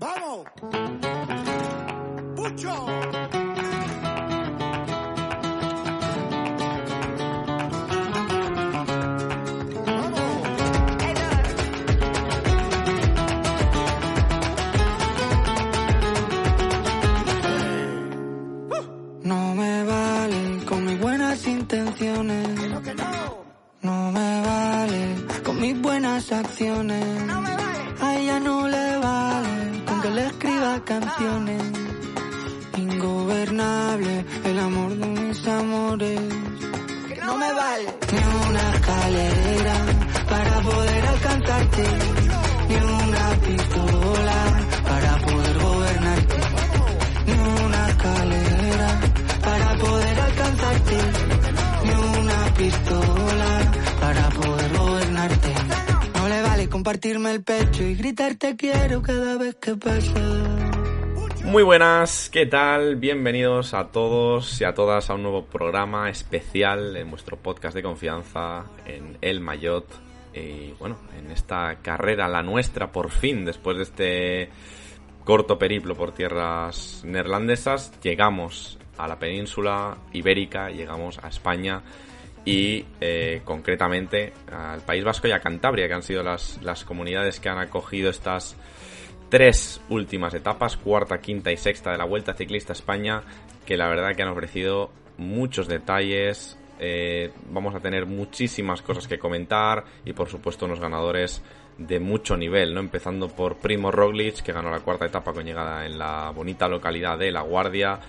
¡Vamos! ¡Pucho! No me vale con mis buenas intenciones. No me vale con mis buenas acciones. Canciones. Ingobernable el amor de mis amores. No me vale ni una escalera para poder alcanzarte. Ni una compartirme el pecho y gritarte quiero cada vez que pasa. Muy buenas, ¿qué tal? Bienvenidos a todos y a todas a un nuevo programa especial en vuestro podcast de confianza en El Mayot. Y bueno, en esta carrera, la nuestra por fin, después de este corto periplo por tierras neerlandesas, llegamos a la península ibérica, llegamos a España y eh, concretamente al País Vasco y a Cantabria, que han sido las, las comunidades que han acogido estas tres últimas etapas, cuarta, quinta y sexta de la Vuelta Ciclista España, que la verdad que han ofrecido muchos detalles. eh, vamos a tener muchísimas cosas que comentar y por supuesto unos ganadores de mucho nivel, ¿no? Empezando por Primo Roglic, que ganó la cuarta etapa con llegada en la bonita localidad de La Guardia.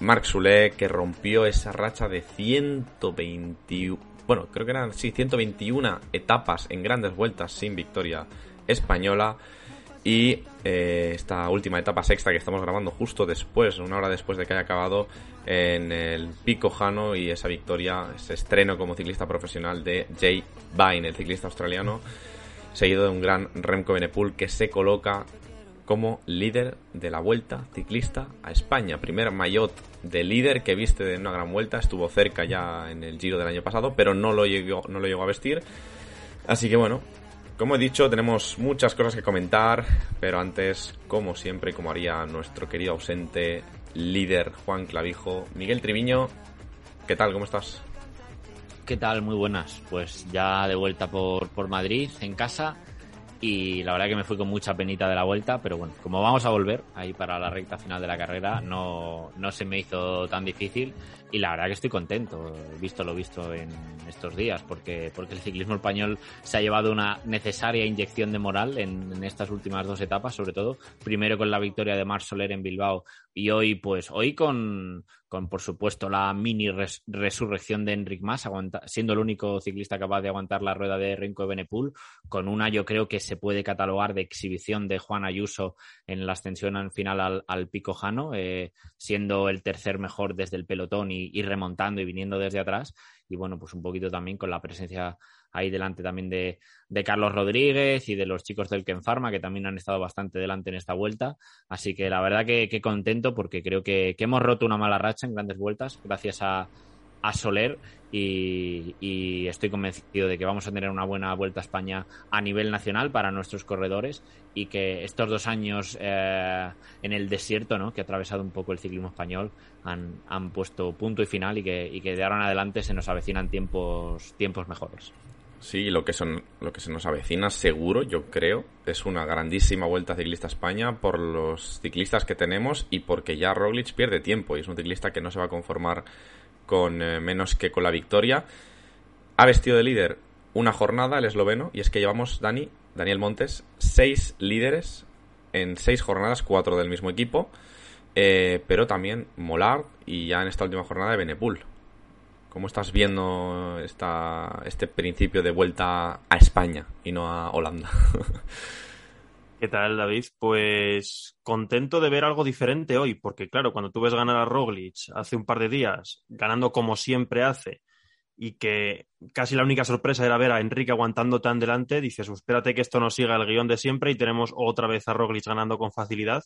Marc Soule, que rompió esa racha de 121... Bueno, creo que eran, sí, 121 etapas en grandes vueltas sin victoria española. Y eh, esta última etapa sexta que estamos grabando justo después, una hora después de que haya acabado en el Pico Jano y esa victoria, ese estreno como ciclista profesional de Jay Vine, el ciclista australiano, seguido de un gran Remco Benepul que se coloca como líder de la vuelta ciclista a España. Primer maillot de líder que viste de una gran vuelta, estuvo cerca ya en el Giro del año pasado, pero no lo llegó, no lo llegó a vestir. Así que bueno, como he dicho, tenemos muchas cosas que comentar, pero antes, como siempre, como haría nuestro querido ausente líder Juan Clavijo, Miguel Triviño, ¿qué tal? ¿Cómo estás? ¿Qué tal? Muy buenas. Pues ya de vuelta por, por Madrid, en casa. Y la verdad que me fui con mucha penita de la vuelta, pero bueno, como vamos a volver ahí para la recta final de la carrera, no, no se me hizo tan difícil. Y la verdad que estoy contento, visto lo visto en estos días, porque, porque el ciclismo español se ha llevado una necesaria inyección de moral en, en estas últimas dos etapas, sobre todo. Primero con la victoria de Marc Soler en Bilbao y hoy, pues, hoy con, con por supuesto, la mini res- resurrección de Enric Mas, siendo el único ciclista capaz de aguantar la rueda de Renko Benepul, con una, yo creo que se puede catalogar de exhibición de Juan Ayuso en la ascensión al final al, al Pico Jano, eh, siendo el tercer mejor desde el pelotón y, y remontando y viniendo desde atrás. Y bueno, pues un poquito también con la presencia ahí delante también de, de Carlos Rodríguez y de los chicos del Ken Pharma, que también han estado bastante delante en esta vuelta. Así que la verdad que, que contento porque creo que, que hemos roto una mala racha en grandes vueltas gracias a, a Soler y, y estoy convencido de que vamos a tener una buena vuelta a España a nivel nacional para nuestros corredores y que estos dos años eh, en el desierto ¿no? que ha atravesado un poco el ciclismo español han, han puesto punto y final y que, y que de ahora en adelante se nos avecinan tiempos, tiempos mejores. Sí, lo que, son, lo que se nos avecina seguro, yo creo, es una grandísima vuelta ciclista a España por los ciclistas que tenemos y porque ya Roglic pierde tiempo y es un ciclista que no se va a conformar con eh, menos que con la victoria. Ha vestido de líder una jornada el esloveno y es que llevamos, Dani, Daniel Montes, seis líderes en seis jornadas, cuatro del mismo equipo, eh, pero también Molar y ya en esta última jornada de Benepul. ¿Cómo estás viendo esta, este principio de vuelta a España y no a Holanda? ¿Qué tal, David? Pues contento de ver algo diferente hoy, porque claro, cuando tú ves ganar a Roglic hace un par de días, ganando como siempre hace, y que casi la única sorpresa era ver a Enrique aguantando tan delante, dices, "Pues espérate que esto no siga el guion de siempre y tenemos otra vez a Roglic ganando con facilidad.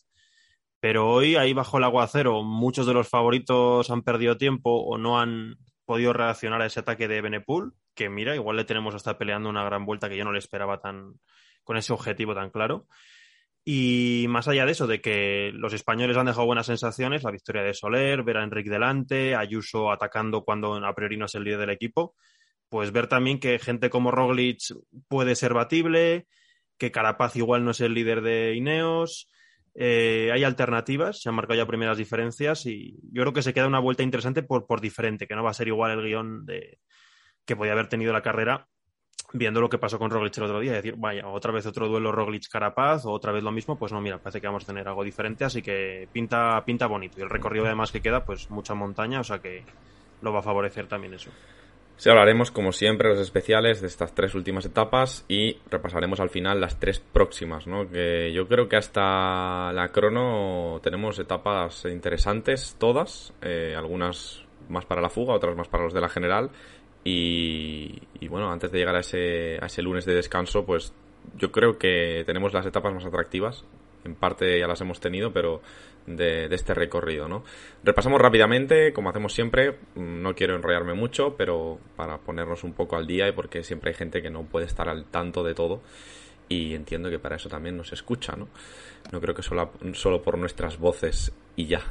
Pero hoy, ahí bajo el aguacero, muchos de los favoritos han perdido tiempo o no han podido reaccionar a ese ataque de Benepul, que mira, igual le tenemos hasta peleando una gran vuelta que yo no le esperaba tan con ese objetivo tan claro. Y más allá de eso, de que los españoles han dejado buenas sensaciones, la victoria de Soler, ver a Enrique delante, Ayuso atacando cuando a priori no es el líder del equipo, pues ver también que gente como Roglic puede ser batible, que Carapaz igual no es el líder de Ineos, eh, hay alternativas, se han marcado ya primeras diferencias y yo creo que se queda una vuelta interesante por, por diferente, que no va a ser igual el guion de, que podía haber tenido la carrera viendo lo que pasó con Roglic el otro día, decir, vaya, otra vez otro duelo Roglic-Carapaz o otra vez lo mismo, pues no, mira, parece que vamos a tener algo diferente, así que pinta, pinta bonito. Y el recorrido además que queda, pues mucha montaña, o sea que lo va a favorecer también eso. Sí, hablaremos como siempre los especiales de estas tres últimas etapas y repasaremos al final las tres próximas, ¿no? Que yo creo que hasta la crono tenemos etapas interesantes todas, eh, algunas más para la fuga, otras más para los de la general y, y, bueno, antes de llegar a ese, a ese lunes de descanso, pues yo creo que tenemos las etapas más atractivas. En parte ya las hemos tenido, pero de, este recorrido, ¿no? Repasamos rápidamente, como hacemos siempre, no quiero enrollarme mucho, pero para ponernos un poco al día y porque siempre hay gente que no puede estar al tanto de todo y entiendo que para eso también nos escucha, ¿no? No creo que solo, solo por nuestras voces y ya.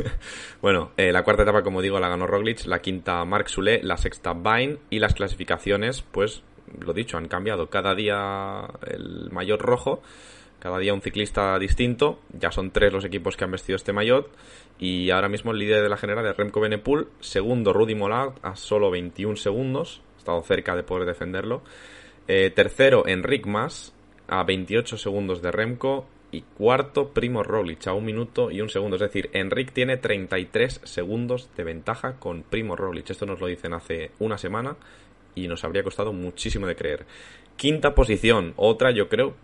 bueno, eh, la cuarta etapa, como digo, la ganó Roglic, la quinta Marc Soule, la sexta Vine y las clasificaciones, pues, lo dicho, han cambiado cada día el mayor rojo cada día un ciclista distinto. Ya son tres los equipos que han vestido este maillot. Y ahora mismo el líder de la general es Remco Benepul. Segundo, Rudy Mollard a solo 21 segundos. Ha estado cerca de poder defenderlo. Eh, tercero, Enric Mas a 28 segundos de Remco. Y cuarto, Primo Roglic a un minuto y un segundo. Es decir, Enric tiene 33 segundos de ventaja con Primo Roglic. Esto nos lo dicen hace una semana y nos habría costado muchísimo de creer. Quinta posición, otra yo creo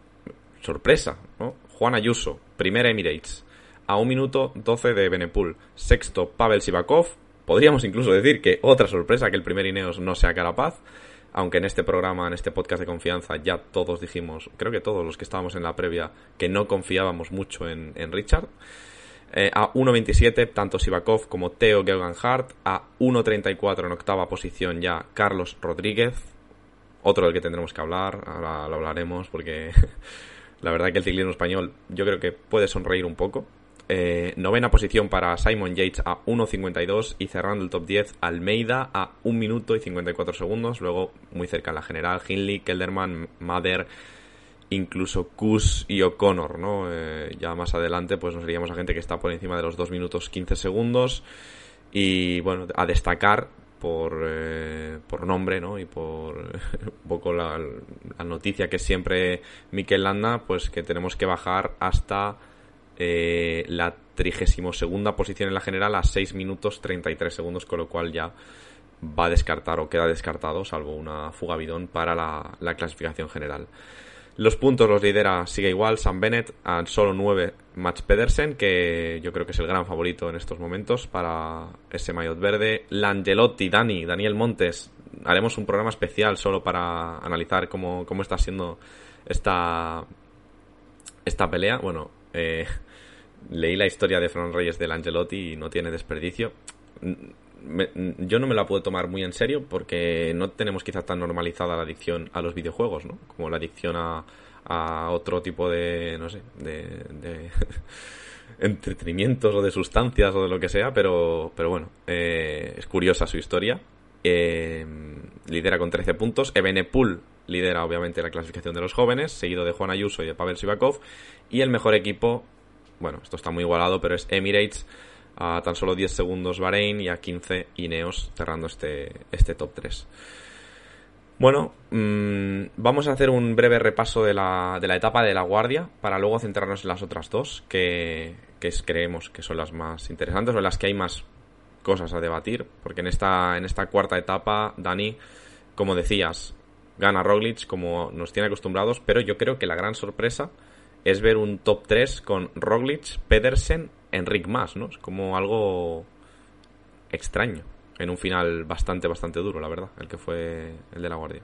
sorpresa, ¿no? Juan Ayuso, primera Emirates, a un minuto 12 de Benepul. Sexto, Pavel Sivakov. Podríamos incluso decir que otra sorpresa que el primer Ineos no sea Carapaz, aunque en este programa, en este podcast de confianza, ya todos dijimos, creo que todos los que estábamos en la previa, que no confiábamos mucho en, Richard. Eh, a 1.27 tanto Sivakov como Theo Hart. A 1.34 en octava posición ya Carlos Rodríguez. Otro del que tendremos que hablar. Ahora lo hablaremos porque La verdad que el ciclismo español yo creo que puede sonreír un poco. Eh, novena posición para Simon Yates a 1.52 y cerrando el top 10 Almeida a 1 minuto y 54 segundos. Luego muy cerca la general Hindley, Kelderman, Mader, incluso Kus y O'Connor. ¿no? Eh, ya más adelante pues nos iríamos a gente que está por encima de los 2 minutos 15 segundos. Y bueno, a destacar por, eh, por nombre ¿no? y por un poco la, noticia que siempre Mikel Landa, pues que tenemos que bajar hasta eh, la 32 segunda posición en la general a 6 minutos 33 segundos, con lo cual ya va a descartar o queda descartado, salvo una fuga bidón para la clasificación general. Los puntos los lidera, sigue igual, Sam Bennett a solo 9 Mats Pedersen, que yo creo que es el gran favorito en estos momentos para ese maillot verde. Langelotti, Dani, Daniel Montes. Haremos un programa especial solo para analizar cómo, cómo está siendo esta, esta pelea. Bueno, eh, leí la historia de Fran Reyes de Langelotti y no tiene desperdicio yo no me la puedo tomar muy en serio porque no tenemos quizá tan normalizada la adicción a los videojuegos, ¿no? Como la adicción a, a otro tipo de, no sé, de, de entretenimientos o de sustancias o de lo que sea, pero, pero bueno, eh, es curiosa su historia. Eh, lidera con 13 puntos. Ebenepul lidera obviamente la clasificación de los jóvenes, seguido de Juan Ayuso y de Pavel Sivakov. Y el mejor equipo, bueno, esto está muy igualado, pero es Emirates a tan solo 10 segundos Bahrein y a 15 Ineos cerrando este, este top 3. Bueno, mmm, vamos a hacer un breve repaso de la, de la, etapa de la Guardia para luego centrarnos en las otras dos que, que creemos que son las más interesantes o las que hay más cosas a debatir, porque en esta, en esta cuarta etapa, Dani, como decías, gana Roglic como nos tiene acostumbrados, pero yo creo que la gran sorpresa es ver un top 3 con Roglic, Pedersen Enric más, ¿no? Es como algo extraño en un final bastante, bastante duro, la verdad, el que fue el de la Guardia.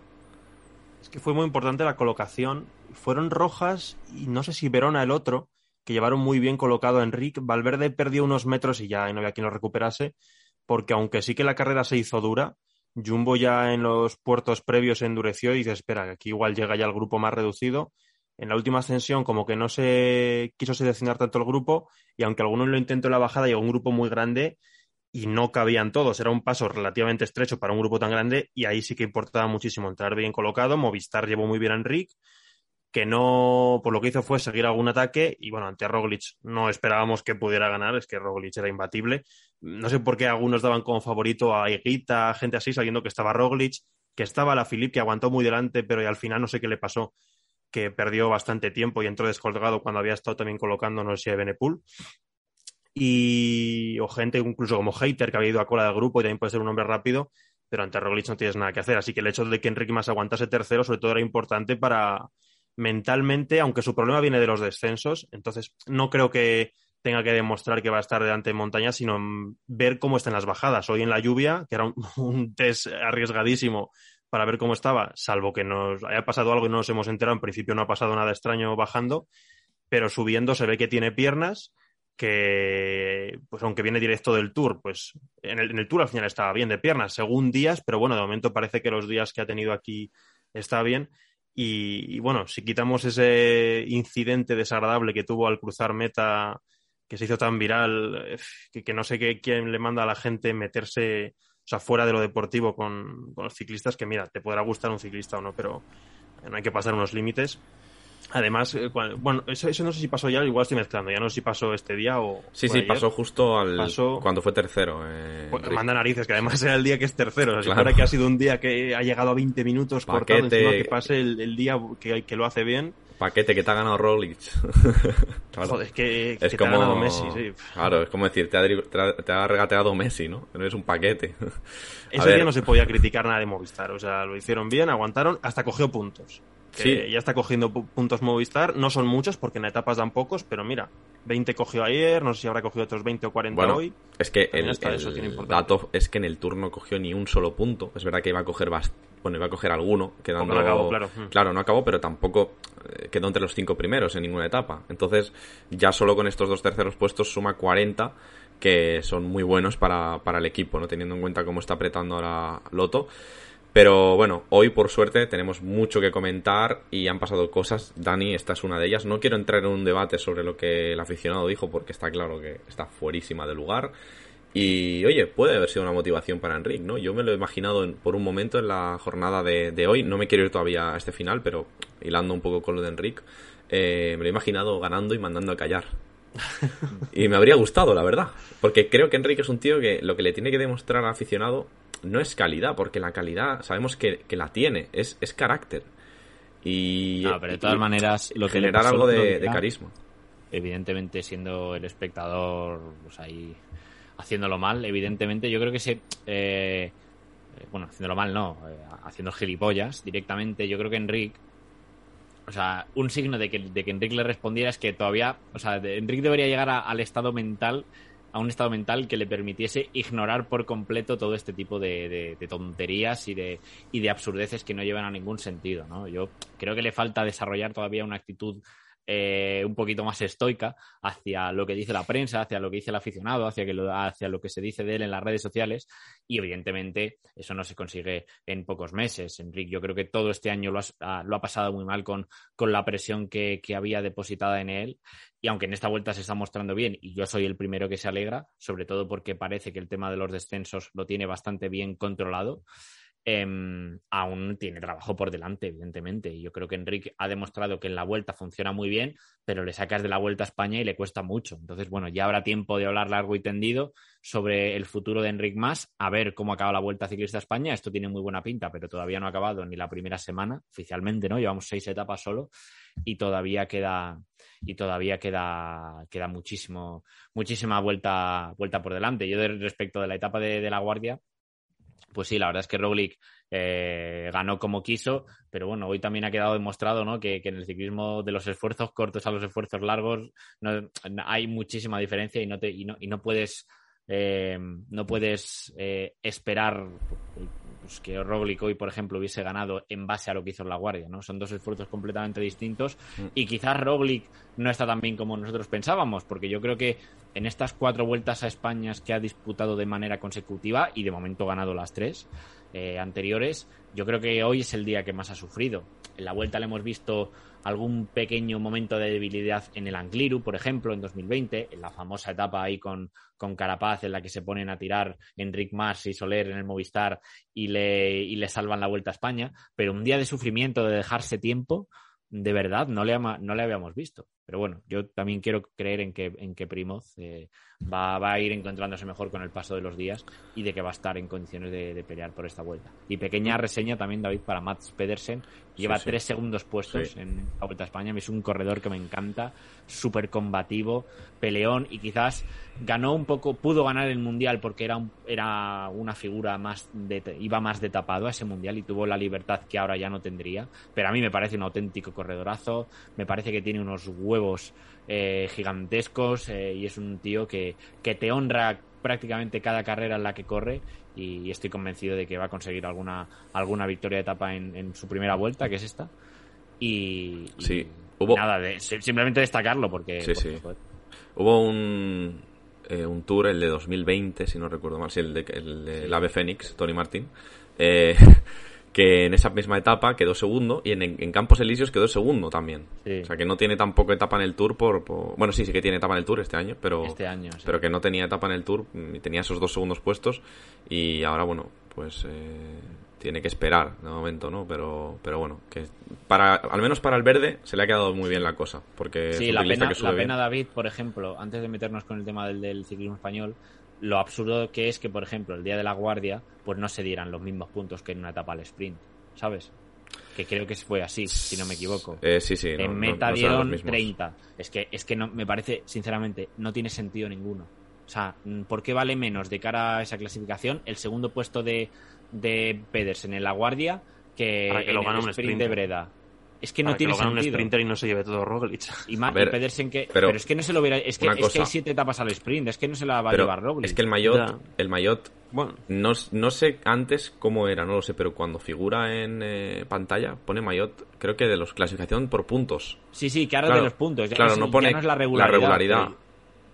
Es que fue muy importante la colocación. Fueron rojas y no sé si Verona el otro, que llevaron muy bien colocado a Enric. Valverde perdió unos metros y ya no había quien lo recuperase, porque aunque sí que la carrera se hizo dura, Jumbo ya en los puertos previos se endureció y dice, espera, aquí igual llega ya el grupo más reducido en la última ascensión como que no se quiso seleccionar tanto el grupo y aunque algunos lo intentó en la bajada, llegó un grupo muy grande y no cabían todos. Era un paso relativamente estrecho para un grupo tan grande y ahí sí que importaba muchísimo entrar bien colocado. Movistar llevó muy bien a Enric, que no, por lo que hizo fue seguir algún ataque y bueno, ante Roglic no esperábamos que pudiera ganar, es que Roglic era imbatible. No sé por qué algunos daban como favorito a Higuita, gente así, sabiendo que estaba Roglic, que estaba la Filip, que aguantó muy delante, pero al final no sé qué le pasó, que perdió bastante tiempo y entró descolgado cuando había estado también colocando, no sé Benepool y o gente incluso como hater que había ido a cola del grupo y también puede ser un hombre rápido, pero ante Roglic no tienes nada que hacer. Así que el hecho de que Enrique más aguantase tercero, sobre todo era importante para mentalmente, aunque su problema viene de los descensos, entonces no creo que tenga que demostrar que va a estar delante de montaña, sino ver cómo están las bajadas. Hoy en la lluvia, que era un, un test arriesgadísimo para ver cómo estaba, salvo que nos haya pasado algo y no nos hemos enterado, en principio no ha pasado nada extraño bajando, pero subiendo se ve que tiene piernas que, pues aunque viene directo del Tour, pues en el, Tour al final estaba bien de piernas, según días, pero bueno, de momento parece que los días que ha tenido aquí está bien. Y, bueno, si quitamos ese incidente desagradable que tuvo al cruzar meta, que se hizo tan viral, que, no sé qué, quién le manda a la gente meterse, o sea, fuera de lo deportivo con, con los ciclistas, que mira, te podrá gustar un ciclista o no, pero no hay que pasar unos límites. Además, eh, bueno, eso, no sé si pasó ya, igual estoy mezclando, ya no sé si pasó este día o... Sí, sí, pasó justo al cuando fue tercero. Eh, pues, manda narices, que además era el día que es tercero, o sea, si fuera que ha sido un día que ha llegado a 20 minutos Paquete... cortado, encima que pase el, día que, que, lo hace bien... Paquete que te ha ganado Roglic. claro. es que, es como... te ha ganado Messi, sí. Claro, es como decir, te ha, te ha regateado Messi, ¿no? No es un paquete. Ese día no se podía criticar nada de Movistar, o sea, lo hicieron bien, aguantaron, hasta cogió puntos sí. ya está cogiendo puntos Movistar. No son muchos porque en etapas dan pocos, pero mira, 20 cogió ayer, no sé si habrá cogido otros 20 o 40 hoy. Es que el, dato es que en el tour no cogió ni un solo punto. Es verdad que iba a coger bueno, iba a coger alguno, quedando... No acabó, claro. Claro, no acabó, pero tampoco eh, quedó entre los cinco primeros en ninguna etapa. Entonces, ya solo con estos dos terceros puestos suma 40, que son muy buenos para, para el equipo, ¿no? Teniendo en cuenta cómo está apretando ahora Loto. Pero bueno, hoy por suerte tenemos mucho que comentar y han pasado cosas. Dani, esta es una de ellas. No quiero entrar en un debate sobre lo que el aficionado dijo porque está claro que está fuerísima de lugar. Y oye, puede haber sido una motivación para Enric, ¿no? Yo me lo he imaginado por un momento en la jornada de, hoy. No me quiero ir todavía a este final, pero hilando un poco con lo de Enric, eh, me lo he imaginado ganando y mandando a callar. y me habría gustado, la verdad. Porque creo que Enrique es un tío que lo que le tiene que demostrar al aficionado no es calidad, porque la calidad sabemos que, la tiene, es, es carácter. Y, no, pero de todas maneras, lo que generar algo de, carisma. Evidentemente, siendo el espectador, pues ahí haciéndolo mal, evidentemente, yo creo que se. Eh, bueno, haciéndolo mal no, eh, haciendo gilipollas directamente, yo creo que Enrique o sea, un signo de que, de que Enrique le respondiera es que todavía, o sea, Enrique debería llegar al estado mental a un estado mental que le permitiese ignorar por completo todo este tipo de, tonterías y de, y de absurdeces que no llevan a ningún sentido, ¿no? Yo creo que le falta desarrollar todavía una actitud eh, un poquito más estoica hacia lo que dice la prensa, hacia lo que dice el aficionado, hacia, que lo, hacia lo que se dice de él en las redes sociales y evidentemente eso no se consigue en pocos meses. Enrique, yo creo que todo este año lo, ha, lo ha pasado muy mal con, con la presión que, que había depositada en él y aunque en esta vuelta se está mostrando bien y yo soy el primero que se alegra, sobre todo porque parece que el tema de los descensos lo tiene bastante bien controlado, Em, aún tiene trabajo por delante, evidentemente. Y yo creo que Enrique ha demostrado que en la vuelta funciona muy bien, pero le sacas de la vuelta a España y le cuesta mucho. Entonces, bueno, ya habrá tiempo de hablar largo y tendido sobre el futuro de Enrique Más, a ver cómo acaba la vuelta ciclista a España. Esto tiene muy buena pinta, pero todavía no ha acabado ni la primera semana, oficialmente, ¿no? Llevamos seis etapas solo y todavía queda y todavía queda, queda muchísimo, muchísima vuelta, vuelta por delante. Yo respecto de la etapa de la Guardia, pues sí, la verdad es que Roglic eh, ganó como quiso, pero bueno, hoy también ha quedado demostrado ¿no? que, en el ciclismo de los esfuerzos cortos a los esfuerzos largos no, hay muchísima diferencia y no, te, y no, y no puedes, eh, no puedes eh, esperar pues, que Roglic hoy, por ejemplo, hubiese ganado en base a lo que hizo en La Guardia, ¿no? Son dos esfuerzos completamente distintos mm. y quizás Roglic no está tan bien como nosotros pensábamos, porque yo creo que en estas cuatro vueltas a España que ha disputado de manera consecutiva y de momento ha ganado las tres eh, anteriores, yo creo que hoy es el día que más ha sufrido. En la vuelta le hemos visto algún pequeño momento de debilidad en el Angliru, por ejemplo, en 2020, en la famosa etapa ahí con, con Carapaz en la que se ponen a tirar Enric Mas y Soler en el Movistar y le, y le salvan la vuelta a España, pero un día de sufrimiento, de dejarse tiempo, de verdad no le, no le habíamos visto. Pero bueno, yo también quiero creer en que, en que Primoz eh, va, va, a ir encontrándose mejor con el paso de los días y de que va a estar en condiciones de, pelear por esta vuelta. Y pequeña reseña también, David, para Mats Pedersen. Lleva tres segundos puestos en la Vuelta a España. Es un corredor que me encanta, súper combativo, peleón y quizás ganó un poco, pudo ganar el Mundial porque era, era una figura más, de, iba más de tapado a ese Mundial y tuvo la libertad que ahora ya no tendría. Pero a mí me parece un auténtico corredorazo, me parece que tiene unos huevos eh, gigantescos eh, y es un tío que, que te honra prácticamente cada carrera en la que corre y, estoy convencido de que va a conseguir alguna, alguna victoria de etapa en, su primera vuelta, que es esta. Y, sí, hubo... nada, de, simplemente destacarlo porque... Sí, sí. Hubo un, eh, un tour, el de 2020, si no recuerdo mal, sí, el de, el, Ave Fénix, Tony Martin, eh, que en esa misma etapa quedó segundo y en, Campos Elíseos quedó segundo también. O sea, que no tiene tampoco etapa en el Tour por, Bueno, sí, sí que tiene etapa en el Tour este año, pero... Este año, Pero que no tenía etapa en el Tour y tenía esos dos segundos puestos y ahora, bueno, pues... Eh, tiene que esperar de momento, ¿no? Pero, pero bueno, que para, al menos para el verde se le ha quedado muy bien la cosa. Porque sí, la pena, la pena David, por ejemplo, antes de meternos con el tema del, del ciclismo español, lo absurdo que es que, por ejemplo, el día de la guardia, pues no se dieran los mismos puntos que en una etapa al sprint, ¿sabes? Que creo que fue así, si no me equivoco. Eh, sí, sí. En meta dieron 30. Es que, es que no, me parece, sinceramente, no tiene sentido ninguno. O sea, ¿por qué vale menos de cara a esa clasificación el segundo puesto de, de Pedersen en la guardia que, que en el sprint de Breda? Es que no tiene que lo sentido. un sprinter y no se lleve todo Roglic. Y, Pedersen que... Pero, es que no se lo hubiera... Es que, es que hay siete etapas al sprint, es que no se la va a llevar Roglic. Es que el Mayotte, el Mayotte bueno. no, no sé antes cómo era, no lo sé, pero cuando figura en eh, pantalla pone Mayotte, creo que de los clasificación por puntos. Sí, sí, que ahora de los puntos. Claro, no pone la regularidad.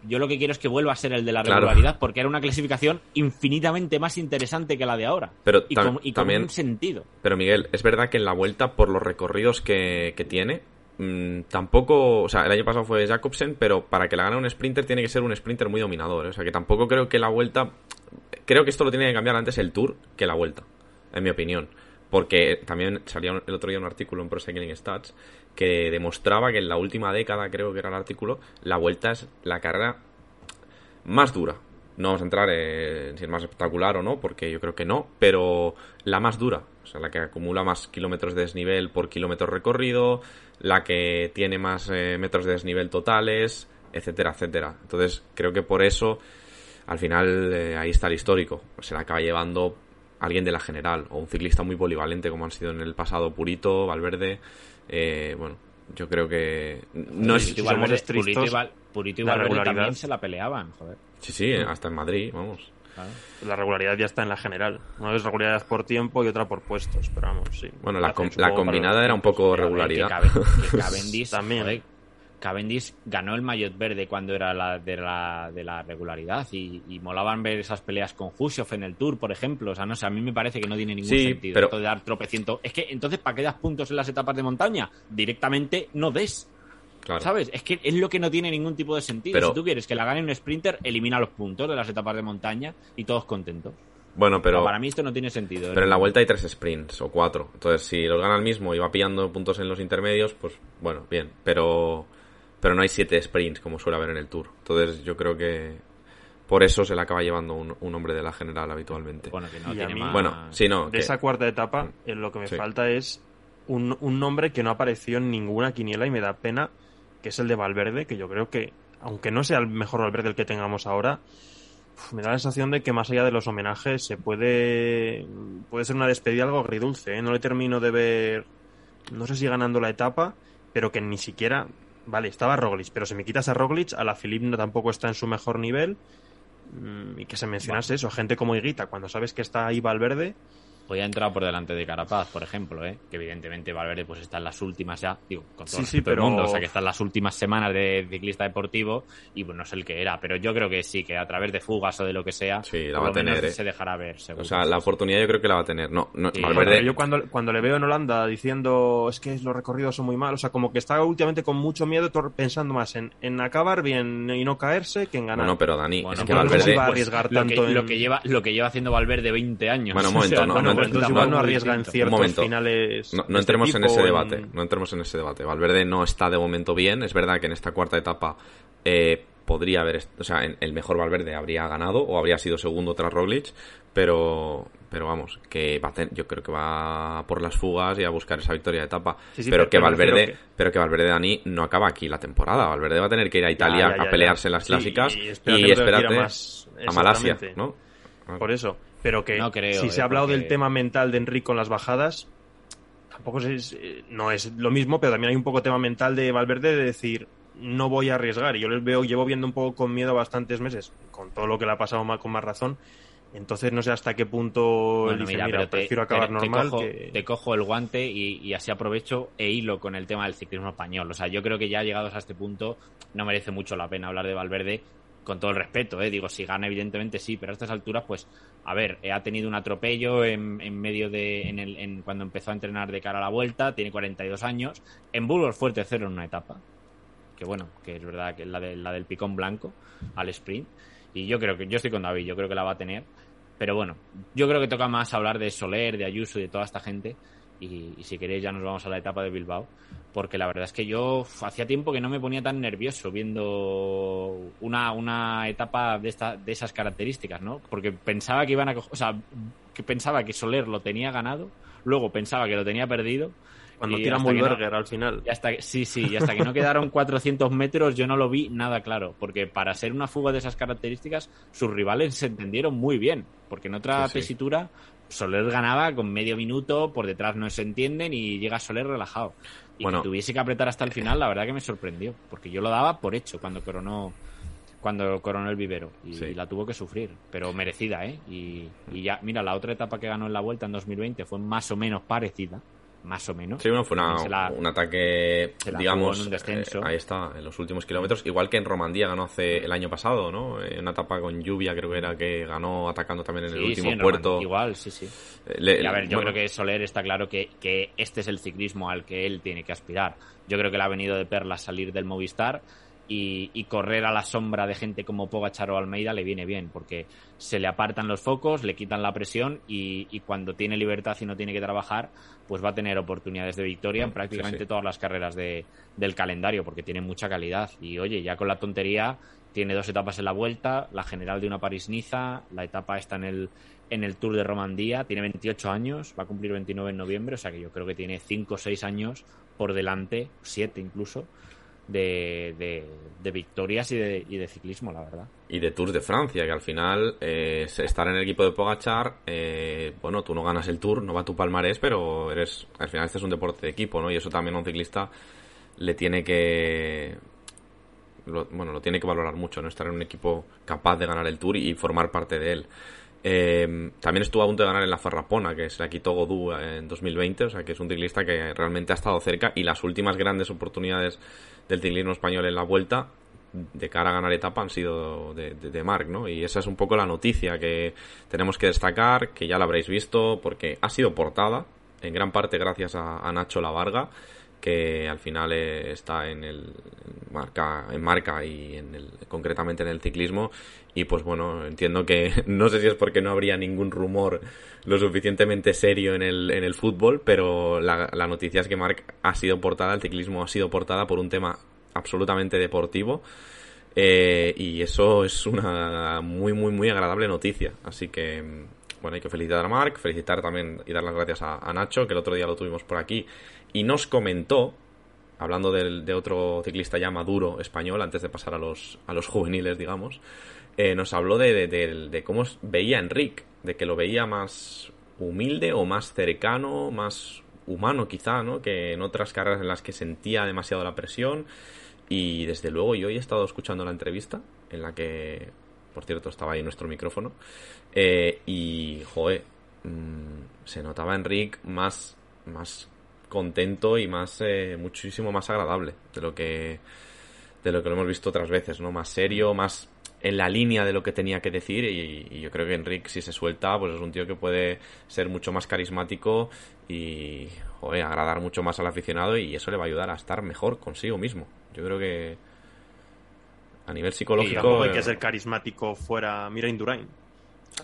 Yo lo que quiero es que vuelva a ser el de la regularidad, porque era una clasificación infinitamente más interesante que la de ahora. Pero y, con, también, un sentido. Pero Miguel, es verdad que en la vuelta, por los recorridos que, tiene, mm, tampoco, o sea, el año pasado fue Jacobsen, pero para que la gane un sprinter tiene que ser un sprinter muy dominador. ¿eh? O sea, que tampoco creo que la vuelta, creo que esto lo tiene que cambiar antes el Tour que la vuelta, en mi opinión. Porque también salía el otro día un artículo en Pro Cycling Stats que demostraba que en la última década, creo que era el artículo, la vuelta es la carrera más dura. No vamos a entrar en si es más espectacular o no, porque yo creo que no, pero la más dura, o sea, la que acumula más kilómetros de desnivel por kilómetro recorrido, la que tiene más eh, metros de desnivel totales, etcétera, etcétera. Entonces, creo que por eso, al final, eh, ahí está el histórico. Se la acaba llevando alguien de la general, o un ciclista muy polivalente, como han sido en el pasado Purito, Valverde, eh, bueno, yo creo que no es igual Purito, Purito y Valverde también se la peleaban, joder. Sí, sí, hasta en Madrid, vamos. La regularidad ya está en la general. Una es regularidad por tiempo y otra por puestos, pero vamos, sí. Bueno, la, combinada era un poco regularidad. también. Cavendish ganó el maillot verde cuando era la de la, de la regularidad y, molaban ver esas peleas con Hushoff en el Tour, por ejemplo. O sea, no sé, a mí me parece que no tiene ningún sentido esto de dar tropeciento. Es que entonces, ¿para qué das puntos en las etapas de montaña? Directamente no des. ¿Sabes? Es que es lo que no tiene ningún tipo de sentido. si tú quieres que la gane un sprinter, elimina los puntos de las etapas de montaña y todos contentos. Bueno, pero. para mí esto no tiene sentido. Pero en la vuelta hay tres sprints o cuatro. Entonces, si los gana el mismo y va pillando puntos en los intermedios, pues bueno, bien. Pero pero no hay siete sprints como suele haber en el Tour. Entonces yo creo que por eso se le acaba llevando un, hombre de la general habitualmente. Bueno, que no tiene Bueno, sí, no. De esa cuarta etapa, lo que me falta es un, un nombre que no apareció en ninguna quiniela y me da pena, que es el de Valverde, que yo creo que, aunque no sea el mejor Valverde el que tengamos ahora, me da la sensación de que más allá de los homenajes se puede puede ser una despedida algo agridulce. ¿eh? No le termino de ver, no sé si ganando la etapa, pero que ni siquiera vale, estaba Roglic, pero si me quitas a Roglic, a la Philippe tampoco está en su mejor nivel. Mm, y que se mencionase eso, gente como Higuita, cuando sabes que está ahí Valverde, Hoy ha entrado por delante de Carapaz, por ejemplo, ¿eh? que evidentemente Valverde pues está en las últimas ya, digo, con todo Sí, sí, el pero- mundo, o sea que está en las últimas semanas de ciclista deportivo y pues no sé el que era, pero yo creo que sí, que a través de fugas o de lo que sea, Sí, la va a tener, ¿eh? se dejará ver, seguro. O sea, la oportunidad yo creo que la va a tener. No, no Sí, Valverde- Bueno, yo cuando, cuando le veo en Holanda diciendo es que los recorridos son muy malos, o sea, como que está últimamente con mucho miedo, pensando más en, en acabar bien y no caerse que en ganar. Bueno, pero Dani, Bueno, es que pues no Valverde... va a arriesgar lo, que, tanto en- lo que lleva lo que lleva haciendo Valverde 20 años. Bueno, un momento, O sea, no, bueno, no, pues no, entonces no, igual no, no arriesga en distinto. ciertos finales. No, no este entremos en ese en- debate, no entremos en ese debate. Valverde no está de momento bien. Es verdad que en esta cuarta etapa eh, podría haber, o sea, el mejor Valverde habría ganado o habría sido segundo tras Roglic, pero, pero vamos, que va a ten- yo creo que va por las fugas y a buscar esa victoria de etapa. Sí, sí, pero pero- que Valverde, que- pero que Valverde Dani no acaba aquí la temporada. Valverde va a tener que ir a Italia Ya, ya, ya, a pelearse en las clásicas y y, espérate que espérate tira más- a Malasia. ¿no? Por eso. Pero que No creo, si eh, se ha hablado porque- del tema mental de Enrique con las bajadas, tampoco es, eh, no es lo mismo, pero también hay un poco tema mental de Valverde de decir no voy a arriesgar. Y yo les veo, llevo viendo un poco con miedo bastantes meses, con todo lo que le ha pasado más, con más razón. Entonces no sé hasta qué punto Bueno, dice, mira, mira, pero te- prefiero acabar pero te normal cojo, que... te cojo el guante y, y así aprovecho e hilo con el tema del ciclismo español. O sea, yo creo que ya llegados a este punto no merece mucho la pena hablar de Valverde con todo el respeto, ¿eh? Digo, si gana evidentemente sí, pero a estas alturas pues a ver, eh, ha tenido un atropello en, en medio de en el, en, cuando empezó a entrenar de cara a la vuelta, tiene 42 años, en Burgos fue tercero en una etapa. Que bueno, que es verdad que es la, de, la del picón blanco al sprint y yo creo que yo estoy con David, yo creo que la va a tener. Pero bueno, yo creo que toca más hablar de Soler, de Ayuso y de toda esta gente. Y si queréis ya nos vamos a la etapa de Bilbao. Porque la verdad es que yo hacía tiempo que no me ponía tan nervioso viendo una, una etapa de, esta, de esas características, ¿no? Porque pensaba que iban a... O sea, que pensaba que Soler lo tenía ganado, luego pensaba que lo tenía perdido. Cuando tira que no- Mulberger al final. y hasta, sí, sí, y hasta que no quedaron 400 metros yo no lo vi nada claro, porque para ser una fuga de esas características sus rivales se entendieron muy bien, porque en otra sí. tesitura Soler ganaba con medio minuto, por detrás no se entienden y llega Soler relajado. Y Bueno. que tuviese que apretar hasta el final, la verdad que me sorprendió, porque yo lo daba por hecho cuando coronó cuando coronó el vivero y Sí. la tuvo que sufrir, pero merecida, ¿eh? Y, y ya, mira, la otra etapa que ganó en la vuelta en 2020 fue más o menos parecida, más o menos. Sí, bueno, fue una- la- un ataque, digamos, un descenso. eh, ahí está, en los últimos kilómetros, igual que en Romandía ganó hace el año pasado, ¿no? Eh, una etapa con lluvia creo que era que ganó atacando también en el último sí, en puerto. Romandía Igual, sí, sí. Eh, le- Y a ver, yo bueno, creo que Soler está claro que, que este es el ciclismo al que él tiene que aspirar. Yo creo que le ha venido de perlas salir del Movistar y, y correr a la sombra de gente como Pogachar o Almeida le viene bien, porque se le apartan los focos, le quitan la presión y, y cuando tiene libertad y no tiene que trabajar, pues va a tener oportunidades de victoria en prácticamente sí. todas las carreras de, del calendario, porque tiene mucha calidad. Y oye, ya con la tontería, tiene dos etapas en la vuelta, la general de una París-Niza, la etapa está en el, en el Tour de Romandía, tiene 28 años, va a cumplir 29 en noviembre, o sea que yo creo que tiene 5 o 6 años por delante, 7 incluso, de, de, victorias y de, y de ciclismo, la verdad. Y de Tours de Francia, que al final eh, estar en el equipo de Pogachar, eh, bueno, tú no ganas el Tour, no va tu palmarés, pero eres, al final este es un deporte de equipo, ¿no? Y eso también a un ciclista le tiene que, lo- bueno, lo tiene que valorar mucho, ¿no? Estar en un equipo capaz de ganar el Tour y formar parte de él. Eh, también estuvo a punto de ganar en la Farrapona, que se la quitó Godú en 2020, o sea que es un ciclista que realmente ha estado cerca y las últimas grandes oportunidades del ciclismo español en la vuelta de cara a ganar etapa han sido de, de, ¿no? Y esa es un poco la noticia que tenemos que destacar, que ya la habréis visto, porque ha sido portada, en gran parte gracias a, a Nacho Lavarga, que al final eh, está en el marca en marca y en el, concretamente en el ciclismo. Y pues bueno entiendo que no sé si es porque no habría ningún rumor lo suficientemente serio en el, en el fútbol pero la, noticia es que Marc ha sido portada el ciclismo ha sido portada por un tema absolutamente deportivo. Eh, y eso es una muy muy muy agradable noticia. Así que bueno hay que felicitar a Marc felicitar también y dar las gracias a Nacho que el otro día lo tuvimos por aquí y nos comentó, hablando de, otro ciclista ya maduro español, antes de pasar a los, a los juveniles, digamos, eh, nos habló de, de- cómo veía a Enric, de que lo veía más humilde o más cercano, más humano quizá, ¿no? Que en otras carreras en las que sentía demasiado la presión. Y desde luego yo he estado escuchando la entrevista en la que, por cierto, estaba ahí nuestro micrófono. eh, y, joder, mm, se notaba Enric más, más contento y más eh, muchísimo más agradable de lo que de lo que lo hemos visto otras veces, ¿no? Más serio, más en la línea de lo que tenía que decir y, yo creo que Enric si se suelta pues es un tío que puede ser mucho más carismático y agradar mucho más al aficionado y eso le va a ayudar a estar mejor consigo mismo. Yo creo que a nivel psicológico... hay que ser carismático fuera, mira Indurain.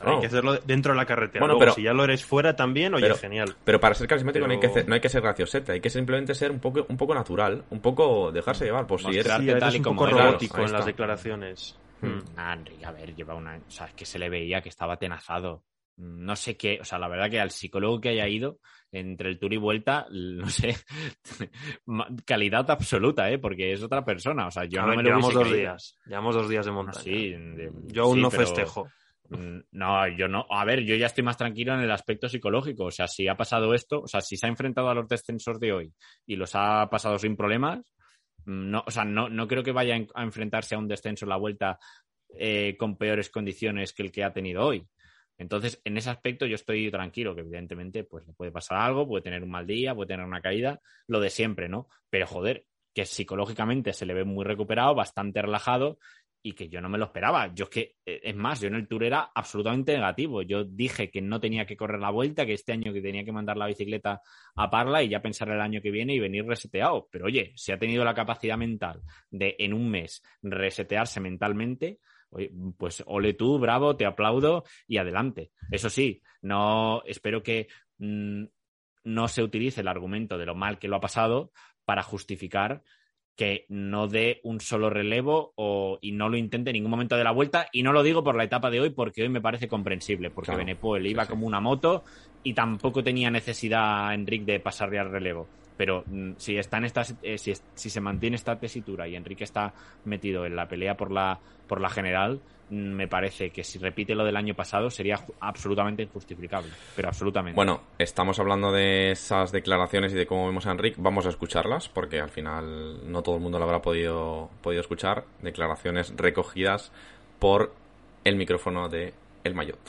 Hay que hacerlo dentro de la carretera. Bueno, pero, si ya lo eres fuera también, oye, genial. Pero para ser carismático no, hay que no hay que ser graciosete, hay que simplemente ser un poco, un poco natural, un poco dejarse llevar. Por si eres, un poco robótico en las declaraciones. Hmm. Hmm. a ver, lleva una. O sea, es que se le veía que estaba tenazado. No sé qué, o sea, la verdad que al psicólogo que haya ido entre el tour y vuelta, no sé, calidad absoluta, ¿eh? Porque es otra persona, o sea, yo no me lo Llevamos dos días, llevamos dos días de montaña. Sí, yo aún no festejo. No, yo no. A ver, yo ya estoy más tranquilo en el aspecto psicológico. O sea, si ha pasado esto, o sea, si se ha enfrentado a los descensos de hoy y los ha pasado sin problemas, mm, no, o sea, no, no creo que vaya a enfrentarse a un descenso en la vuelta eh, con peores condiciones que el que ha tenido hoy. Entonces, en ese aspecto yo estoy tranquilo, que evidentemente pues le puede pasar algo, puede tener un mal día, puede tener una caída, lo de siempre, ¿no? Pero joder, que psicológicamente se le ve muy recuperado, bastante relajado y que yo no me lo esperaba. Yo es que, eh, es más, yo en el Tour era absolutamente negativo. Yo dije que no tenía que correr la vuelta, que este año que tenía que mandar la bicicleta a Parla y ya pensar el año que viene y venir reseteado. Pero oye, si ha tenido la capacidad mental de en un mes resetearse mentalmente, pues ole tú, bravo, te aplaudo y adelante. Eso sí, no espero que mm, no se utilice el argumento de lo mal que lo ha pasado para justificar que no dé un solo relevo o, y no lo intente en ningún momento de la vuelta. Y no lo digo por la etapa de hoy, porque hoy me parece comprensible, porque claro. iba como una moto y tampoco tenía necesidad, Enrique, de pasarle al relevo. Pero mm, si, está en esta, eh, si, si, se mantiene esta tesitura y Enrique está metido en la pelea por la, por la general, me parece que si repite lo del año pasado sería absolutamente injustificable, pero absolutamente. Bueno, estamos hablando de esas declaraciones y de cómo vemos a Enrique, vamos a escucharlas porque al final no todo el mundo lo habrá podido, podido escuchar, declaraciones recogidas por el micrófono de El Mayot.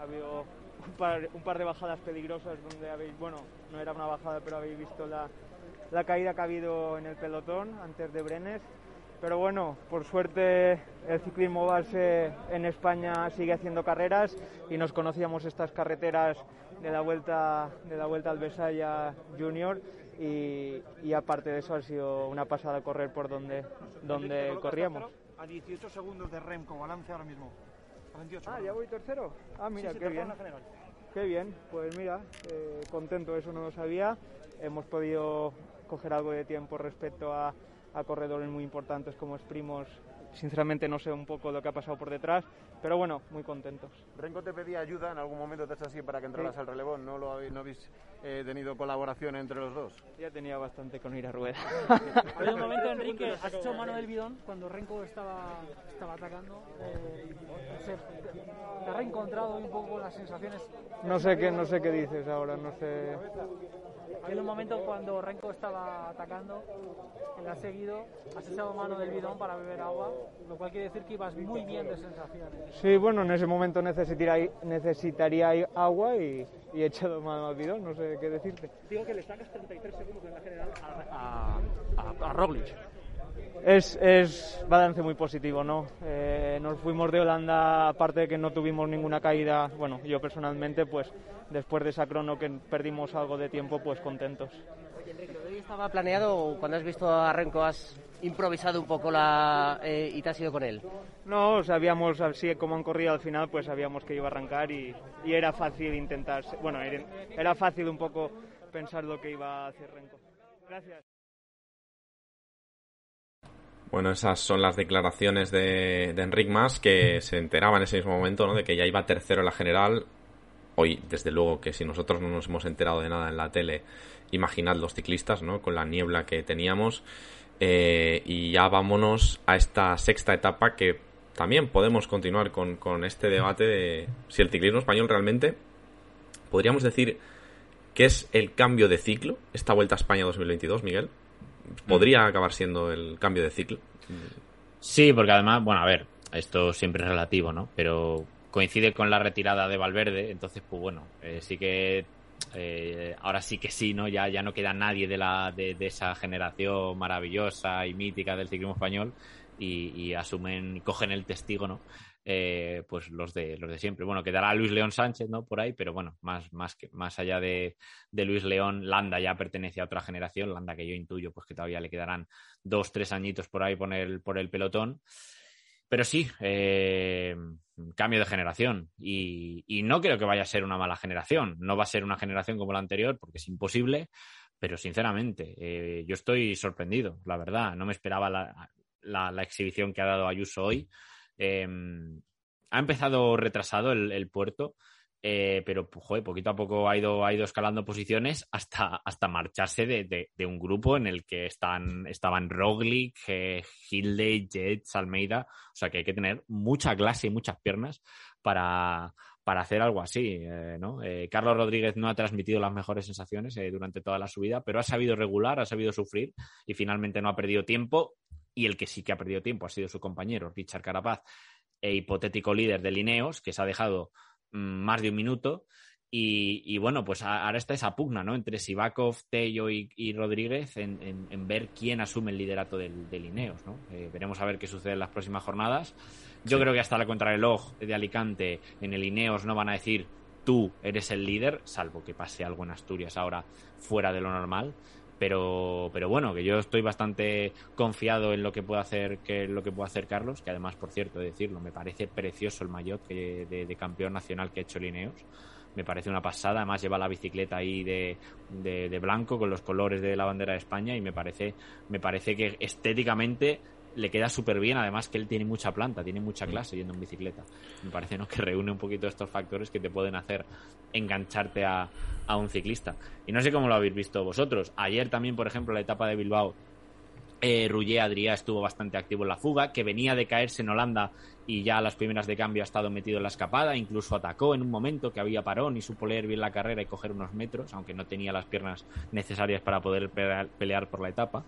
Ha habido un par, un par de bajadas peligrosas donde habéis, bueno, no era una bajada, pero habéis visto la, la caída que ha habido en el pelotón antes de Brenes pero bueno, por suerte el ciclismo base en España sigue haciendo carreras y nos conocíamos estas carreteras de la vuelta de la vuelta al Besaya Junior y, aparte de eso ha sido una pasada correr por donde donde corríamos. A 18 segundos de Remco, balance ahora mismo. ah, ya voy tercero. Ah, mira, qué bien. Qué bien, pues mira, eh, contento, eso no lo sabía. Hemos podido coger algo de tiempo respecto a corredores muy importantes como es Primos. Sinceramente no sé un poco lo que ha pasado por detrás, pero bueno, muy contentos. Renko te pedía ayuda en algún momento, te así para que entraras al relevo, ¿no, lo habéis, no habéis eh, tenido colaboración entre los dos? Ya tenía bastante con ir a rueda. Había un momento, Enrique, has hecho mano del bidón cuando Renko estaba, estaba atacando. Eh, ¿Te has reencontrado un poco las sensaciones? No sé qué, no sé qué dices ahora, no sé. En un momento cuando Renko estaba atacando, él ha seguido, has echado mano del bidón para beber agua, lo cual quiere decir que ibas muy bien de sensaciones. Sí, bueno, en ese momento necesitaría, necesitaría agua y, he echado mano al bidón, no sé qué decirte. Digo que le sacas 33 segundos en la general a, a, a Roglic. Es, es balance muy positivo, ¿no? Eh, nos fuimos de Holanda, aparte de que no tuvimos ninguna caída, bueno, yo personalmente, pues después de esa crono que perdimos algo de tiempo, pues contentos. Oye, Enrique, ¿hoy estaba planeado cuando has visto a Renko has improvisado un poco la, eh, y te has ido con él? No, sabíamos así como han corrido al final, pues sabíamos que iba a arrancar y, y era fácil intentar, bueno, era, era fácil un poco pensar lo que iba a hacer Renko. Gracias. Bueno, esas son las declaraciones de, de Enric Mas, que se enteraba en ese mismo momento ¿no? de que ya iba tercero en la general. Hoy, desde luego, que si nosotros no nos hemos enterado de nada en la tele, imaginad los ciclistas, ¿no? Con la niebla que teníamos. Eh, y ya vámonos a esta sexta etapa que también podemos continuar con, con este debate de si el ciclismo español realmente podríamos decir que es el cambio de ciclo, esta Vuelta a España 2022, Miguel podría acabar siendo el cambio de ciclo. Sí, porque además, bueno, a ver, esto siempre es relativo, ¿no? Pero coincide con la retirada de Valverde, entonces pues bueno, eh, sí que eh, ahora sí que sí, ¿no? Ya, ya no queda nadie de, la, de, esa generación maravillosa y mítica del ciclismo español y, y asumen, cogen el testigo, ¿no? Eh, pues los de los de siempre. Bueno, quedará Luis León Sánchez, ¿no? Por ahí, pero bueno, más, más, que, más allá de, Luis León, Landa ya pertenece a otra generación, Landa que yo intuyo pues que todavía le quedarán dos, tres añitos por ahí por el, por el pelotón. Pero sí, eh, cambio de generación. Y, no creo que vaya a ser una mala generación. No va a ser una generación como la anterior, porque es imposible. Pero sinceramente, eh, yo estoy sorprendido, la verdad. No me esperaba la, la exhibición que ha dado Ayuso hoy. Em, ha empezado retrasado el, puerto, eh, pero pues, poquito a poco ha ido, ha ido escalando posiciones hasta, hasta marcharse de, un grupo en el que están, estaban Roglic, eh, Hilde, Jets, Almeida. O sea que hay que tener mucha clase y muchas piernas para, para hacer algo así. Eh, ¿no? Carlos Rodríguez no ha transmitido las mejores sensaciones durante toda la subida, pero ha sabido regular, ha sabido sufrir y finalmente no ha perdido tiempo y el que sí que ha perdido tiempo ha sido su compañero, Richard Carapaz, e hipotético líder de Lineos, que se ha dejado mm, más de un minuto. Y, bueno, pues ahora está esa pugna, ¿no? Entre Sivakov, Tello y, Rodríguez en, ver quién asume el liderato del, de Lineos, ¿no? Eh, veremos a ver qué sucede en las próximas jornadas. Yo creo que hasta la contrarreloj de Alicante en el Lineos no van a decir tú eres el líder, salvo que pase algo en Asturias ahora fuera de lo normal. Pero, pero bueno, que yo estoy bastante confiado en lo que puede hacer, que lo que puede hacer Carlos, que además, por cierto, decirlo, me parece precioso el maillot de, campeón nacional que ha hecho Lineos. Me parece una pasada, además lleva la bicicleta ahí de, de, blanco con los colores de la bandera de España y me parece, me parece que estéticamente le queda súper bien, además que él tiene mucha planta, tiene mucha mm. clase yendo en bicicleta. Me parece ¿no? que reúne un poquito estos factores que te pueden hacer engancharte a, a un ciclista. Y no sé cómo lo habéis visto vosotros. Ayer también, por ejemplo, la etapa de Bilbao, eh, Rouget Adrià estuvo bastante activo en la fuga, que venía de caerse en Holanda y ya a las primeras de cambio ha estado metido en la escapada, incluso atacó en un momento que había parón y supo leer bien la carrera y coger unos metros, aunque no tenía las piernas necesarias para poder pelear por la etapa.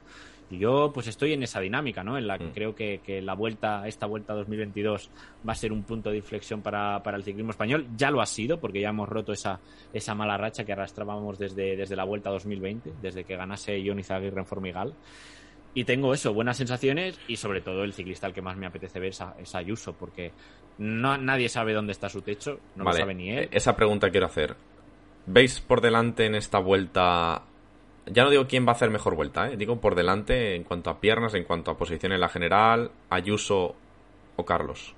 Y yo pues estoy en esa dinámica, ¿no? En la que mm. creo que, la vuelta, esta vuelta 2022 va a ser un punto de inflexión para, el ciclismo español. Ya lo ha sido, porque ya hemos roto esa, esa mala racha que arrastrábamos desde, desde la vuelta 2020, desde que ganase Johnny Zaguirre en Formigal. Y tengo eso, buenas sensaciones y sobre todo el ciclista al que más me apetece ver es, Ayuso, porque no, nadie sabe dónde está su techo, no lo sabe ni él. Esa pregunta quiero hacer. ¿Veis por delante en esta vuelta ya no digo quién va a hacer mejor vuelta, ¿eh? digo por delante en cuanto a piernas, en cuanto a posición en la general, Ayuso o Carlos.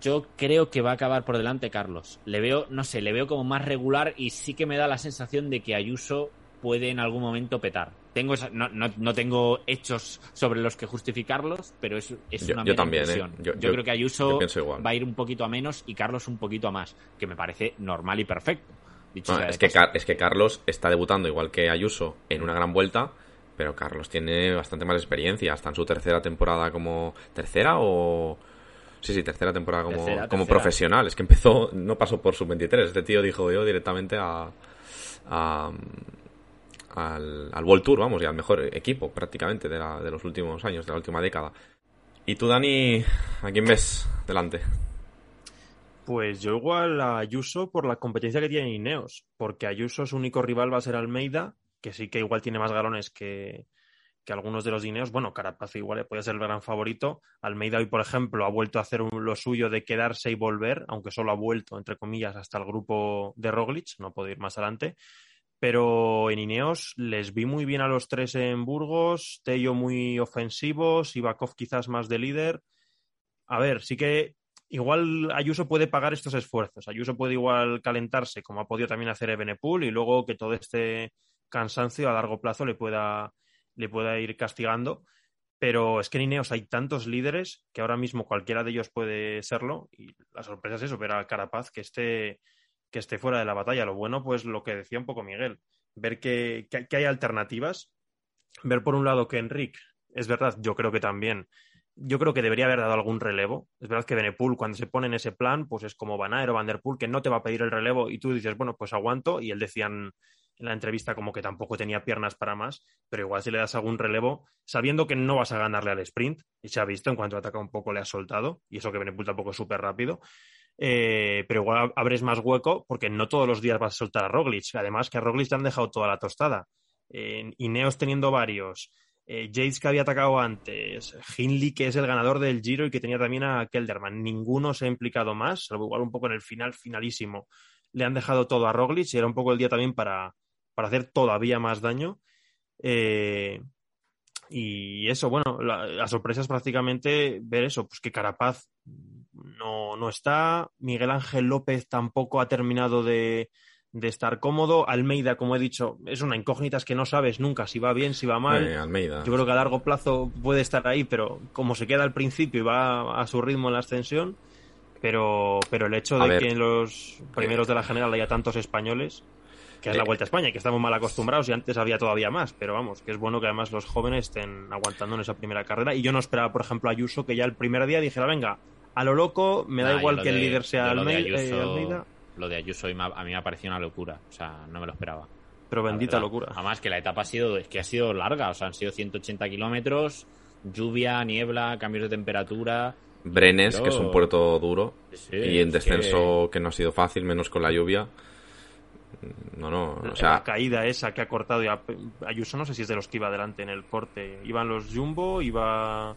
Yo creo que va a acabar por delante Carlos. Le veo, no sé, le veo como más regular y sí que me da la sensación de que Ayuso puede en algún momento petar. Tengo no, no, tengo hechos sobre los que justificarlos, pero es, es una yo también, ¿eh? yo, creo que Ayuso va a ir un poquito a menos y Carlos un poquito a más, que me parece normal y perfecto es, que es que Carlos está debutando igual que Ayuso en una gran vuelta, pero Carlos tiene bastante más experiencia. Está en su tercera temporada como. ¿Tercera o.? Sí, sí, tercera temporada como, como profesional. Es que empezó, no pasó por sub-23. Este tío dijo yo directamente a, al, al World Tour, vamos, y al mejor equipo prácticamente de, de los últimos años, de la última década. ¿Y tú, Dani, a quién ves delante? Pues yo igual a Ayuso por la competencia que tiene Ineos, porque Ayuso su único rival va a ser Almeida, que sí que igual tiene más galones que, algunos de los Ineos. Bueno, Carapaz igual puede ser el gran favorito. Almeida hoy, por ejemplo, ha vuelto a hacer lo suyo de quedarse y volver, aunque solo ha vuelto, entre comillas, hasta el grupo de Roglic, no puede ir más adelante. Pero en Ineos les vi muy bien a los tres en Burgos, Tello muy ofensivo, Sivakov quizás más de líder. A ver, sí que igual Ayuso puede pagar estos esfuerzos. Ayuso puede igual calentarse, como ha podido también hacer Ebenepool, y luego que todo este cansancio a largo plazo le pueda, le pueda ir castigando. Pero es que en Ineos hay tantos líderes que ahora mismo cualquiera de ellos puede serlo. Y la sorpresa es eso, ver a Carapaz que esté, que esté fuera de la batalla. Lo bueno, pues lo que decía un poco Miguel, ver que, que hay alternativas. Ver por un lado que Enric, es verdad, yo creo que también yo creo que debería haber dado algún relevo. Es verdad que Benepool, cuando se pone en ese plan, pues es como Van o Van Der Poel, que no te va a pedir el relevo y tú dices, bueno, pues aguanto. Y él decían en la entrevista como que tampoco tenía piernas para más, pero igual si le das algún relevo, sabiendo que no vas a ganarle al sprint, y se ha visto en cuanto ataca un poco le ha soltado, y eso que Benepul tampoco es súper rápido, eh, pero igual abres más hueco porque no todos los días vas a soltar a Roglic. Además que a Roglic le han dejado toda la tostada. Ineos teniendo varios. Eh, Yates que había atacado antes. Hindley que es el ganador del Giro y que tenía también a Kelderman. Ninguno se ha implicado más, salvo igual un poco en el final finalísimo. Le han dejado todo a Roglic y era un poco el día también para, para hacer todavía más daño. Eh, y eso, bueno, la, la, sorpresa es prácticamente ver eso, pues que Carapaz no, no está, Miguel Ángel López tampoco ha terminado de, de, estar cómodo, Almeida, como he dicho, es una incógnita, es que no sabes nunca si va bien, si va mal. Eh, Almeida. Yo creo que a largo plazo puede estar ahí, pero como se queda al principio y va a su ritmo en la ascensión, pero, pero el hecho de ver. que en los primeros de la general haya tantos españoles, que es la Eh, Vuelta a España, que estamos mal acostumbrados y antes había todavía más, pero vamos, que es bueno que además los jóvenes estén aguantando en esa primera carrera. Y yo no esperaba, por ejemplo, a Ayuso que ya el primer día dijera, venga, a lo loco, me da Nah, igual que el de- líder sea de Almeida, eh, Ayuso- Almeida, Lo de Ayuso hoy me ha- a mí me ha parecido una locura. O sea, no me lo esperaba. pero la bendita locura. Además que la etapa ha sido, es que ha sido larga. O sea, han sido 180 kilómetros, lluvia, niebla, cambios de temperatura. Brenes, que es un puerto duro. Sí, y en es descenso que... no ha sido fácil, menos con la lluvia. No, no, o la sea, caída esa que ha cortado ya Ayuso no sé si es de los que iba adelante en el corte iban los Jumbo iba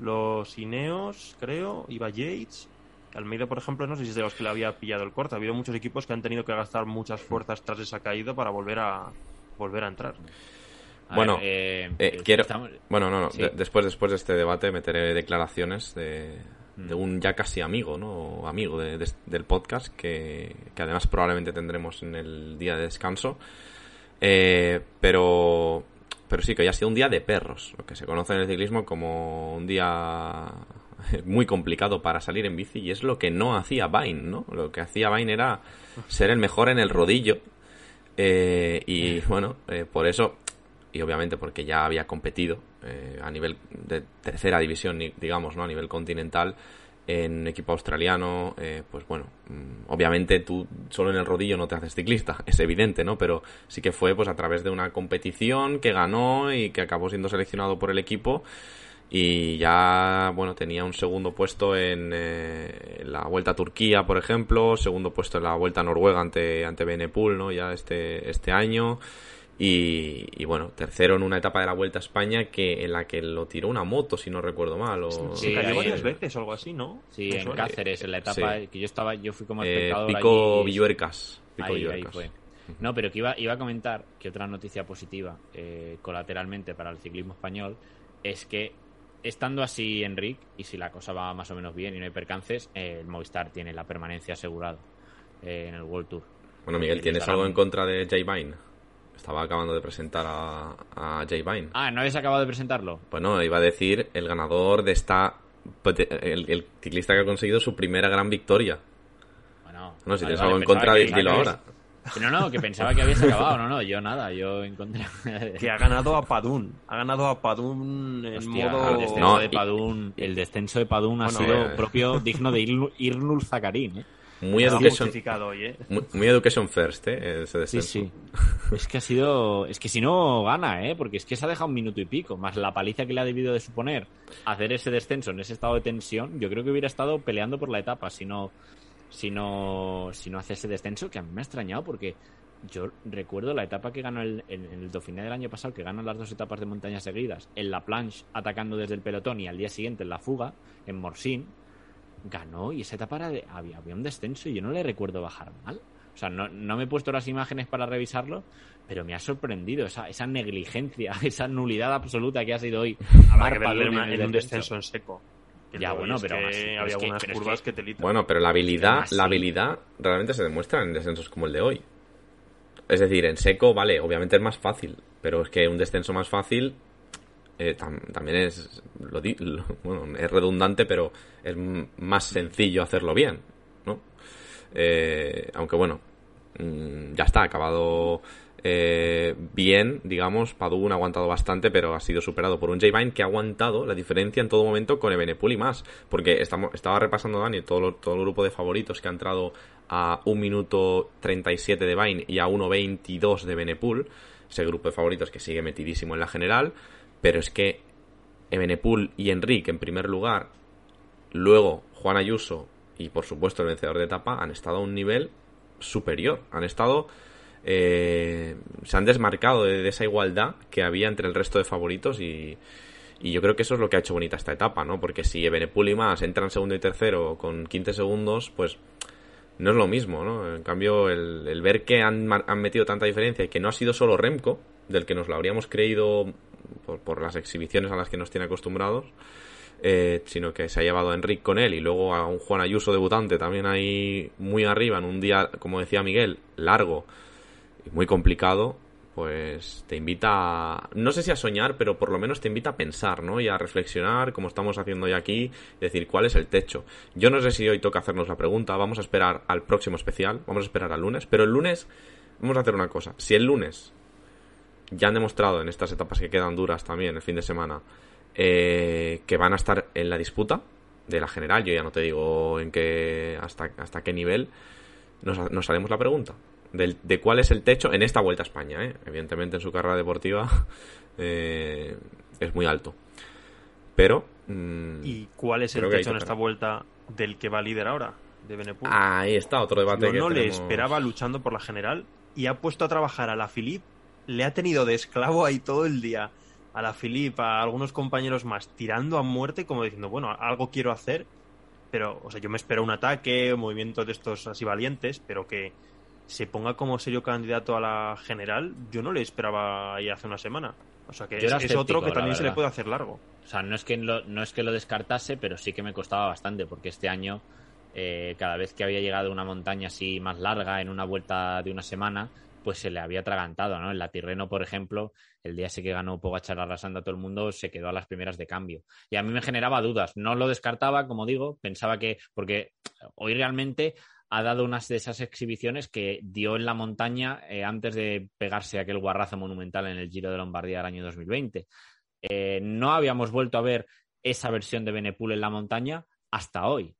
los Ineos creo iba Yates Almeida por ejemplo no sé si es de los que le había pillado el corte ha habido muchos equipos que han tenido que gastar muchas fuerzas tras esa caída para volver a volver a entrar A Bueno, ver, eh, eh, quiero- estamos- Bueno, no, no. Sí. de- después, después de este debate meteré declaraciones de, Mm. de un ya casi amigo, ¿no? Amigo de- de- del podcast que, que además probablemente tendremos en el día de descanso. Eh, pero, pero sí que hoy ha sido un día de perros, lo que se conoce en el ciclismo como un día muy complicado para salir en bici y es lo que no hacía Vine, ¿no? Lo que hacía Vine era ser el mejor en el rodillo eh, y bueno, eh, por eso y obviamente porque ya había competido eh, a nivel de tercera división, digamos, ¿no? A nivel continental en equipo australiano, eh, pues bueno, mm, obviamente tú solo en el rodillo no te haces ciclista, es evidente, ¿no? Pero sí que fue pues a través de una competición que ganó y que acabó siendo seleccionado por el equipo y ya, bueno, tenía un segundo puesto en, eh, la Vuelta a Turquía, por ejemplo, segundo puesto en la Vuelta a Noruega ante, ante Benepul, ¿no? Ya este, este año. Y, y, bueno, tercero en una etapa de la Vuelta a España que en la que lo tiró una moto, si no recuerdo mal. O... se Sí, cayó varias veces o algo así ¿no? Sí, en. Cáceres, en la etapa Sí. que yo estaba, yo fui como Eh, espectador Pico allí. Villuercas. Pico Ahí, ahí Villuercas. fue. No, pero que iba, iba a comentar que otra noticia positiva eh, colateralmente para el ciclismo español es que estando así Enric y si la cosa va más o menos bien y no hay percances, eh, el Movistar tiene la permanencia asegurado eh, en el World Tour. Bueno, Miguel, Eh, ¿tienes algo en contra de Jay Vine? Estaba acabando de presentar a, a Jay Vine. Ah, ¿no habéis acabado de presentarlo? Bueno, iba a decir el ganador de esta. El, el ciclista que ha conseguido su primera gran victoria. Bueno, No, si vale, tienes vale, algo en contra, que- dilo ahora. No, no, que pensaba que habías acabado. No, no, yo nada, yo encontré. que ha ganado a Padún ha ganado a Padún en Hostia, modo el descenso No, de y- Padún, el descenso de Padún ha sido eh. propio digno de Ir- Irnul Zakarin, ¿eh? Muy education, hoy, ¿eh? muy, muy education first, ¿eh? Ese Sí, descenso. sí. Es que ha sido. Es que si no gana, ¿eh? Porque es que se ha dejado un minuto y pico. Más la paliza que le ha debido de suponer hacer ese descenso en ese estado de tensión. Yo creo que hubiera estado peleando por la etapa si no. Si no, si no hace ese descenso, que a mí me ha extrañado porque yo recuerdo la etapa que ganó el, el Dauphiné del año pasado, que ganó las dos etapas de montaña seguidas, en la planche atacando desde el pelotón y al día siguiente en la fuga, en Morsin, ganó y esa etapa era de- había, había un descenso y yo no le recuerdo bajar mal. O sea, no, no me he puesto las imágenes para revisarlo, pero me ha sorprendido esa, esa negligencia, esa nulidad absoluta que ha sido hoy. Habrá que verle en un descenso en seco. Ya, bueno, pero que así, había que- algunas curvas que- que, telita. Bueno, pero la habilidad, la habilidad realmente se demuestra en descensos como el de hoy. Es decir, en seco, vale, obviamente es más fácil, pero es que un descenso más fácil eh, tam- también es, lo bueno, es redundante, pero es más sencillo hacerlo bien, ¿no? Eh, aunque bueno, mm, ya está, acabado eh, bien, digamos, Padun ha aguantado bastante, pero ha sido superado por un J-Vine que ha aguantado la diferencia en todo momento con Ebenepul y más. Porque estamos, estaba repasando Dani todo, todo el grupo de favoritos que ha entrado a 1 minuto 37 de Vine y a 1.22 de Benepul. Ese grupo de favoritos que sigue metidísimo en la general. Pero es que Ebenepul y Enrique en primer lugar, luego Juan Ayuso y por supuesto el vencedor de etapa han estado a un nivel superior. Han estado eh, se han desmarcado de, esa igualdad que había entre el resto de favoritos y, yo creo que eso es lo que ha hecho bonita esta etapa, ¿no? Porque si Ebenepul y más entran segundo y tercero con 15 segundos, pues no es lo mismo, ¿no? En cambio, el, ver que han, han, metido tanta diferencia y que no ha sido solo Remco, del que nos lo habríamos creído por, las exhibiciones a las que nos tiene acostumbrados, eh, sino que se ha llevado a Enric con él y luego a un Juan Ayuso debutante también ahí muy arriba en un día, como decía Miguel, largo muy complicado, pues te invita, no sé si a soñar, pero por lo menos te invita a pensar, ¿no? Y a reflexionar, como estamos haciendo hoy aquí, decir cuál es el techo. Yo no sé si hoy toca hacernos la pregunta, vamos a esperar al próximo especial, vamos a esperar al lunes, pero el lunes vamos a hacer una cosa. Si el lunes ya han demostrado en estas etapas que quedan duras también el fin de semana eh, que van a estar en la disputa de la general, yo ya no te digo en qué hasta, hasta qué nivel, nos, nos haremos la pregunta de, cuál es el techo en esta vuelta a España. ¿eh? Evidentemente en su carrera deportiva eh, es muy alto. Pero... Mm, ¿Y cuál es el techo en esta vuelta del que va líder ahora? De Benepul. Ahí está, otro debate. Yo no le esperaba luchando por la general y ha puesto a trabajar a la Filip. Le ha tenido de esclavo ahí todo el día a la Filip, a algunos compañeros más, tirando a muerte, como diciendo, bueno, algo quiero hacer, pero, o sea, yo me espero un ataque, un movimiento de estos así valientes, pero que, se ponga como serio candidato a la general, yo no le esperaba ahí hace una semana. O sea que es, otro que también se le puede hacer largo. O sea, no es que lo, no es que lo descartase, pero sí que me costaba bastante, porque este año, eh, cada vez que había llegado a una montaña así más larga, en una vuelta de una semana, pues se le había atragantado, ¿no? En la Tirreno, por ejemplo, el día ese que ganó Pogachar arrasando a todo el mundo, se quedó a las primeras de cambio. Y a mí me generaba dudas. No lo descartaba, como digo, pensaba que, porque hoy realmente ha dado unas de esas exhibiciones que dio en la montaña eh, antes de pegarse aquel guarrazo monumental en el Giro de Lombardía del año 2020. Eh, no habíamos vuelto a ver esa versión de Benepul en la montaña hasta hoy.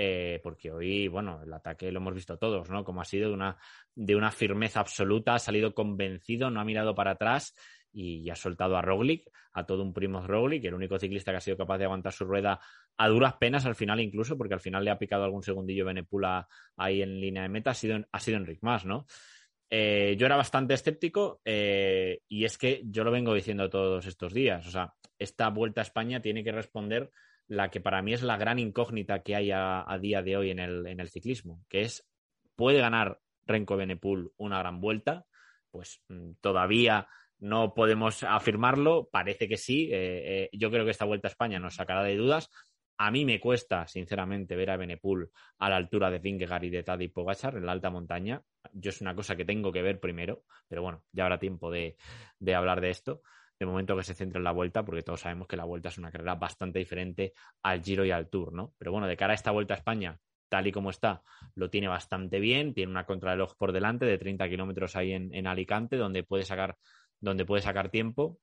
Eh, porque hoy, bueno, el ataque lo hemos visto todos, ¿no? Como ha sido de una, de una firmeza absoluta, ha salido convencido, no ha mirado para atrás y, ha soltado a Roglic, a todo un primo Roglic, el único ciclista que ha sido capaz de aguantar su rueda a duras penas al final incluso, porque al final le ha picado algún segundillo Benepula ahí en línea de meta, ha sido, ha sido Enric Más, ¿no? Eh, yo era bastante escéptico eh, y es que yo lo vengo diciendo todos estos días. O sea, esta vuelta a España tiene que responder la que para mí es la gran incógnita que hay a, día de hoy en el, en el, ciclismo, que es, ¿puede ganar Renko Benepul una gran vuelta? Pues mm, todavía no podemos afirmarlo, parece que sí. Eh, eh, yo creo que esta vuelta a España nos sacará de dudas. A mí me cuesta, sinceramente, ver a Benepul a la altura de Vingegaard y de Tadej Pogachar en la alta montaña. Yo es una cosa que tengo que ver primero, pero bueno, ya habrá tiempo de, hablar de esto. De momento que se centre en la vuelta, porque todos sabemos que la vuelta es una carrera bastante diferente al Giro y al Tour, ¿no? Pero bueno, de cara a esta vuelta a España, tal y como está, lo tiene bastante bien. Tiene una contrarreloj por delante de 30 kilómetros ahí en, en Alicante, donde puede sacar donde puede sacar tiempo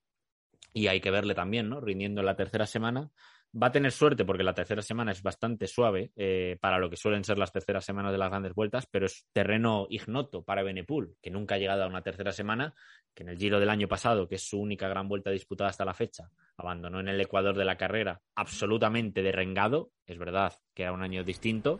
y hay que verle también, ¿no? Rindiendo en la tercera semana. Va a tener suerte porque la tercera semana es bastante suave eh, para lo que suelen ser las terceras semanas de las grandes vueltas, pero es terreno ignoto para Benepul, que nunca ha llegado a una tercera semana, que en el Giro del año pasado, que es su única gran vuelta disputada hasta la fecha, abandonó en el Ecuador de la carrera absolutamente derrengado. Es verdad que era un año distinto,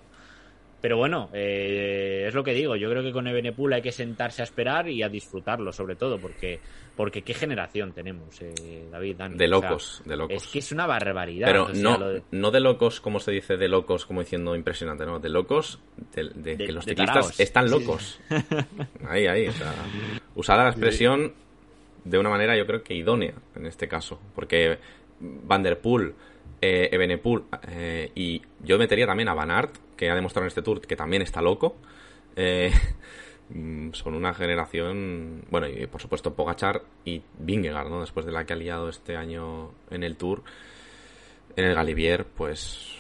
pero bueno, eh, es lo que digo. Yo creo que con Ebenepul hay que sentarse a esperar y a disfrutarlo, sobre todo, porque, porque qué generación tenemos, eh, David. De locos, de locos. Es que es una barbaridad. Pero no, de... no de locos, como se dice, de locos, como diciendo impresionante, no. De locos, de, que los ciclistas están locos. ahí, ahí. O sea, usada la expresión de una manera, yo creo que idónea en este caso. Porque Van der Poel, eh, Ebenepul eh, y yo metería también a Van Aert que ha demostrado en este tour que también está loco. Eh, mm, son una generación, bueno, y por supuesto Pogachar y Vingegaard, ¿no? Después de la que ha liado este año en el Tour, en el Galivier, pues,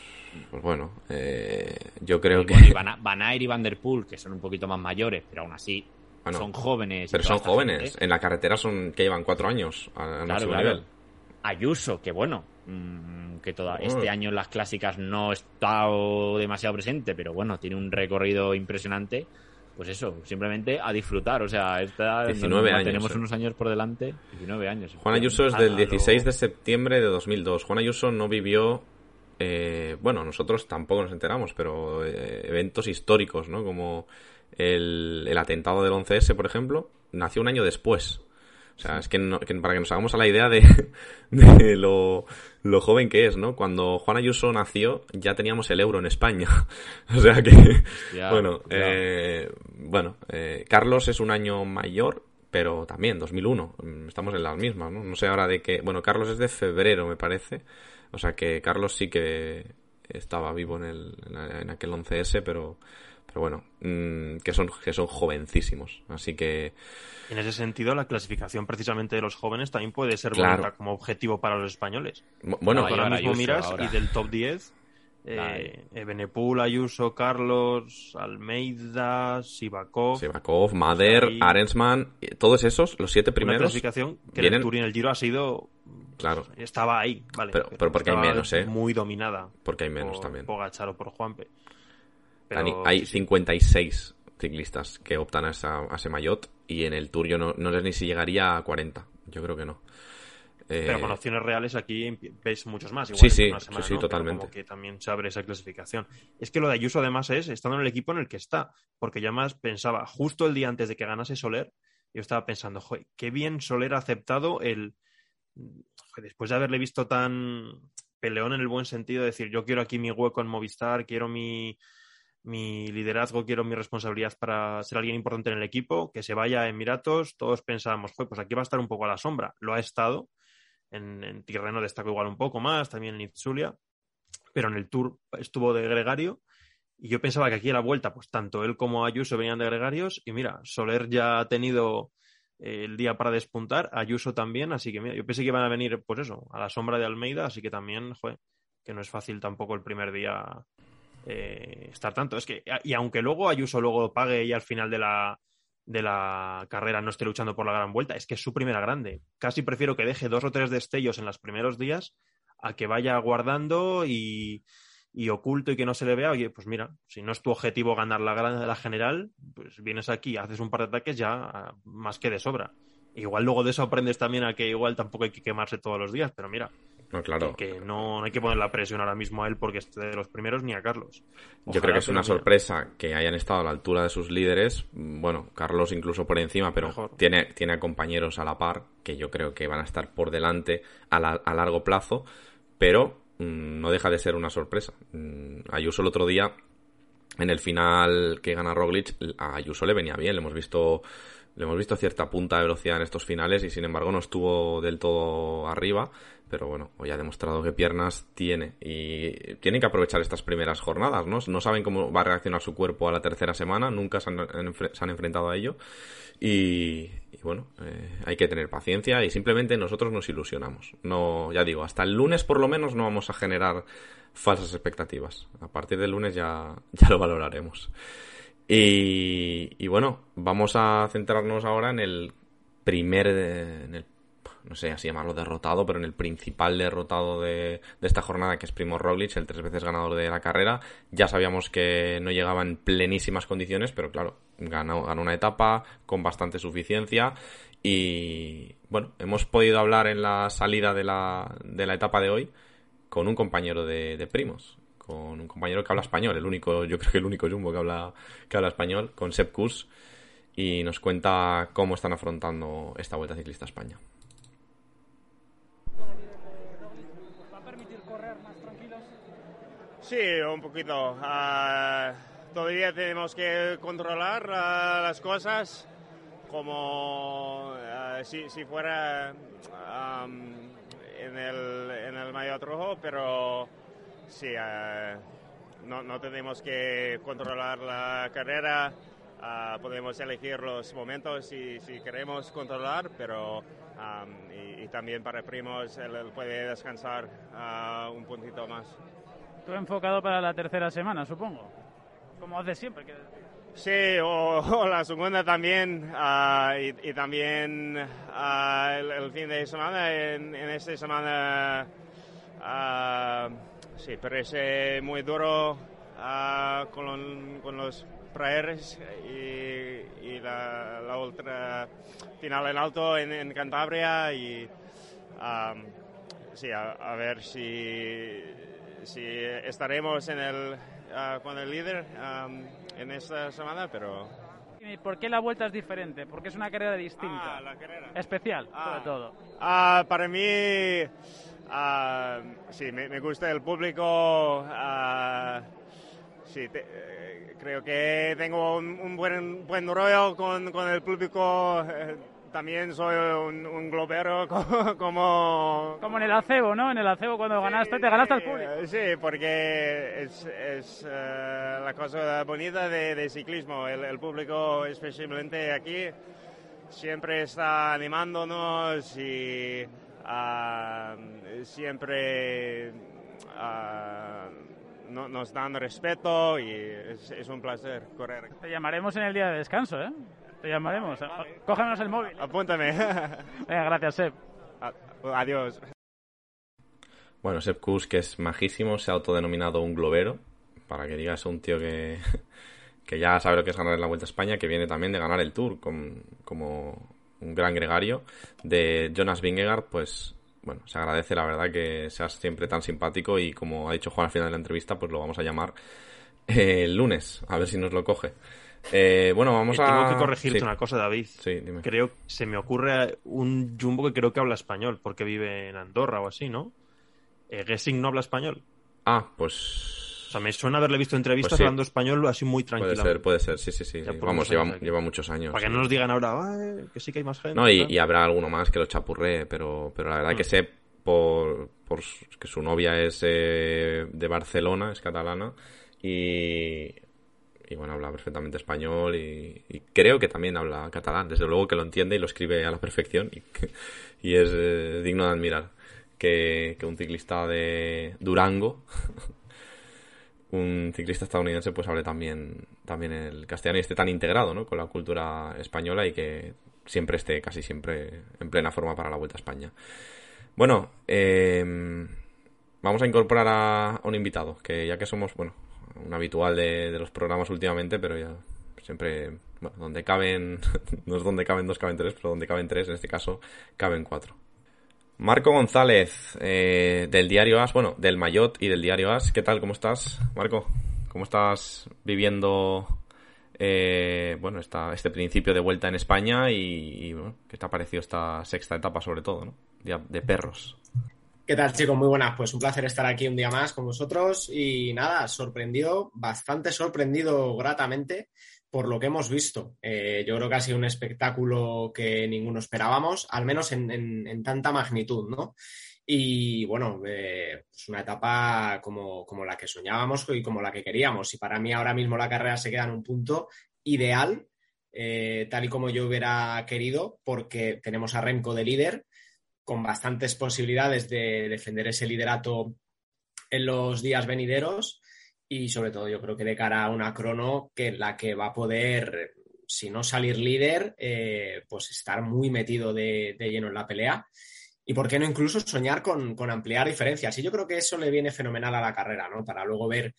pues bueno, eh, yo creo que... Van, Aert y Van Der Poel, que son un poquito más mayores, pero aún así Bueno, son jóvenes. y Pero son jóvenes. gente. En la carretera son que llevan cuatro años a, a Claro, máximo claro. nivel. Ayuso, que bueno, que toda, este año en las clásicas no estado demasiado presente, pero bueno, tiene un recorrido impresionante. Pues eso, simplemente a disfrutar. O sea, esta, 19 años, tenemos eh. unos años por delante. 19 años. Juan Ayuso es del a 16 lo- de septiembre de 2002. Juan Ayuso no vivió, eh, bueno, nosotros tampoco nos enteramos, pero eh, eventos históricos, ¿no? Como el, el atentado del 11S, por ejemplo, nació un año después. O sea, es que, no- que para que nos hagamos a la idea de, de lo, lo joven que es, ¿no? Cuando Juan Ayuso nació, ya teníamos el euro en España. o sea que, bueno, eh, bueno, eh, Carlos es un año mayor, pero también 2001. Mm, Estamos en las mismas, ¿no? No sé ahora de qué. Bueno, Carlos es de febrero, me parece. O sea que Carlos sí que estaba vivo en, el, en aquel 11S, pero, pero bueno, mm, que son que son jovencísimos. Así que En ese sentido, la clasificación precisamente de los jóvenes también puede ser Claro. bonita como objetivo para los españoles. bu- bueno, Ah, ahora mismo miras ahora. y del top 10, eh, eh, Benepul, Ayuso, Carlos, Almeida, Sivakov. Sivakov, Mader, ahí- Arensman, y todos esos, los siete Una primeros. clasificación que en vienen- el Tour y en el Giro ha sido. Claro, Estaba ahí, vale. Pero- pero porque hay menos, ¿eh? Muy dominada. porque hay menos por también. Pogachar o por Juanpe. Pero hay sí, sí. 56 ciclistas que optan a, esa- a ese maillot y en el Tour yo no, no sé ni si llegaría a 40. Yo creo que no. Eh, Pero con opciones reales aquí ves muchos más. Igual Sí, sí, una semana, sí, sí, ¿no? Pero totalmente. Como que también se abre esa clasificación. Es que lo de Ayuso además es estando en el equipo en el que está. Porque yo además pensaba, justo el día antes de que ganase Soler, yo estaba pensando, joder, qué bien Soler ha aceptado el. joder, después de haberle visto tan peleón en el buen sentido, de decir, yo quiero aquí mi hueco en Movistar, quiero mi, mi liderazgo, quiero mi responsabilidad para ser alguien importante en el equipo, que se vaya a Emiratos, todos pensábamos, pues aquí va a estar un poco a la sombra. Lo ha estado, en, en Tirreno destacó igual un poco más, también en Itzulia, pero en el Tour estuvo de gregario. Y yo pensaba que aquí a la vuelta, pues tanto él como Ayuso venían de gregarios. Y mira, Soler ya ha tenido eh, el día para despuntar, Ayuso también. Así que mira, yo pensé que iban a venir, pues eso, a la sombra de Almeida. Así que también, joder, que no es fácil tampoco el primer día eh, estar tanto. Es que, y aunque luego Ayuso luego pague y al final de la, de la carrera no esté luchando por la gran vuelta, es que es su primera grande. Casi prefiero que deje dos o tres destellos en los primeros días a que vaya guardando y, y oculto y que no se le vea. Oye, pues mira, si no es tu objetivo ganar la, la general, pues vienes aquí, haces un par de ataques ya ah, más que de sobra. Igual luego de eso aprendes también a que igual tampoco hay que quemarse todos los días, pero mira, no, claro. que no, no hay que poner la presión ahora mismo a él porque esté de los primeros ni a Carlos. Yo creo que es una sorpresa que hayan estado a la altura de sus líderes. Bueno, Carlos incluso por encima, pero Mejor. tiene, tiene a compañeros a la par que yo creo que van a estar por delante a, la- a largo plazo, pero mm, no deja de ser una sorpresa. Mm, Ayuso el otro día, en el final que gana Roglic, a Ayuso le venía bien, le hemos visto... Le hemos visto cierta punta de velocidad en estos finales y sin embargo no estuvo del todo arriba. Pero bueno, hoy ha demostrado que piernas tiene y tienen que aprovechar estas primeras jornadas, ¿no? No saben cómo va a reaccionar su cuerpo a la tercera semana, nunca se han, enfrentado a ello y, bueno, eh, hay que tener paciencia y simplemente nosotros nos ilusionamos. No, ya digo, hasta el lunes por lo menos no vamos a generar falsas expectativas. A partir del lunes ya, ya lo valoraremos. Y, bueno, vamos a centrarnos ahora en el primer, no sé así llamarlo derrotado, pero en el principal derrotado de, esta jornada, que es Primo Roglic, el tres veces ganador de la carrera. Ya sabíamos que no llegaba en plenísimas condiciones, pero claro, ganó, ganó una etapa con bastante suficiencia. Y bueno, hemos podido hablar en la salida de la, de la etapa de hoy con un compañero de, primos, con un compañero que habla español, el único, yo creo que el único jumbo que habla, que habla español, con Sepp Kuss, y nos cuenta cómo están afrontando esta Vuelta Ciclista a España. ¿Va a permitir correr más tranquilos? Sí, un poquito. Ah, todavía tenemos que controlar ah, las cosas como ah, si, si fuera am, en, el, en el maillot rojo, pero sí, no, no tenemos que controlar la carrera. podemos elegir los momentos si, si queremos controlar, pero am, y, también para primos él, puede descansar un puntito más. Tú enfocado para la tercera semana, supongo. Como hace siempre. Que... Sí, o, o la segunda también, ah, y, y también ah, el, el fin de semana, en, en esta semana, ah, sí, parece muy duro con, con los praeres y, y la, la otra final en alto en, en Cantabria y ah, sí, a, a ver si, si estaremos en el, ah, con el líder ah, en esta semana, pero ¿Y ¿Por qué la vuelta es diferente? Porque es una carrera distinta. Ah, la carrera. Especial, Ah. sobre todo. Ah, para mí, ah, sí, me, me gusta el público. sí, te- eh, creo que tengo un, un buen, buen rollo con, con el público. También soy un, un globero co- como... Como en el acebo, ¿no? En el acebo cuando ganaste, te ganaste al público. Eh, Sí, porque es, es, eh, la cosa bonita de, de ciclismo. El, el público, especialmente aquí, siempre está animándonos y ah, siempre no- nos dan respeto y es, es un placer correr. Te llamaremos en el día de descanso, ¿eh? Te llamaremos. Cógenos el móvil. Apúntame. Venga, gracias, Seb. Adiós. Bueno, Sepp Kuss, que es majísimo, se ha autodenominado un globero, para que digas un tío que, que ya sabe lo que es ganar en la Vuelta a España, que viene también de ganar el Tour con- como un gran gregario. De Jonas Vingegaard, pues bueno, se agradece la verdad que seas siempre tan simpático y como ha dicho Juan al final de la entrevista, pues lo vamos a llamar eh, el lunes, a ver si nos lo coge. Eh, bueno, vamos Eh, a... Tengo que corregirte sí. una cosa, David. Sí, dime. Creo, se me ocurre un jumbo que creo que habla español, porque vive en Andorra o así, ¿no? Eh, Gessing no habla español. Ah, pues... O sea, me suena haberle visto entrevistas Pues sí. hablando español así muy Puede tranquila. ser, puede ser, sí, sí, sí. Ya por Vamos, lleva, muchos años. Para que no nos digan ahora, "Ay, que sí que hay más gente. No, y, tal". y habrá alguno más que lo chapurree, pero, pero la verdad Mm. que sé por, por que su novia es eh, de Barcelona, es catalana, y, y bueno, habla perfectamente español y, creo que también habla catalán, desde luego que lo entiende y lo escribe a la perfección y, es eh, digno de admirar que, que un ciclista de Durango un ciclista estadounidense pues hable también, también el castellano y esté tan integrado ¿no? con la cultura española y que siempre esté casi siempre en plena forma para la Vuelta a España. Bueno, eh, vamos a incorporar a un invitado, que ya que somos, bueno, un habitual de, los programas últimamente, pero ya siempre, bueno, donde caben, no es donde caben dos, caben tres, pero donde caben tres, en este caso, caben cuatro. Marco González, eh, del diario As, bueno, del Mayot y del diario As. ¿Qué tal? ¿Cómo estás, Marco? ¿Cómo estás viviendo, eh, bueno, esta, este principio de vuelta en España y, bueno, qué te ha parecido esta sexta etapa sobre todo, ¿no? De perros. ¿Qué tal, chicos? Muy buenas. Pues un placer estar aquí un día más con vosotros y nada, sorprendido, bastante sorprendido gratamente por lo que hemos visto. Eh, yo creo que ha sido un espectáculo que ninguno esperábamos, al menos en, en- tanta magnitud, ¿no? Y bueno, eh, es una etapa como, como la que soñábamos y como la que queríamos. Y para mí ahora mismo la carrera se queda en un punto ideal, eh, tal y como yo hubiera querido, porque tenemos a Remco de líder, con bastantes posibilidades de defender ese liderato en los días venideros y sobre todo yo creo que de cara a una crono que la que va a poder, si no salir líder, eh, pues estar muy metido de, de lleno en la pelea. Y por qué no incluso soñar con, con ampliar diferencias. Y yo creo que eso le viene fenomenal a la carrera, ¿no? Para luego ver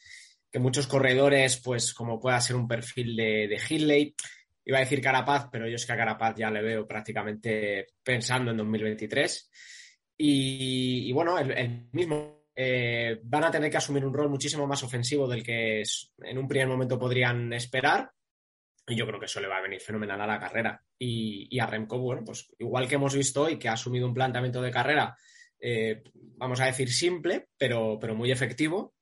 que muchos corredores, pues como pueda ser un perfil de, de iba a decir Carapaz, pero yo es que a Carapaz ya le veo prácticamente pensando en 2023. Y, y bueno, el, mismo eh, van a tener que asumir un rol muchísimo más ofensivo del que en un primer momento podrían esperar. Y yo creo que eso le va a venir fenomenal a la carrera. Y, y a Remco, bueno, pues igual que hemos visto hoy, que ha asumido un planteamiento de carrera, eh, vamos a decir simple, pero, pero muy efectivo,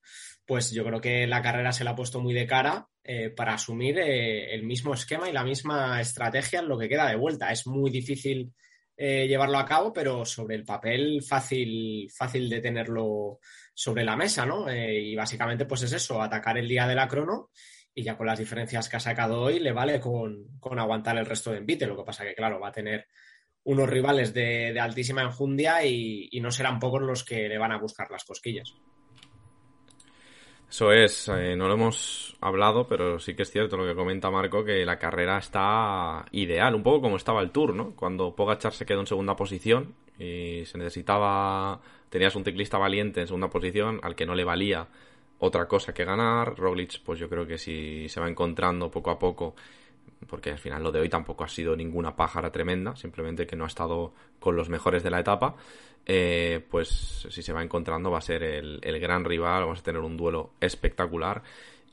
pues yo creo que la carrera se la ha puesto muy de cara eh, para asumir eh, el mismo esquema y la misma estrategia en lo que queda de vuelta. Es muy difícil eh, llevarlo a cabo, pero sobre el papel fácil, fácil de tenerlo sobre la mesa, ¿no? Y básicamente pues es eso, atacar el día de la crono y ya con las diferencias que ha sacado hoy le vale con, con aguantar el resto de envite. Lo que pasa que, claro, va a tener unos rivales de, altísima enjundia y no serán pocos los que le van a buscar las cosquillas. Eso es, eh, no lo hemos hablado, pero sí que es cierto lo que comenta Marco, que la carrera está ideal, un poco como estaba el Tour, ¿no? Cuando Pogachar se quedó en segunda posición y se necesitaba, tenías un ciclista valiente en segunda posición al que no le valía otra cosa que ganar, Roglic pues yo creo que si se va encontrando poco a poco porque al final lo de hoy tampoco ha sido ninguna pájara tremenda, simplemente que no ha estado con los mejores de la etapa, eh, pues si se va encontrando va a ser el, gran rival, vamos a tener un duelo espectacular.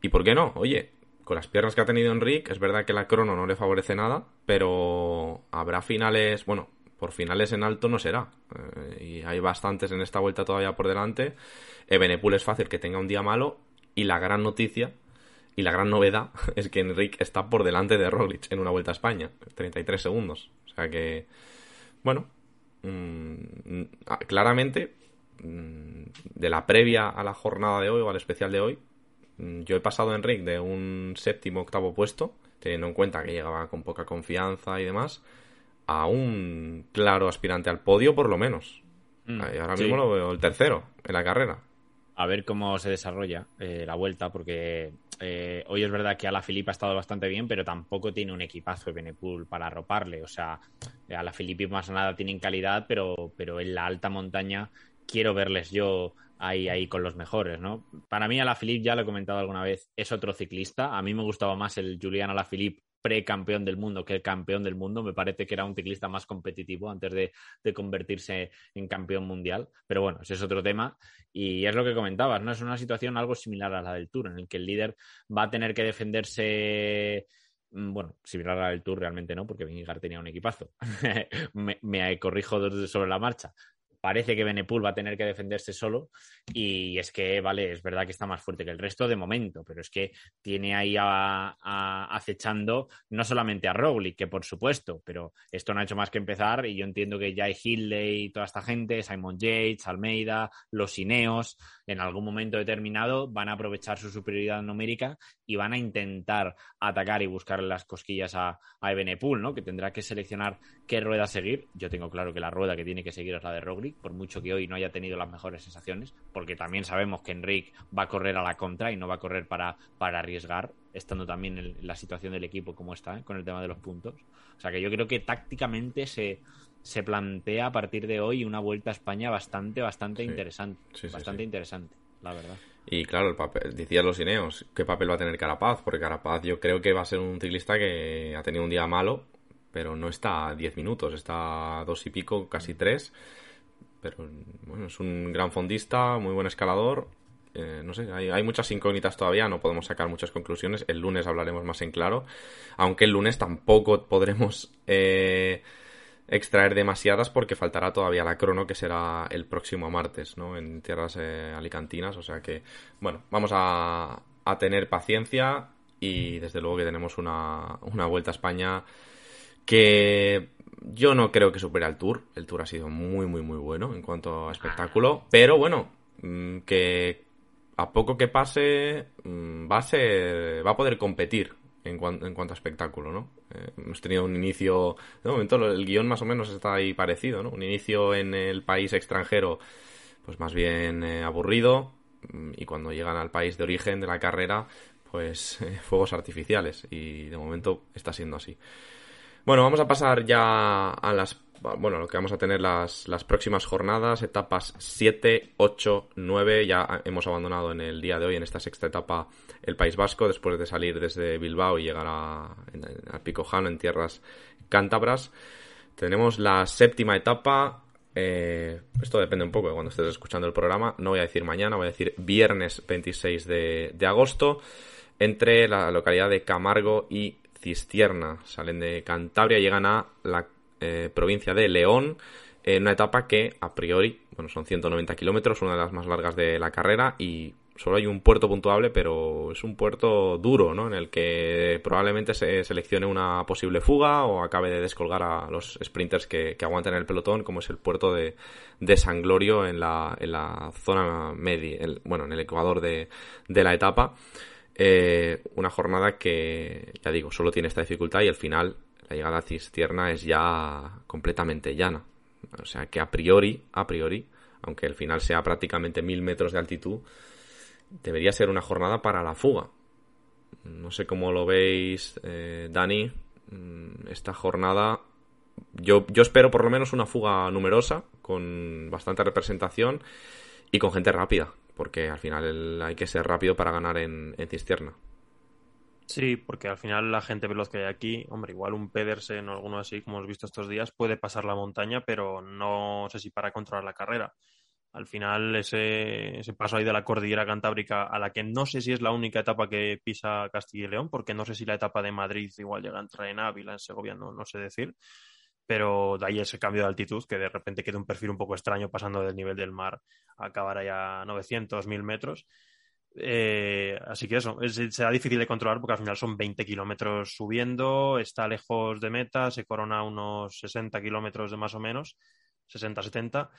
Y por qué no, oye, con las piernas que ha tenido Enrique, es verdad que la crono no le favorece nada, pero habrá finales, bueno, por finales en alto no será. Eh, y hay bastantes en esta vuelta todavía por delante. Ebenepul es fácil que tenga un día malo y la gran noticia y la gran novedad es que Enrique está por delante de Roglic en una vuelta a España, 33 segundos. O sea que, bueno, mm, ah, claramente, mm, de la previa a la jornada de hoy o al especial de hoy, mm, yo he pasado a Enrique de un séptimo octavo puesto, teniendo en cuenta que llegaba con poca confianza y demás, a un claro aspirante al podio por lo menos. ahora mismo lo veo el tercero en la carrera a ver cómo se desarrolla eh, la vuelta, porque eh, hoy es verdad que a la Filipa ha estado bastante bien, pero tampoco tiene un equipazo de Benepool para arroparle. O sea, a la Filipe más nada tienen calidad, pero, pero en la alta montaña quiero verles yo ahí, ahí con los mejores, ¿no? Para mí a la Philippe, ya lo he comentado alguna vez, es otro ciclista. A mí me gustaba más el Julián Alaphilippe pre-campeón del mundo que el campeón del mundo. Me parece que era un ciclista más competitivo antes de, convertirse en campeón mundial. Pero bueno, ese es otro tema. Y es lo que comentabas, ¿no? Es una situación algo similar a la del Tour, en el que el líder va a tener que defenderse mm, bueno, similar a la del Tour realmente no, porque Vingegaard tenía un equipazo. me, me, corrijo sobre la marcha parece que Benepul va a tener que defenderse solo y es que, vale, es verdad que está más fuerte que el resto de momento, pero es que tiene ahí acechando no solamente a Roglic, que por supuesto, pero esto no ha hecho más que empezar y yo entiendo que ya hay Hindley y toda esta gente, Simon Yates, Almeida, los Ineos, en algún momento determinado van a aprovechar su superioridad numérica y van a intentar atacar y buscar las cosquillas a, a Ebenepul, ¿no? Que tendrá que seleccionar qué rueda seguir. Yo tengo claro que la rueda que tiene que seguir es la de Roglic por mucho que hoy no haya tenido las mejores sensaciones, porque también sabemos que Enrique va a correr a la contra y no va a correr para, para arriesgar, estando también en la situación del equipo como está, ¿eh? con el tema de los puntos. O sea que yo creo que tácticamente se, se plantea a partir de hoy una vuelta a España bastante, bastante interesante. bastante interesante, la verdad. Y claro, el papel, decían los Ineos, ¿qué papel va a tener Carapaz? Porque Carapaz yo creo que va a ser un ciclista que ha tenido un día malo, pero no está a 10 minutos, está a dos y pico, casi tres pero bueno, es un gran fondista, muy buen escalador. Eh, no sé, hay, muchas incógnitas todavía, no podemos sacar muchas conclusiones. El lunes hablaremos más en claro, aunque el lunes tampoco podremos eh, extraer demasiadas porque faltará todavía la crono que será el próximo martes, ¿no? En tierras eh, alicantinas, o sea que, bueno, vamos a, a tener paciencia y desde luego que tenemos una, una vuelta a España que yo no creo que supere al Tour. El Tour ha sido muy, muy, muy bueno en cuanto a espectáculo. Pero bueno, mm, que a poco que pase mm, va a ser, va a poder competir en, en cuanto a espectáculo, ¿no? Eh, hemos tenido un inicio, de momento el guion más o menos está ahí parecido, ¿no? Un inicio en el país extranjero, pues más bien eh, aburrido, mm, y cuando llegan al país de origen de la carrera, pues fuegos artificiales, y de momento está siendo así. Bueno, vamos a pasar ya a las bueno, lo que vamos a tener las, las próximas jornadas, etapas 7, 8, 9, ya hemos abandonado en el día de hoy, en esta sexta etapa, el País Vasco, después de salir desde Bilbao y llegar a, a Picojano, en tierras cántabras. Tenemos la séptima etapa, eh, esto depende un poco de cuando estés escuchando el programa, no voy a decir mañana, voy a decir viernes 26 de, de agosto, entre la localidad de Camargo y Cistierna. Salen de Cantabria, llegan a la eh, provincia de León, en una etapa que a priori, bueno, son 190 kilómetros, una de las más largas de la carrera y solo hay un puerto puntuable, pero es un puerto duro, ¿no? En el que probablemente se seleccione una posible fuga o acabe de descolgar a los sprinters que, que aguantan el pelotón, como es el puerto de, de San Glorio en la, en la zona media, bueno, en el ecuador de, de la etapa. Eh, una jornada que, ya digo, solo tiene esta dificultad y al final la llegada a Cistierna es ya completamente llana. O sea que a priori, a priori, aunque el final sea prácticamente mil metros de altitud, debería ser una jornada para la fuga. No sé cómo lo veis, eh, Dani. Mm, esta jornada, yo, yo espero por lo menos una fuga numerosa, con bastante representación y con gente rápida, porque al final hay que ser rápido para ganar en, en cisterna. Sí, porque al final la gente veloz que hay aquí, hombre, igual un Pedersen o alguno así, como hemos visto estos días, puede pasar la montaña, pero no sé si para controlar la carrera. Al final, ese, paso ahí de la cordillera cantábrica, a la que no sé si es la única etapa que pisa Castilla y León, porque no sé si la etapa de Madrid igual llega a entrar en Ávila, en Segovia, no sé decir. Pero de ahí ese cambio de altitud, que de repente queda un perfil un poco extraño pasando del nivel del mar a acabar allá a 900, 1000 metros. Eh, así que eso, es, será difícil de controlar porque al final son 20 kilómetros subiendo, está lejos de meta, se corona unos 60 kilómetros de más o menos, 60-70.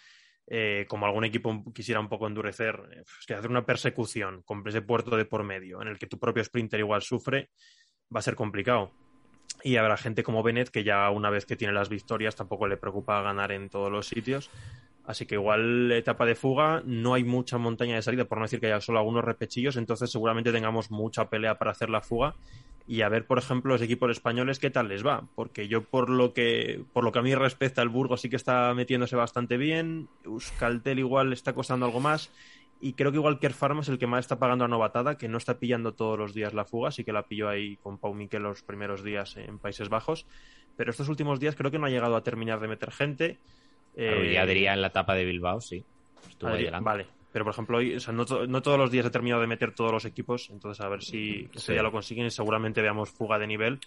Eh, como algún equipo quisiera un poco endurecer, eh, es que hacer una persecución con ese puerto de por medio en el que tu propio sprinter igual sufre, va a ser complicado. Y habrá gente como Bennett que ya una vez que tiene las victorias tampoco le preocupa ganar en todos los sitios. Así que igual etapa de fuga, no hay mucha montaña de salida, por no decir que haya solo algunos repechillos, entonces seguramente tengamos mucha pelea para hacer la fuga y a ver, por ejemplo, los equipos españoles qué tal les va, porque yo por lo que por lo que a mí respecta el Burgos sí que está metiéndose bastante bien, Euskaltel igual está costando algo más y creo que igual Kerfarm es el que más está pagando a novatada, que no está pillando todos los días la fuga, así que la pilló ahí con Pau Miquel los primeros días en Países Bajos, pero estos últimos días creo que no ha llegado a terminar de meter gente eh, Adrián en la etapa de Bilbao, sí. Estuvo Vale. Pero, por ejemplo, hoy, no, todos los días he terminado de meter todos los equipos, entonces a ver si ya lo consiguen y seguramente veamos fuga de nivel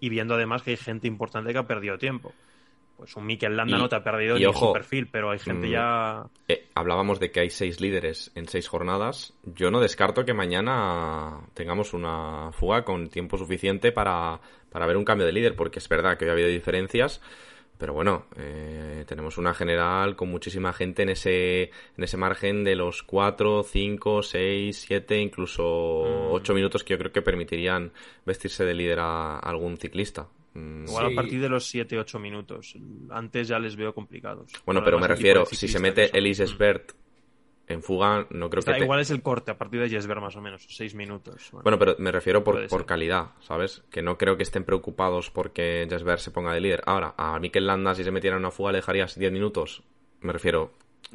y viendo además que hay gente importante que ha perdido tiempo. Pues un Mikel Landa no te ha perdido ni su perfil, pero hay gente mm, ya... Eh, hablábamos de que hay seis líderes en seis jornadas. Yo no descarto que mañana tengamos una fuga con tiempo suficiente para, para ver un cambio de líder, porque es verdad que hoy ha habido diferencias, pero bueno, eh, tenemos una general con muchísima gente en ese, en ese margen de los 4, 5, 6, 7, incluso 8 mm. minutos que yo creo que permitirían vestirse de líder a, algún ciclista. Mm. Igual a partir de los 7, 8 minutos. Antes ya les veo complicados. Bueno, pero me refiero, si se mete Elise Sbert en fuga no creo que... Igual es el corte a partir de Jesper más o menos, seis minutos. Bueno, pero me refiero por, por calidad, ¿sabes? Que no creo que estén preocupados porque Jesper se ponga de líder. Ahora, a Mikel Landa si se metiera en una fuga le dejarías 10 minutos. Me refiero,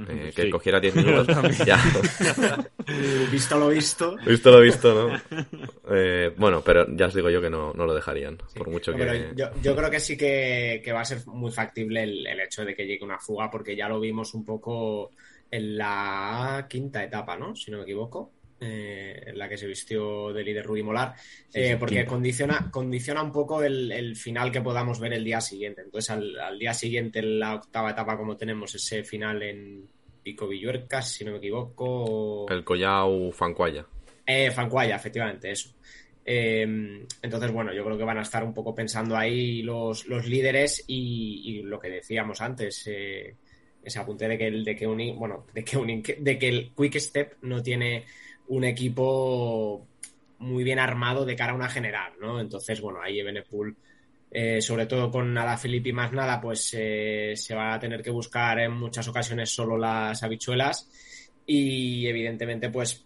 eh, que cogiera 10 minutos. ya. visto lo visto. Visto lo visto, ¿no? Eh, bueno, pero ya os digo yo que no, no lo dejarían. Por mucho que. Yo, yo, creo que sí que, que, va a ser muy factible el, el hecho de que llegue una fuga, porque ya lo vimos un poco en la quinta etapa, ¿no? Si no me equivoco. Eh, en la que se vistió de líder Rubí Molar, eh, porque condiciona, condiciona un poco el, final que podamos ver el día siguiente. Entonces, al, día siguiente, en la octava etapa, como tenemos ese final en Pico Villuercas, si no me equivoco. El Collao Fancuaya. Eh, Fancuaya, efectivamente, eso. Eh, entonces, bueno, yo creo que van a estar un poco pensando ahí los, los líderes y, y, lo que decíamos antes. Eh, ese apunte de que el de que un bueno de que un, de que el Quick Step no tiene un equipo muy bien armado de cara a una general, ¿no? Entonces, bueno, ahí Ebenepool, eh, sobre todo con nada Felipe y más nada, pues eh, se va a tener que buscar en muchas ocasiones solo las habichuelas y evidentemente pues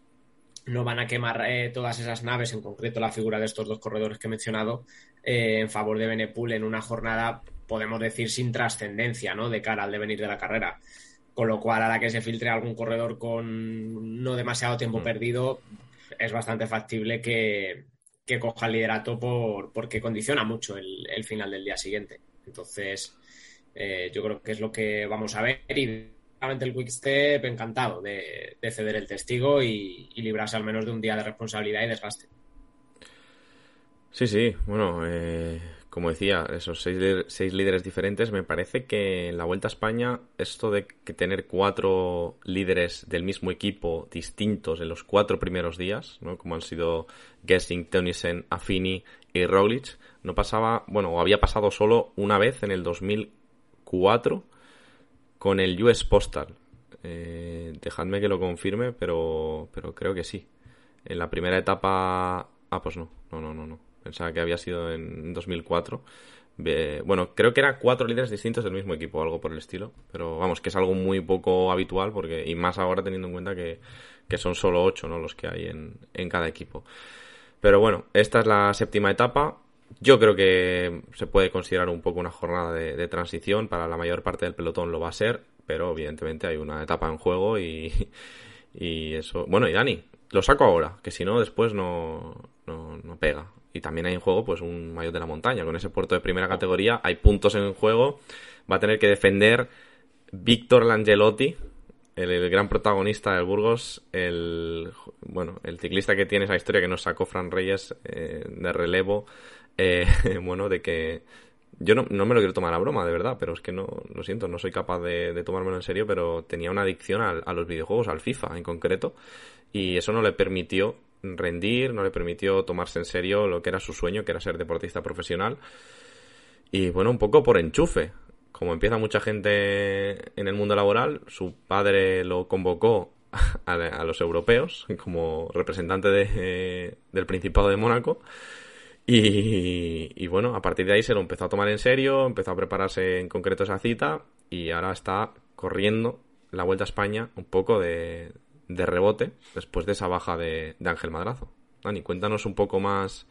no van a quemar eh, todas esas naves, en concreto la figura de estos dos corredores que he mencionado, eh, en favor de Benepool en una jornada podemos decir, sin trascendencia, ¿no? De cara al devenir de la carrera. Con lo cual, a la que se filtre algún corredor con no demasiado tiempo mm. perdido, es bastante factible que, coja el liderato por, porque condiciona mucho el, final del día siguiente. Entonces, eh, yo creo que es lo que vamos a ver y realmente el Quickstep encantado de, ceder el testigo y, y, librarse al menos de un día de responsabilidad y desgaste. Sí, sí, bueno, eh, como decía, esos seis, líderes diferentes, me parece que en la Vuelta a España esto de que tener cuatro líderes del mismo equipo distintos en los cuatro primeros días, ¿no? como han sido Gessing, Tönnissen, Affini y Roglic, no pasaba, bueno, o había pasado solo una vez en el 2004 con el US Postal. Eh, dejadme que lo confirme, pero, pero creo que sí. En la primera etapa... Ah, pues no, no, no, no, no Pensaba que había sido en 2004. Eh, bueno, creo que era cuatro líderes distintos del mismo equipo, algo por el estilo. Pero vamos, que es algo muy poco habitual, porque y más ahora teniendo en cuenta que, que son solo ocho ¿no? los que hay en, en cada equipo. Pero bueno, esta es la séptima etapa. Yo creo que se puede considerar un poco una jornada de, de, transición. Para la mayor parte del pelotón lo va a ser, pero evidentemente hay una etapa en juego y, y eso. Bueno, y Dani, lo saco ahora, que si no, después no, no, no, pega. Y también hay en juego pues un mayor de la montaña. Con ese puerto de primera categoría hay puntos en juego. Va a tener que defender Víctor Langelotti, el, gran protagonista del Burgos, el bueno, el ciclista que tiene esa historia que nos sacó Fran Reyes eh, de relevo, eh, bueno, de que yo no, no, me lo quiero tomar a broma, de verdad, pero es que no, lo siento, no soy capaz de, tomármelo en serio, pero tenía una adicción a, los videojuegos, al FIFA en concreto, y eso no le permitió rendir, no le permitió tomarse en serio lo que era su sueño, que era ser deportista profesional. Y bueno, un poco por enchufe. Como empieza mucha gente en el mundo laboral, su padre lo convocó a, los europeos como representante de, eh, del Principado de Mónaco. Y, bueno, a partir de ahí se lo empezó a tomar en serio, empezó a prepararse en concreto esa cita y ahora está corriendo la Vuelta a España un poco de, de rebote después de esa baja de, de, Ángel Madrazo. Dani, cuéntanos un poco más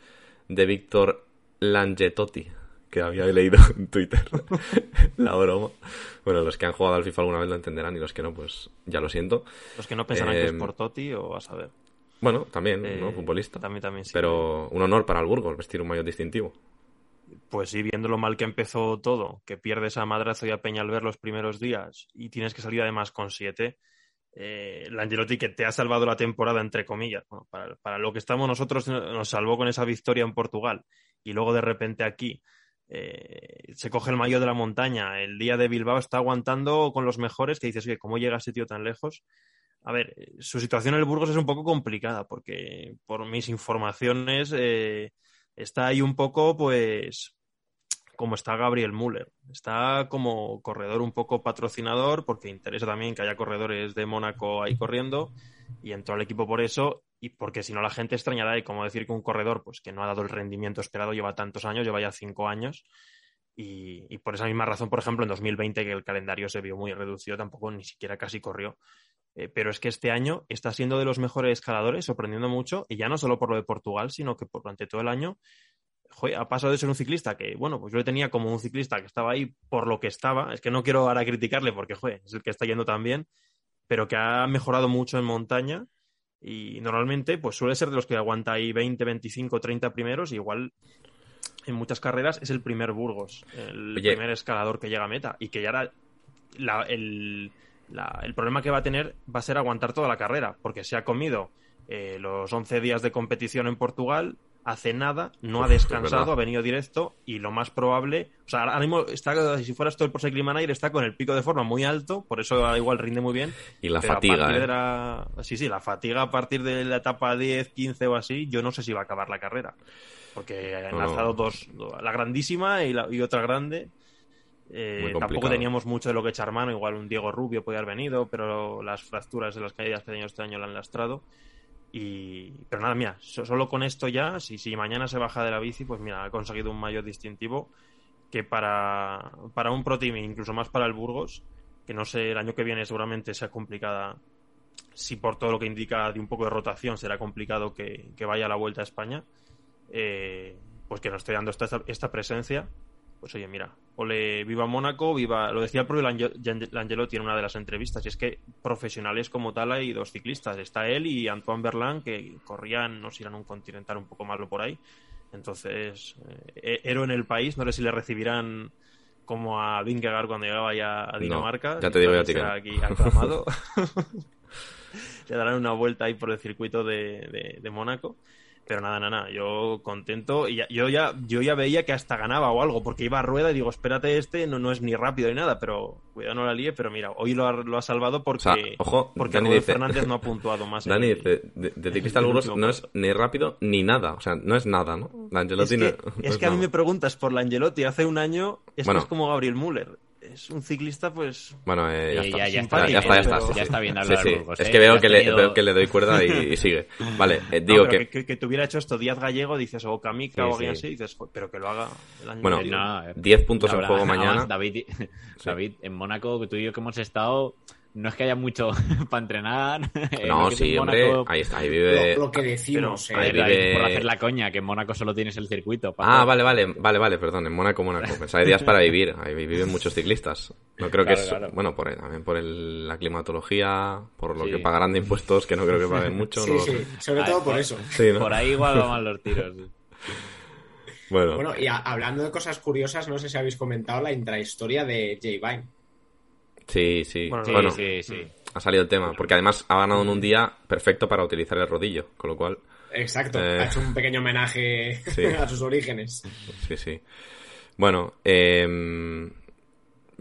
de Víctor Langetotti, que había leído en Twitter la broma. Bueno, los que han jugado al FIFA alguna vez lo entenderán y los que no, pues ya lo siento. Los que no pensarán eh, que es por Totti o a saber. Bueno, también, eh, ¿no? Futbolista. También, también, sí. Pero un honor para el Burgos vestir un maillot distintivo. Pues sí, viendo lo mal que empezó todo, que pierdes a Madrazo y a Peñalver los primeros días y tienes que salir además con siete, eh, Angelotti que te ha salvado la temporada, entre comillas. Para, lo que estamos nosotros, nos salvó con esa victoria en Portugal y luego de repente aquí eh, se coge el mayo de la montaña. El día de Bilbao está aguantando con los mejores, que dices, oye, ¿cómo llega ese tío tan lejos? A ver, su situación en el Burgos es un poco complicada porque por mis informaciones eh, está ahí un poco, pues, como está Gabriel Müller. Está como corredor un poco patrocinador porque interesa también que haya corredores de Mónaco ahí corriendo y entró al equipo por eso y porque si no la gente extrañará y como decir que un corredor pues que no ha dado el rendimiento esperado lleva tantos años, lleva ya cinco años y, por esa misma razón, por ejemplo, en 2020 que el calendario se vio muy reducido, tampoco ni siquiera casi corrió. Eh, pero es que este año está siendo de los mejores escaladores, sorprendiendo mucho, y ya no solo por lo de Portugal, sino que durante todo el año joder, ha pasado de ser un ciclista que, bueno, pues yo le tenía como un ciclista que estaba ahí por lo que estaba. Es que no quiero ahora criticarle porque, joder, es el que está yendo tan bien, pero que ha mejorado mucho en montaña y normalmente, pues suele ser de los que aguanta ahí 20, 25, 30 primeros, y igual en muchas carreras es el primer Burgos, el Oye. primer escalador que llega a meta y que ya era la, el, la, el problema que va a tener va a ser aguantar toda la carrera, porque se ha comido eh, los 11 días de competición en Portugal, hace nada, no ha descansado, ha venido directo y lo más probable, o sea, ahora mismo está, si fuera esto el Pro Manager, está con el pico de forma muy alto, por eso igual rinde muy bien. Y la fatiga, ¿eh? la, sí, sí, la fatiga a partir de la etapa 10, 15 o así, yo no sé si va a acabar la carrera, porque han lanzado dos, la grandísima y, la, y otra grande. Eh, tampoco teníamos mucho de lo que echar mano, igual un Diego Rubio podía haber venido, pero las fracturas de las caídas que tenido este año la han lastrado. Y, pero nada, mira, solo con esto ya, si, si mañana se baja de la bici, pues mira, ha conseguido un mayor distintivo que para, para un Pro Team, incluso más para el Burgos, que no sé, el año que viene seguramente sea complicada, si por todo lo que indica de un poco de rotación será complicado que, que vaya a la vuelta a España, eh, pues que nos esté dando esta, esta presencia pues oye, mira, ole, viva Mónaco, viva, lo decía el propio Langelotti en una de las entrevistas, y es que profesionales como tal hay dos ciclistas, está él y Antoine Berlin, que corrían, no sé si eran un continental un poco malo por ahí, entonces, eh, héroe en el país, no sé si le recibirán como a Vingegaard cuando llegaba ya a Dinamarca, no, ya te digo ya aquí aclamado, le darán una vuelta ahí por el circuito de, de, de Mónaco, pero nada, nada, nada, yo contento. Y ya, yo, ya, yo ya veía que hasta ganaba o algo, porque iba a rueda y digo, espérate, este no, no es ni rápido ni nada, pero cuidado no la líe. Pero mira, hoy lo ha, lo ha salvado porque, o sea, ojo, porque Dani dice, Fernández no ha puntuado más. Dani dice, de, de ciclista al no es ni rápido ni nada, o sea, no es nada, ¿no? La Angelotti es que, no, es que a mí nada. me preguntas por la Angelotti hace un año, es Bueno. que es como Gabriel Müller. Es un ciclista, pues. Bueno, eh, ya, Eh, está. ya- ya está ya está, ya está, pero- sí, ya sí. está bien Sí, hablar, sí. Burgos, Es ¿eh? que veo que, has le, tenido- veo que le doy cuerda y, y sigue. Vale, eh, No, digo pero que... que, que, hubiera hecho esto Díaz Gallego, dices, o Kamika Sí, o alguien sí. así, dices, "Joder, pero que lo haga el año Bueno, anterior". No, eh, 10 puntos en juego además, mañana. David, David, en Mónaco, que tú y yo que hemos estado, no es que haya mucho para entrenar. eh, No, en sí, hombre, Mónaco, ahí está, ahí vive... Lo, lo que decimos, eh. ahí vive- por hacer la coña, que en Mónaco solo tienes el circuito. Ah, todo. vale, vale, vale, vale, perdón, en Mónaco, Mónaco. Pensaba días para vivir, ahí viven muchos ciclistas. No creo que es, claro. bueno, por, también por el- la climatología, por lo Sí. que pagarán de impuestos, que no creo que paguen mucho. Sí, no sí, sé. sobre Ah, todo por eso. Sí, ¿no? Por ahí igual van los tiros. Bueno, Bueno, y a- hablando de cosas curiosas, no sé si habéis comentado la intrahistoria de Jay Vine. Sí, sí. Bueno, Sí, Bueno, sí, sí. ha salido el tema, porque además ha ganado en un día perfecto para utilizar el rodillo, con lo cual, Exacto, Eh. ha hecho un pequeño homenaje Sí. a sus orígenes. sí, sí. Bueno, eh,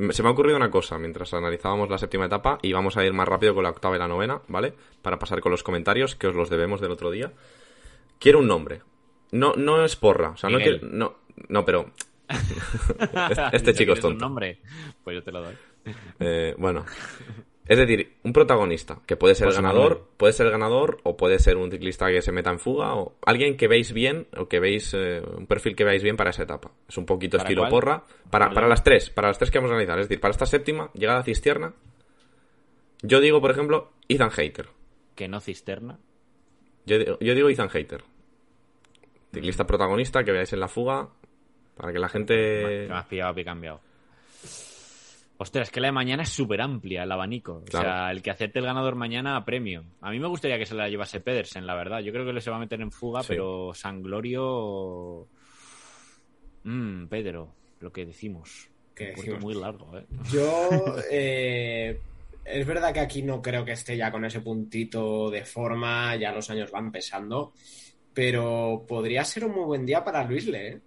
se me ha ocurrido una cosa mientras analizábamos la séptima etapa y vamos a ir más rápido con la octava y la novena, ¿vale? Para pasar con los comentarios, que os los debemos del otro día. Quiero un nombre. No, no es porra, o sea, no quiero... No, no, pero... este, este ¿No chico es quieres un tonto. nombre? Pues yo te lo doy. Eh, bueno, es decir, un protagonista que puede ser Pues el un ganador, puede ser el ganador o puede ser un ciclista que se meta en fuga o alguien que veis bien o que veis eh, un perfil que veáis bien para esa etapa. Es un poquito ¿Para estilo cuál? porra para, para las tres, para las tres que vamos a analizar. Es decir, para esta séptima, llegada a Cistierna, yo digo, por ejemplo, Ethan Hater. Que no cisterna. Yo, digo- yo digo Ethan Hater. Ciclista protagonista que veáis en la fuga para que la gente... Que me has pillado pie cambiado. Ostras, es que la de mañana es súper amplia, el abanico. Claro. O sea, el que acepte el ganador mañana a premio. A mí me gustaría que se la llevase Pedersen, la verdad. Yo creo que le se va a meter en fuga, Sí. pero San Glorio. Mmm, Pedro, lo que decimos. ¿Qué Un puerto decimos? muy largo, ¿eh? Yo, eh, es verdad que aquí no creo que esté ya con ese puntito de forma, ya los años van pesando, pero podría ser un muy buen día para Luis Le. ¿eh?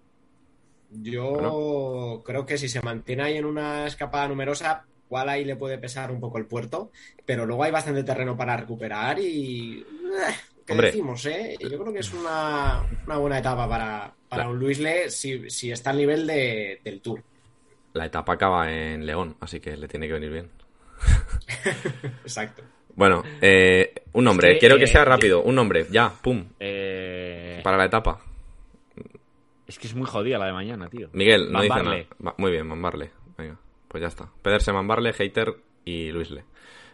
Yo creo que si se mantiene ahí en una escapada numerosa, igual ahí le puede pesar un poco el puerto, pero luego hay bastante terreno para recuperar y... eh, ¿Qué Hombre. decimos, eh? Yo creo que es una, una buena etapa para, para un Luis Le si, si está al nivel de- del Tour. La etapa acaba en León, así que le tiene que venir bien. Exacto. Bueno, eh, un nombre, que, quiero que eh, sea rápido, un nombre, ya, pum, Eh, para la etapa. Es que es muy jodida la de mañana, tío. Miguel, no dice nada. Muy bien, Mambarle. Venga, pues ya está. Pedersen, Mambarle, Hater y Luisle.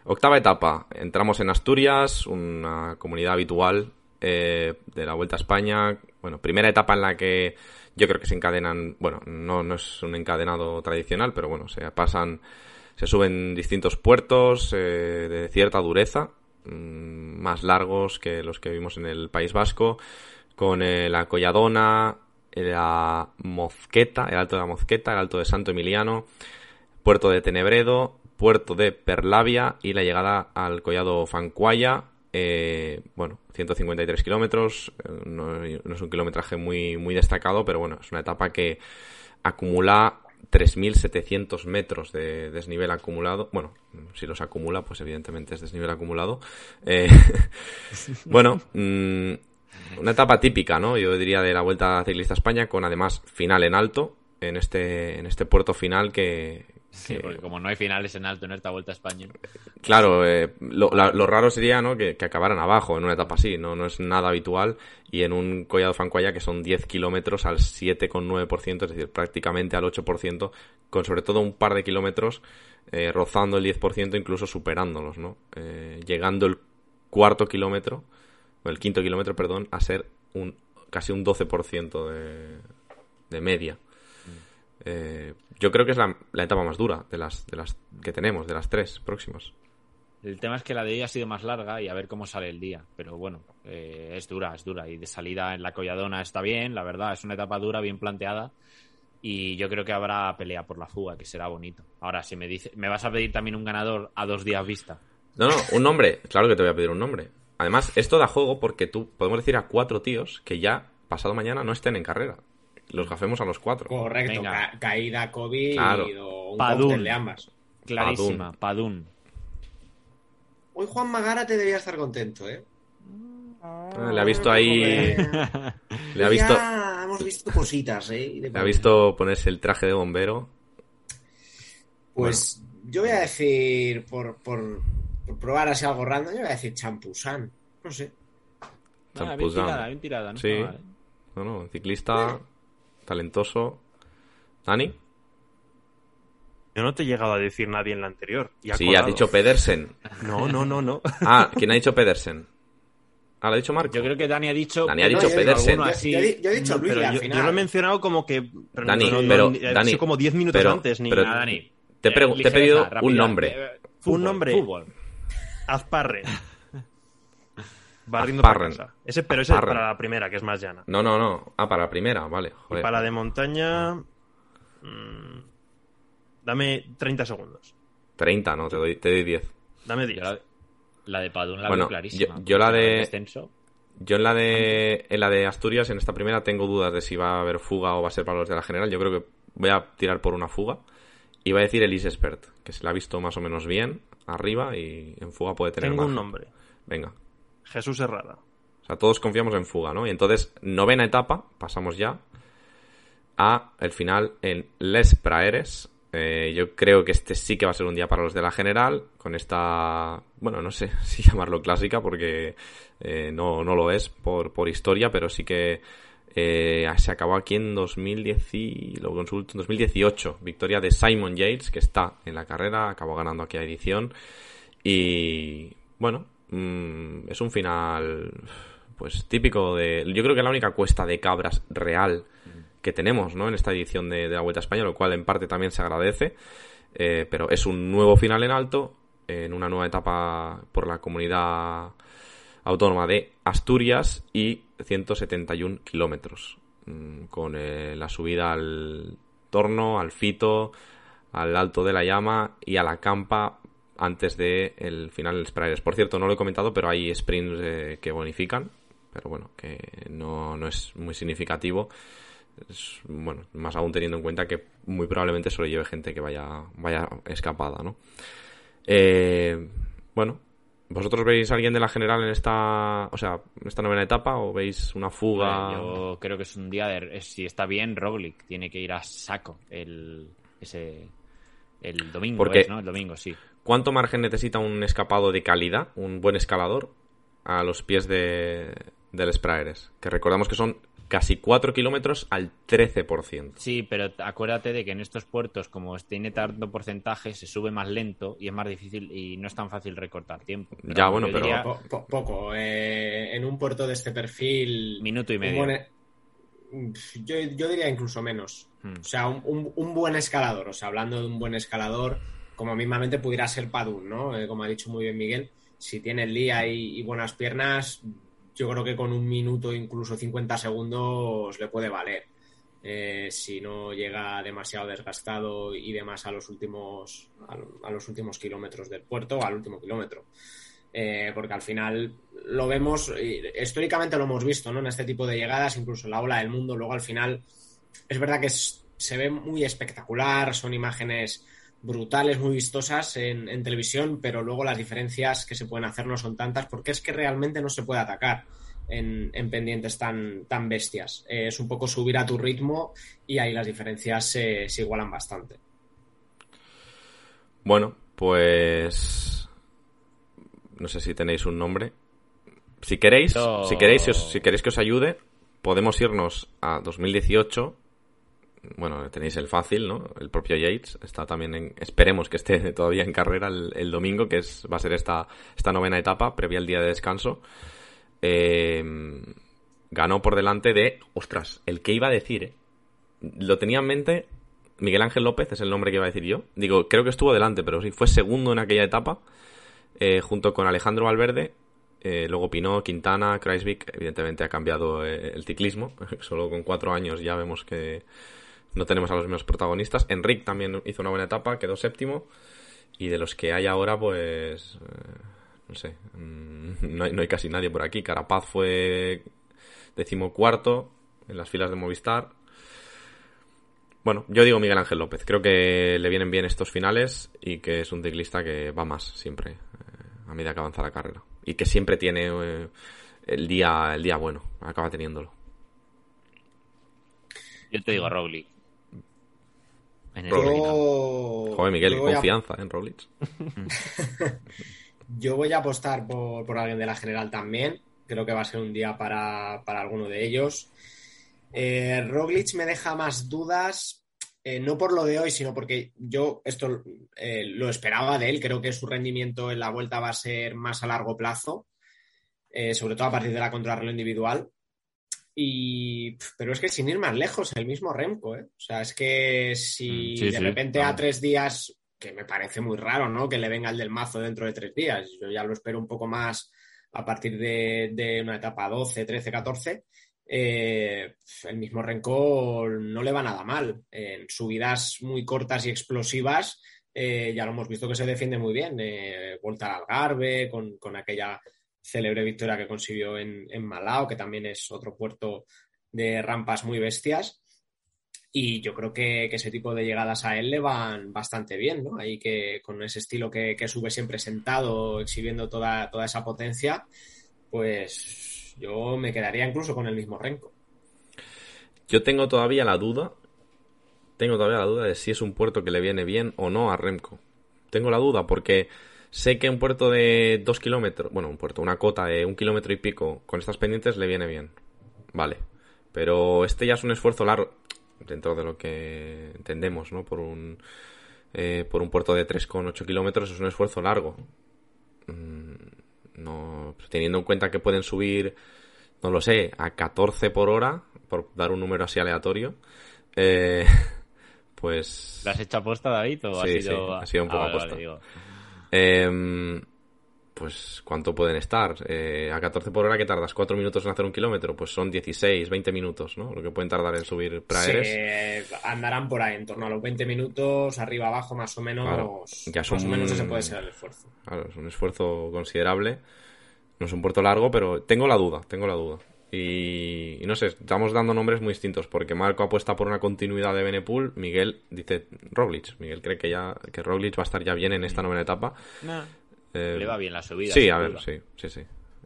Octava etapa, entramos en Asturias, una comunidad habitual eh, de la Vuelta a España. Bueno, primera etapa en la que yo creo que se encadenan, bueno, no, no es un encadenado tradicional, pero bueno, se pasan, se suben distintos puertos eh, de cierta dureza, mm, más largos que los que vimos en el País Vasco, con eh, la Colladona, la Mozqueta, el Alto de la Mozqueta, el Alto de Santo Emiliano, Puerto de Tenebredo, Puerto de Perlavia y la llegada al Collado Fancuaya. eh, bueno, 153 kilómetros, eh, no, es un kilometraje muy, muy destacado, pero bueno, es una etapa que acumula 3.700 metros de desnivel acumulado. Bueno, si los acumula, pues evidentemente es desnivel acumulado. Eh, bueno, mm, una etapa típica, ¿no? Yo diría de la Vuelta Ciclista a España, con además final en alto, en este, en este puerto final que... Sí, que- porque como no hay finales en alto en esta vuelta a España. Claro, eh, lo, la- lo raro sería ¿no? que, que acabaran abajo en una etapa así, no, no es nada habitual y en un collado Fancuaya que son 10 kilómetros al 7,9%, es decir, prácticamente al 8%, con sobre todo un par de kilómetros eh, rozando el 10%, incluso superándolos, ¿no? Eh, llegando el cuarto kilómetro, el quinto kilómetro, perdón, a ser un casi un 12% de, de media. Eh, yo creo que es la, la etapa más dura de las, de las que tenemos, de las tres próximas. El tema es que la de hoy ha sido más larga y a ver cómo sale el día. Pero bueno, eh, es dura, es dura. Y de salida en la Colladona está bien, la verdad. Es una etapa dura, bien planteada. Y yo creo que habrá pelea por la fuga, que será bonito. Ahora, si me dice, me vas a pedir también un ganador a dos días vista. No, no, un nombre. Claro que te voy a pedir un nombre. Además, esto da juego porque tú podemos decir a cuatro tíos que ya pasado mañana no estén en carrera. Los gafemos a los cuatro. Correcto, ca- caída, COVID Claro. o un Padún. cóctel de ambas. Clarísima, Padún. Hoy Juan Magara te debía estar contento, ¿eh? Ah, le ha visto ahí. Le ha visto, Ya hemos visto cositas, ¿eh? Y le ha visto ponerse el traje de bombero. Pues yo voy a decir, por, por, por probar así algo random, yo voy a decir champusán. No sé. Ah, bien tirada, bien tirada. No sí. está mal, ¿eh? No, no, ciclista talentoso. ¿Dani? Yo no te he llegado a decir nadie en la anterior. y ha Sí, colado. has dicho Pedersen. No, no, no, no. Ah, ¿quién ha dicho Pedersen? Ah, lo ha dicho Marco. Yo creo que Dani ha dicho. Dani ha No, dicho he dicho- Pedersen. yo- yo he- yo he dicho No, Luis pero al yo, final. yo lo he mencionado como que. pero Dani, no, no, pero, no, ha Dani, como 10 minutos pero- antes. Ni pero- nada. Dani. Te he eh, te he pedido rápida. un nombre. Eh, fútbol, Un nombre. Fútbol. Azparre. Barriendo Azparren. para casa. Ese, pero ese es Azparren. para la primera, que es más llana. No, no, no. Ah, para la primera, vale. Y para la de montaña. mm, dame 30 segundos. 30, no, te doy, te doy 10. Dame Yo 10. la, la de Padún la Bueno, veo clarísima. yo- yo la de- el Yo en la de en la de Asturias, en esta primera, tengo dudas de si va a haber fuga o va a ser para los de la general. Yo creo que voy a tirar por una fuga. Y va a decir Elise Spert, que se la ha visto más o menos bien arriba y en fuga puede tener Tengo un nombre. Venga. Jesús Herrada. O sea, todos confiamos en fuga, ¿no? Y entonces, novena etapa, pasamos ya a el final en Les Praeres. Eh, yo creo que este sí que va a ser un día para los de la general, con esta, bueno, no sé si llamarlo clásica, porque eh, no, no lo es por, por historia, pero sí que eh, se acabó aquí en 2010 y- lo consulto, en 2018. Victoria de Simon Yates, que está en la carrera, acabó ganando aquella edición. Y bueno, mm, es un final pues típico de... Yo creo que la única cuesta de cabras real que tenemos ¿no? en esta edición de, de la Vuelta a España, lo cual en parte también se agradece. Eh, pero es un nuevo final en alto, en una nueva etapa por la comunidad autónoma de Asturias y 171 kilómetros. mm, Con eh, la subida al Torno, al Fito, al Alto de la Llama y a la Campa antes de el final del Sprares. Por cierto, no lo he comentado, pero hay sprints eh, que bonifican, pero bueno, que no, no es muy significativo. Bueno, más aún teniendo en cuenta que muy probablemente solo lleve gente que vaya, vaya escapada, ¿no? Eh, bueno, ¿vosotros veis a alguien de la general en esta, o sea, en esta novena etapa o veis una fuga? Yo creo que es un día de. Si está bien, Roglic tiene que ir a saco el, ese, el domingo. Porque- es, ¿no? El domingo, sí. ¿Cuánto margen necesita un escapado de calidad, un buen escalador, a los pies de, del Spraeres? Que recordamos que son casi 4 kilómetros al 13%. Sí, pero acuérdate de que en estos puertos, como tiene tanto porcentaje, se sube más lento y es más difícil y no es tan fácil recortar tiempo. Pero Ya, bueno, yo pero- diría Po- po- poco. eh, en un puerto de este perfil. Minuto y medio. buen- yo, yo diría incluso menos. Hmm. O sea, un, un- un buen escalador. O sea, hablando de un buen escalador, como mismamente pudiera ser Padún, ¿no? Eh, como ha dicho muy bien Miguel, si tiene el día y, y buenas piernas, yo creo que con un minuto, incluso 50 segundos, le puede valer. Eh, si no llega demasiado desgastado y demás a los últimos a, a los últimos kilómetros del puerto al último kilómetro Eh, porque al final lo vemos históricamente lo hemos visto ¿no? en este tipo de llegadas incluso en la ola del mundo luego al final es verdad que se ve muy espectacular son imágenes brutales muy vistosas en, en televisión pero luego las diferencias que se pueden hacer no son tantas porque es que realmente no se puede atacar en, en pendientes tan, tan bestias. Eh, es un poco subir a tu ritmo y ahí las diferencias se, se igualan bastante. Bueno, pues no sé si tenéis un nombre. Si queréis, si queréis, si, os- si queréis que os ayude, podemos irnos a 2018. Bueno, tenéis el fácil, ¿no? El propio Yates está también en, esperemos que esté todavía en carrera el, domingo, que es va a ser esta esta novena etapa previa al día de descanso. Eh, ganó por delante de, ostras, el que iba a decir, ¿eh? Lo tenía en mente Miguel Ángel López es el nombre que iba a decir yo. Digo, creo que estuvo delante, pero sí, fue segundo en aquella etapa, eh, junto con Alejandro Valverde. eh, luego Pinó, Quintana, Kreisvik. Evidentemente ha cambiado eh, el ciclismo. Solo con cuatro años ya vemos que no tenemos a los mismos protagonistas. Enric también hizo una buena etapa, quedó séptimo. Y de los que hay ahora, pues. eh, no sé. mm, No hay, no hay casi nadie por aquí. Carapaz fue decimocuarto en las filas de Movistar. Bueno, yo digo Miguel Ángel López. Creo que le vienen bien estos finales y que es un ciclista que va más siempre eh, a medida que avanza la carrera. Y que siempre tiene eh, el día el día bueno. Acaba teniéndolo. Yo te digo Roglic. En el Roglic. Yo- Joder, Miguel, yo voy a- confianza en Roglic. Yo voy a apostar por, por alguien de la general también. Creo que va a ser un día para, para alguno de ellos. Eh, Roglic me deja más dudas, eh, no por lo de hoy, sino porque yo esto eh, lo esperaba de él. Creo que su rendimiento en la vuelta va a ser más a largo plazo, eh, sobre todo a partir de la contrarreloj individual. Y, pero es que sin ir más lejos, el mismo Remco, ¿eh? O sea, es que si Mm, sí, de sí, repente a tres días, que me parece muy raro, ¿no? Que le venga el del mazo dentro de tres días. Yo ya lo espero un poco más a partir de, de una etapa 12, 13, 14. Eh, el mismo Renko no le va nada mal. En subidas muy cortas y explosivas, eh, ya lo hemos visto que se defiende muy bien. Eh, vuelta al Algarve, con, con aquella célebre victoria que consiguió en, en Malao, que también es otro puerto de rampas muy bestias. Y yo creo que, ese tipo de llegadas a él le van bastante bien, ¿no? Ahí que con ese estilo que, que sube siempre sentado, exhibiendo toda, toda esa potencia, pues yo me quedaría incluso con el mismo Renko. Yo tengo todavía la duda. Tengo todavía la duda de si es un puerto que le viene bien o no a Remco. Tengo la duda porque sé que un puerto de dos kilómetros, bueno, un puerto, una cota de un kilómetro y pico con estas pendientes le viene bien. Vale. Pero este ya es un esfuerzo largo, dentro de lo que entendemos, ¿no? Por un, eh, por un puerto de 3,8 kilómetros es un esfuerzo largo. Mm, No, teniendo en cuenta que pueden subir, no lo sé, a 14 por hora, por dar un número así aleatorio, eh, pues... ¿La has hecho aposta, David? ¿O ha Sí, sido... sí, ha sido un poco Ah, aposta. vale, digo. Em, pues, ¿cuánto pueden estar? Eh, a 14 por hora, que tardas? ¿4 minutos en hacer un kilómetro? Pues son 16, 20 minutos, ¿no? Lo que pueden tardar en subir praeres. Se andarán por ahí, en torno a los 20 minutos, arriba abajo, más o menos. Claro, ya son- Más o menos ese puede ser el esfuerzo. Claro, es un esfuerzo considerable. No es un puerto largo, pero tengo la duda, tengo la duda. Y, y no sé, estamos dando nombres muy distintos, porque Marco apuesta por una continuidad de Benepool, Miguel dice Roglic. Miguel cree que ya que Roglic va a estar ya bien en esta novena etapa. Nah. Eh, Le va bien la subida, Sí, a ver, duda. sí, sí, sí.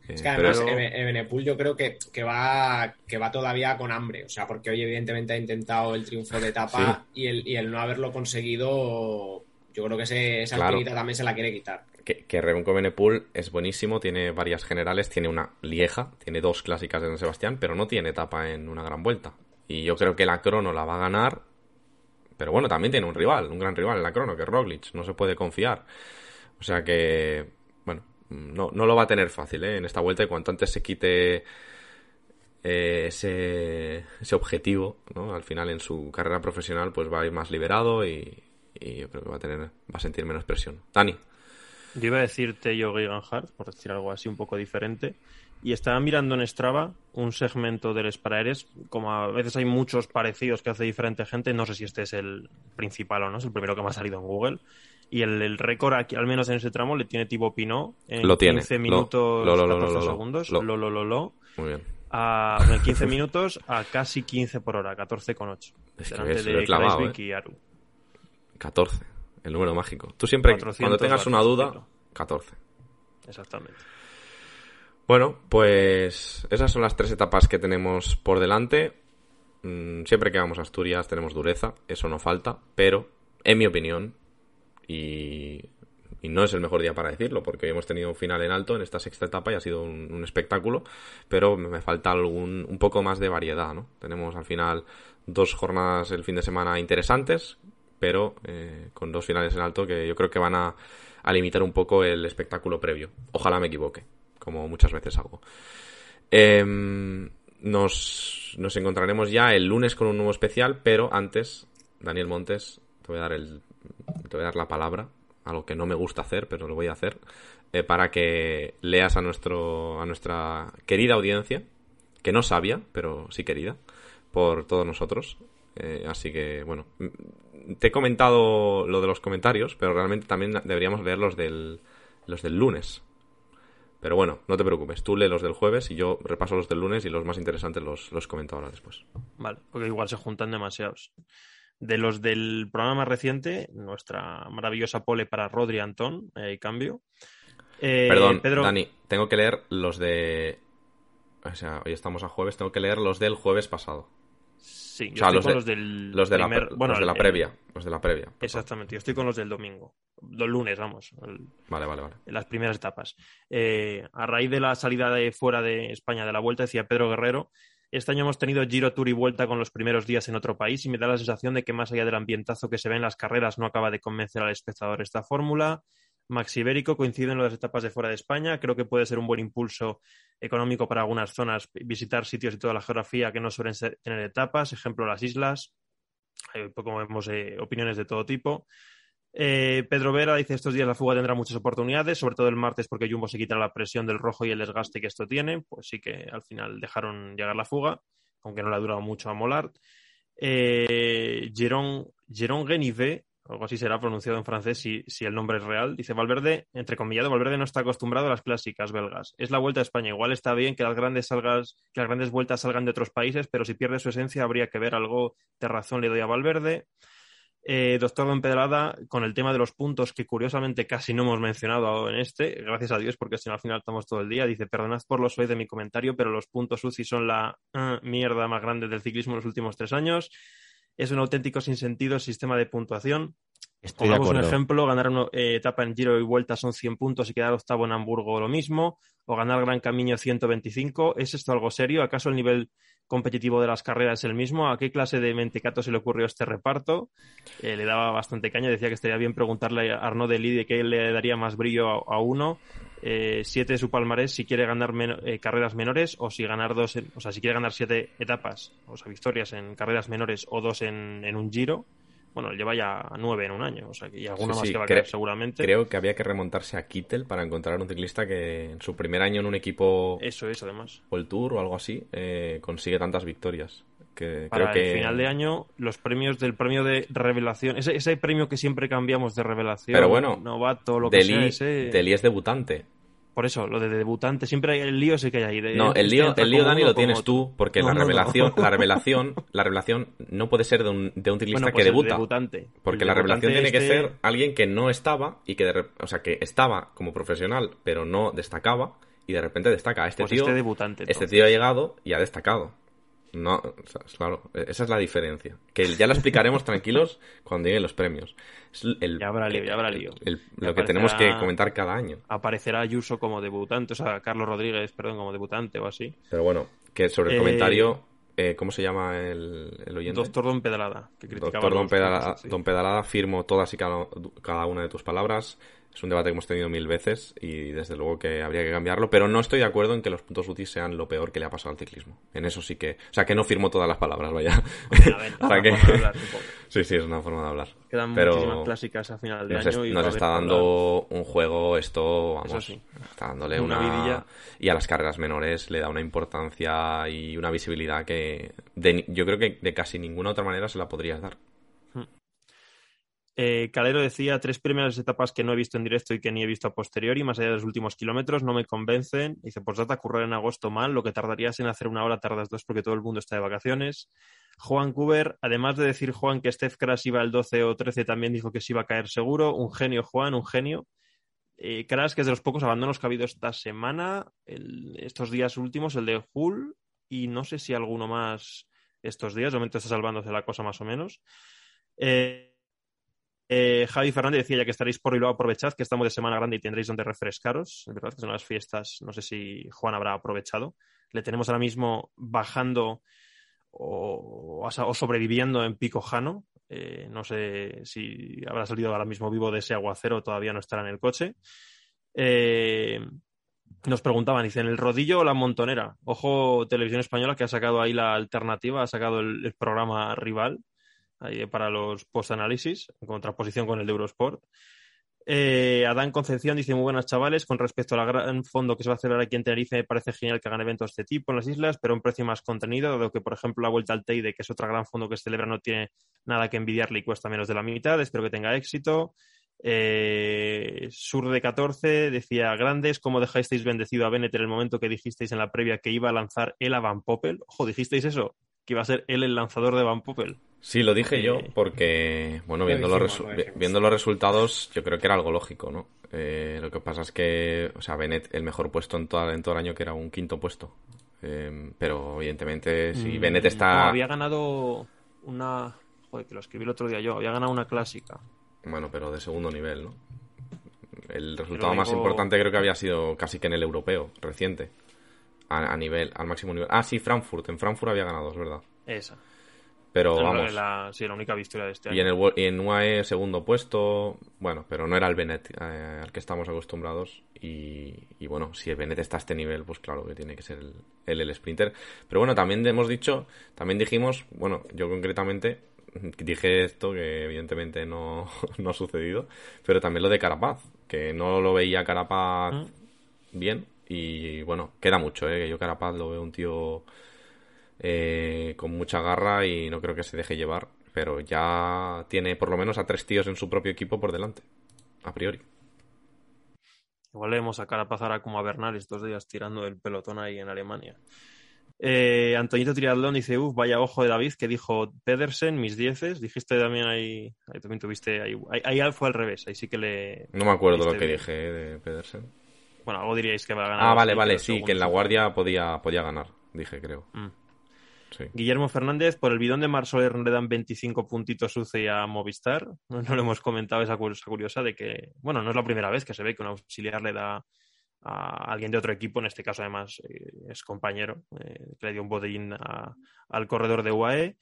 Es Eh, que pero además es- Ebe- Ebenepul yo creo que, que va que va todavía con hambre, o sea, porque hoy evidentemente ha intentado el triunfo de etapa y, el, y el no haberlo conseguido, yo creo que ese- esa Claro. también se la quiere quitar. Que, que Benepool es buenísimo, tiene varias generales, tiene una lieja, tiene dos clásicas de San Sebastián, pero no tiene etapa en una gran vuelta. Y yo creo que la crono la va a ganar, pero bueno, también tiene un rival, un gran rival en la crono, que es Roglic, no se puede confiar. O sea que, bueno, no, no lo va a tener fácil ¿eh? en esta vuelta y cuanto antes se quite eh, ese, ese objetivo, ¿no? Al final en su carrera profesional, pues va a ir más liberado y, y yo creo que va a tener, va a sentir menos presión. Dani. Yo iba a decirte yo Hart, por decir algo así un poco diferente, y estaba mirando en Strava un segmento del Sparaeres, como a veces hay muchos parecidos que hace diferente gente, no sé si este es el principal o no, es el primero que me ha salido en Google, y el, el récord aquí, al menos en ese tramo, le tiene Thibaut Pinot en Lo tiene. 15 Lo- minutos lo- lo- lo- 14 lo- lo- segundos, lo- lo, lo, lo, Muy bien. a, en 15 minutos a casi 15 por hora, 14,8. Es que delante de clavado, Kruijswijk ¿eh? y Aru. 14, el número mágico. Tú siempre, 400 cuando tengas una duda, ciclo. 14. Exactamente. Bueno, pues esas son las tres etapas que tenemos por delante. Mm, Siempre que vamos a Asturias tenemos dureza, eso no falta, pero en mi opinión, y, y no es el mejor día para decirlo, porque hoy hemos tenido un final en alto en esta sexta etapa y ha sido un, un espectáculo, pero me falta algún, un poco más de variedad, ¿no? Tenemos al final dos jornadas el fin de semana interesantes, pero eh, con dos finales en alto que yo creo que van a, limitar un poco el espectáculo previo. Ojalá me equivoque, como muchas veces hago. Em, nos, encontraremos ya el lunes con un nuevo especial, pero antes, Daniel Montes, te voy a dar, el, la palabra, algo que no me gusta hacer, pero lo voy a hacer, eh, para que leas a, a nuestra querida audiencia, que no sabia, pero sí querida, por todos nosotros. Eh, así que, bueno, mm, te he comentado lo de los comentarios, pero realmente también deberíamos leer los del, los del lunes. Pero bueno, no te preocupes, tú lee los del jueves y yo repaso los del lunes y los más interesantes los, los comento ahora después. Vale, porque igual se juntan demasiados. De los del programa más reciente, nuestra maravillosa pole para Rodri Antón, hay cambio. Eh, Perdón, Pedro, Dani, tengo que leer los de... O sea, hoy estamos a jueves, tengo que leer los del jueves pasado. Sí, yo O sea, estoy los con de, los del los de la, primer- bueno, los de la previa. Los de la previa. Exactamente, yo estoy con los del domingo. Los lunes, vamos. el- Vale, vale, vale. las primeras etapas. Eh, a raíz de la salida de fuera de España de la vuelta, decía Pedro Guerrero, este año hemos tenido Giro Tour y vuelta con los primeros días en otro país y me da la sensación de que más allá del ambientazo que se ve en las carreras no acaba de convencer al espectador esta fórmula. Max Ibérico coincide en las etapas de fuera de España. Creo que puede ser un buen impulso económico para algunas zonas visitar sitios y toda la geografía que no suelen tener etapas, ejemplo las islas. Eh, como vemos, eh, opiniones de todo tipo. Eh, Pedro Vera dice estos días la fuga tendrá muchas oportunidades, sobre todo el martes porque Jumbo se quitará la presión del rojo y el desgaste que esto tiene, pues sí que al final dejaron llegar la fuga, aunque no le ha durado mucho a Mollard. Eh, Jérôme, Jérôme Guenivet, algo así será pronunciado en francés si, si el nombre es real, dice Valverde, entre comillado, Valverde no está acostumbrado a las clásicas belgas. Es la vuelta a España. Igual está bien que las grandes salgas, que las grandes vueltas salgan de otros países, pero si pierde su esencia habría que ver algo de razón le doy a Valverde. Eh, doctor Don Pedrada, con el tema de los puntos que curiosamente casi no hemos mencionado en este, gracias a Dios, porque si no al final estamos todo el día, dice, perdonad por lo soy de mi comentario, pero los puntos UCI son la ah, mierda más grande del ciclismo en los últimos tres años. Es un auténtico sinsentido sistema de puntuación. Estoy de un ejemplo, ganar una eh, etapa en Giro y Vuelta son 100 puntos y quedar octavo en Hamburgo lo mismo, o ganar Gran Camino 125. ¿Es esto algo serio? ¿Acaso el nivel competitivo de las carreras es el mismo? ¿A qué clase de mentecato se le ocurrió este reparto? Eh, le daba bastante caña, decía que estaría bien preguntarle a Arnaud de qué le daría más brillo a, uno. Eh, siete de su palmarés si quiere ganar eh, carreras menores o si ganar dos, o sea, si quiere ganar siete etapas, o sea, victorias en carreras menores o dos en un giro. Bueno, lleva ya nueve en un año, o sea, y alguna Sí, más sí, que va a caer seguramente. Creo que había que remontarse a Kittel para encontrar un ciclista que en su primer año en un equipo Eso es, además. o el Tour o algo así eh, consigue tantas victorias. Que Para creo que el final de año, los premios del premio de revelación, ese, ese premio que siempre cambiamos de revelación, Pero bueno, novato, lo que sea, ese- Deli es debutante. Por eso, lo de debutante, siempre hay el lío ese que hay ahí. de- No, el lío, el lío Dani, lo tienes tú, porque No, la no, no. revelación, la revelación, la revelación no puede ser de un, de un ciclista Bueno, pues que el debuta. debutante. Porque El la revelación tiene que este- ser alguien que no estaba y que de o sea, que estaba como profesional, pero no destacaba y de repente destaca. Este Pues tío, este debutante, este tío ha llegado y ha destacado. No, o sea, claro, esa es la diferencia. Que ya lo explicaremos tranquilos cuando lleguen los premios. Es el- Ya habrá lío, ya habrá lío. el- lo que tenemos que comentar cada año. Aparecerá Ayuso como debutante, o sea, Carlos Rodríguez, perdón, como debutante o así. Pero bueno, que sobre el Eh, comentario, eh, ¿cómo se llama el, el oyente? Doctor Don Pedrada, que criticaba Doctor Don Pedalada, sí. Don Pedalada, firmo todas y cada, cada una de tus palabras. Es un debate que hemos tenido mil veces y desde luego que habría que cambiarlo, pero no estoy de acuerdo en que los puntos UCI sean lo peor que le ha pasado al ciclismo. En eso sí que... O sea, que no firmo todas las palabras, vaya. A ver, que... forma de hablar, supongo. Sí, sí, es una forma de hablar. Quedan pero muchísimas clásicas a final de nos, año es- y nos está dando un juego esto, vamos, sí. está dándole Una una... vidilla. Y a las carreras menores le da una importancia y una visibilidad que de yo creo que de casi ninguna otra manera se la podrías dar. Eh, Calero decía tres primeras etapas que no he visto en directo y que ni he visto a posteriori, más allá de los últimos kilómetros, no me convencen. Dice, pues data currar en agosto mal, lo que tardarías en hacer una hora tardas dos porque todo el mundo está de vacaciones. Juan Cuber, además de decir Juan que Steph Crash iba el 12 o 13, también dijo que se iba a caer seguro. Un genio, Juan, un genio. Eh, Crash, que es de los pocos abandonos que ha habido esta semana, estos días últimos, el de Hull, y no sé si alguno más estos días, de momento está salvándose la cosa más o menos. Eh, eh, Javi Fernández decía ya que estaréis por Bilbao, aprovechad que estamos de semana grande y tendréis donde refrescaros. Es verdad que son las fiestas, no sé si Juan habrá aprovechado. Le tenemos ahora mismo bajando o, o sobreviviendo en Pico Jano. Eh, no sé si habrá salido ahora mismo vivo de ese aguacero, todavía no estará en el coche. Eh, nos preguntaban, dicen, ¿el rodillo o la montonera? Ojo, Televisión Española que ha sacado ahí la alternativa, ha sacado el, programa rival para los post-análisis, en contraposición con el de Eurosport. Eh, Adán Concepción dice, muy buenas chavales, con respecto al gran fondo que se va a celebrar aquí en Tenerife, me parece genial que hagan eventos de este tipo en las islas, pero un precio más contenido, dado que, por ejemplo, la Vuelta al Teide, que es otro gran fondo que se celebra, no tiene nada que envidiarle y cuesta menos de la mitad, espero que tenga éxito. Eh, Sur de 14 decía, grandes, ¿cómo dejasteis bendecido a Bennett en el momento que dijisteis en la previa que iba a lanzar a Van Poppel? Ojo, dijisteis eso, que iba a ser él el lanzador de Van Poppel. Sí, lo dije yo Eh, porque, bueno, Lo viendo, los, dijimos, lo viendo los resultados, yo creo que era algo lógico, ¿no? Eh, lo que pasa es que, o sea, Bennett, el mejor puesto en, toda, en todo el año, que era un quinto puesto. Eh, pero evidentemente, si Mm, Bennett está. no, había ganado una. Joder, que lo escribí el otro día yo. Había ganado una clásica. Bueno, pero de segundo nivel, ¿no? El resultado digo- más importante creo que había sido casi que en el europeo, reciente. A, a nivel, al máximo nivel. Ah, sí, Frankfurt. En Frankfurt había ganado, es verdad. Esa. Pero vamos. la- sí, la única victoria de este año. Y en, el, Wo- y en UAE segundo puesto, bueno, pero no era el Bennett eh, al que estamos acostumbrados. Y, y bueno, si el Bennett está a este nivel, pues claro que tiene que ser el, el, el sprinter. Pero bueno, también hemos dicho, también dijimos, bueno, yo concretamente dije esto que evidentemente no, no ha sucedido, pero también lo de Carapaz, que no lo veía Carapaz Mm. bien. Y bueno, queda mucho, ¿eh? que yo Carapaz lo veo un tío eh, con mucha garra y no creo que se deje llevar, pero ya tiene por lo menos a tres tíos en su propio equipo por delante, a priori. Igual le vemos a cara pasar a como a Bernal estos días tirando el pelotón ahí en Alemania. Eh, Antoñito Triatlón dice, uff, vaya ojo de David, que dijo Pedersen, mis dieces. Dijiste también ahí, ahí también tuviste, ahí, ahí, ahí fue al revés, ahí sí que le... No me acuerdo lo que bien. dije eh, de Pedersen. Bueno, algo diríais que va a ganar. Ah, vale, vale, sí, que en la guardia podía, podía ganar, dije, creo. Mm. Sí. Guillermo Fernández, por el bidón de Mar Soler le dan 25 puntitos UCI a Movistar. No, no le hemos comentado esa cosa curiosa de que, bueno, no es la primera vez que se ve que un auxiliar le da a alguien de otro equipo, en este caso además eh, es compañero, eh, que le dio un bodeín a- al corredor de UAE.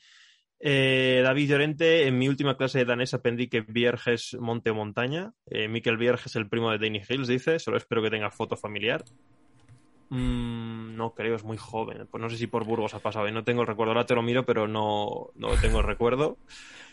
Eh, David Llorente, en mi última clase de danés aprendí que Vierges monte o montaña. Eh, Mikel Vierges, el primo de Danny Hills, dice, solo espero que tenga foto familiar. Mm, no creo, es muy joven. Pues no sé si por Burgos ha pasado. y No tengo el recuerdo. Ahora te lo miro, pero no, no tengo el recuerdo.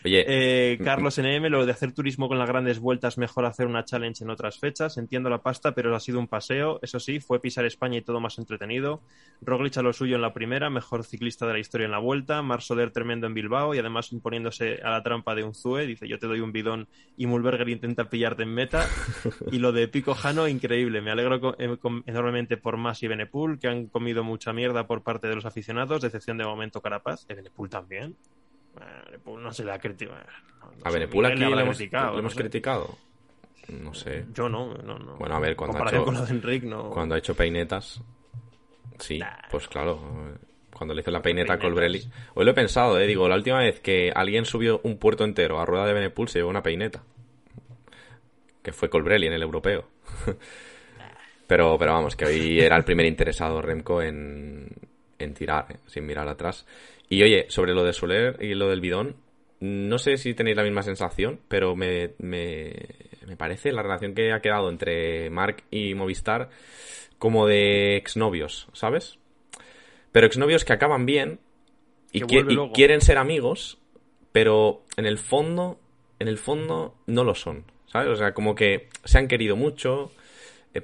Oye, Eh, Carlos NM, lo de hacer turismo con las grandes vueltas, mejor hacer una challenge en otras fechas. Entiendo la pasta, pero ha sido un paseo. Eso sí, fue pisar España y todo más entretenido. Roglic a lo suyo en la primera, mejor ciclista de la historia en la vuelta. Mar Soler tremendo en Bilbao y además imponiéndose a la trampa de un Zue. Dice, yo te doy un bidón y Mulberger intenta pillarte en meta. y lo de Pico Jano, increíble. Me alegro eh, enormemente por Mas y Benepul, que han comido mucha mierda por parte de los aficionados. Decepción de momento Carapaz. ¿De también? Eh, no se le ha criticado. a Benepul aquí le hemos, criticado, le no hemos sé. criticado. No sé. Yo no, no, no. Bueno, a ver, cuando ha hecho, con lo de Enric, no. cuando ha hecho peinetas, sí, pues claro, eh, cuando le hizo la peineta a. Colbrelli. Hoy lo he pensado, eh, digo, la última vez que alguien subió un puerto entero a rueda de Benepul se llevó una peineta. Que fue Colbrelli en el europeo. pero, pero vamos, que hoy era el primer interesado Remco en, en tirar, eh, sin mirar atrás. Y oye, sobre lo de Soler y lo del bidón, no sé si tenéis la misma sensación, pero me, me, me parece la relación que ha quedado entre Mark y Movistar como de exnovios, ¿sabes? Pero exnovios que acaban bien y, Que qui- y quieren ser amigos, pero en el fondo, en el fondo no lo son, ¿sabes? O sea, como que se han querido mucho,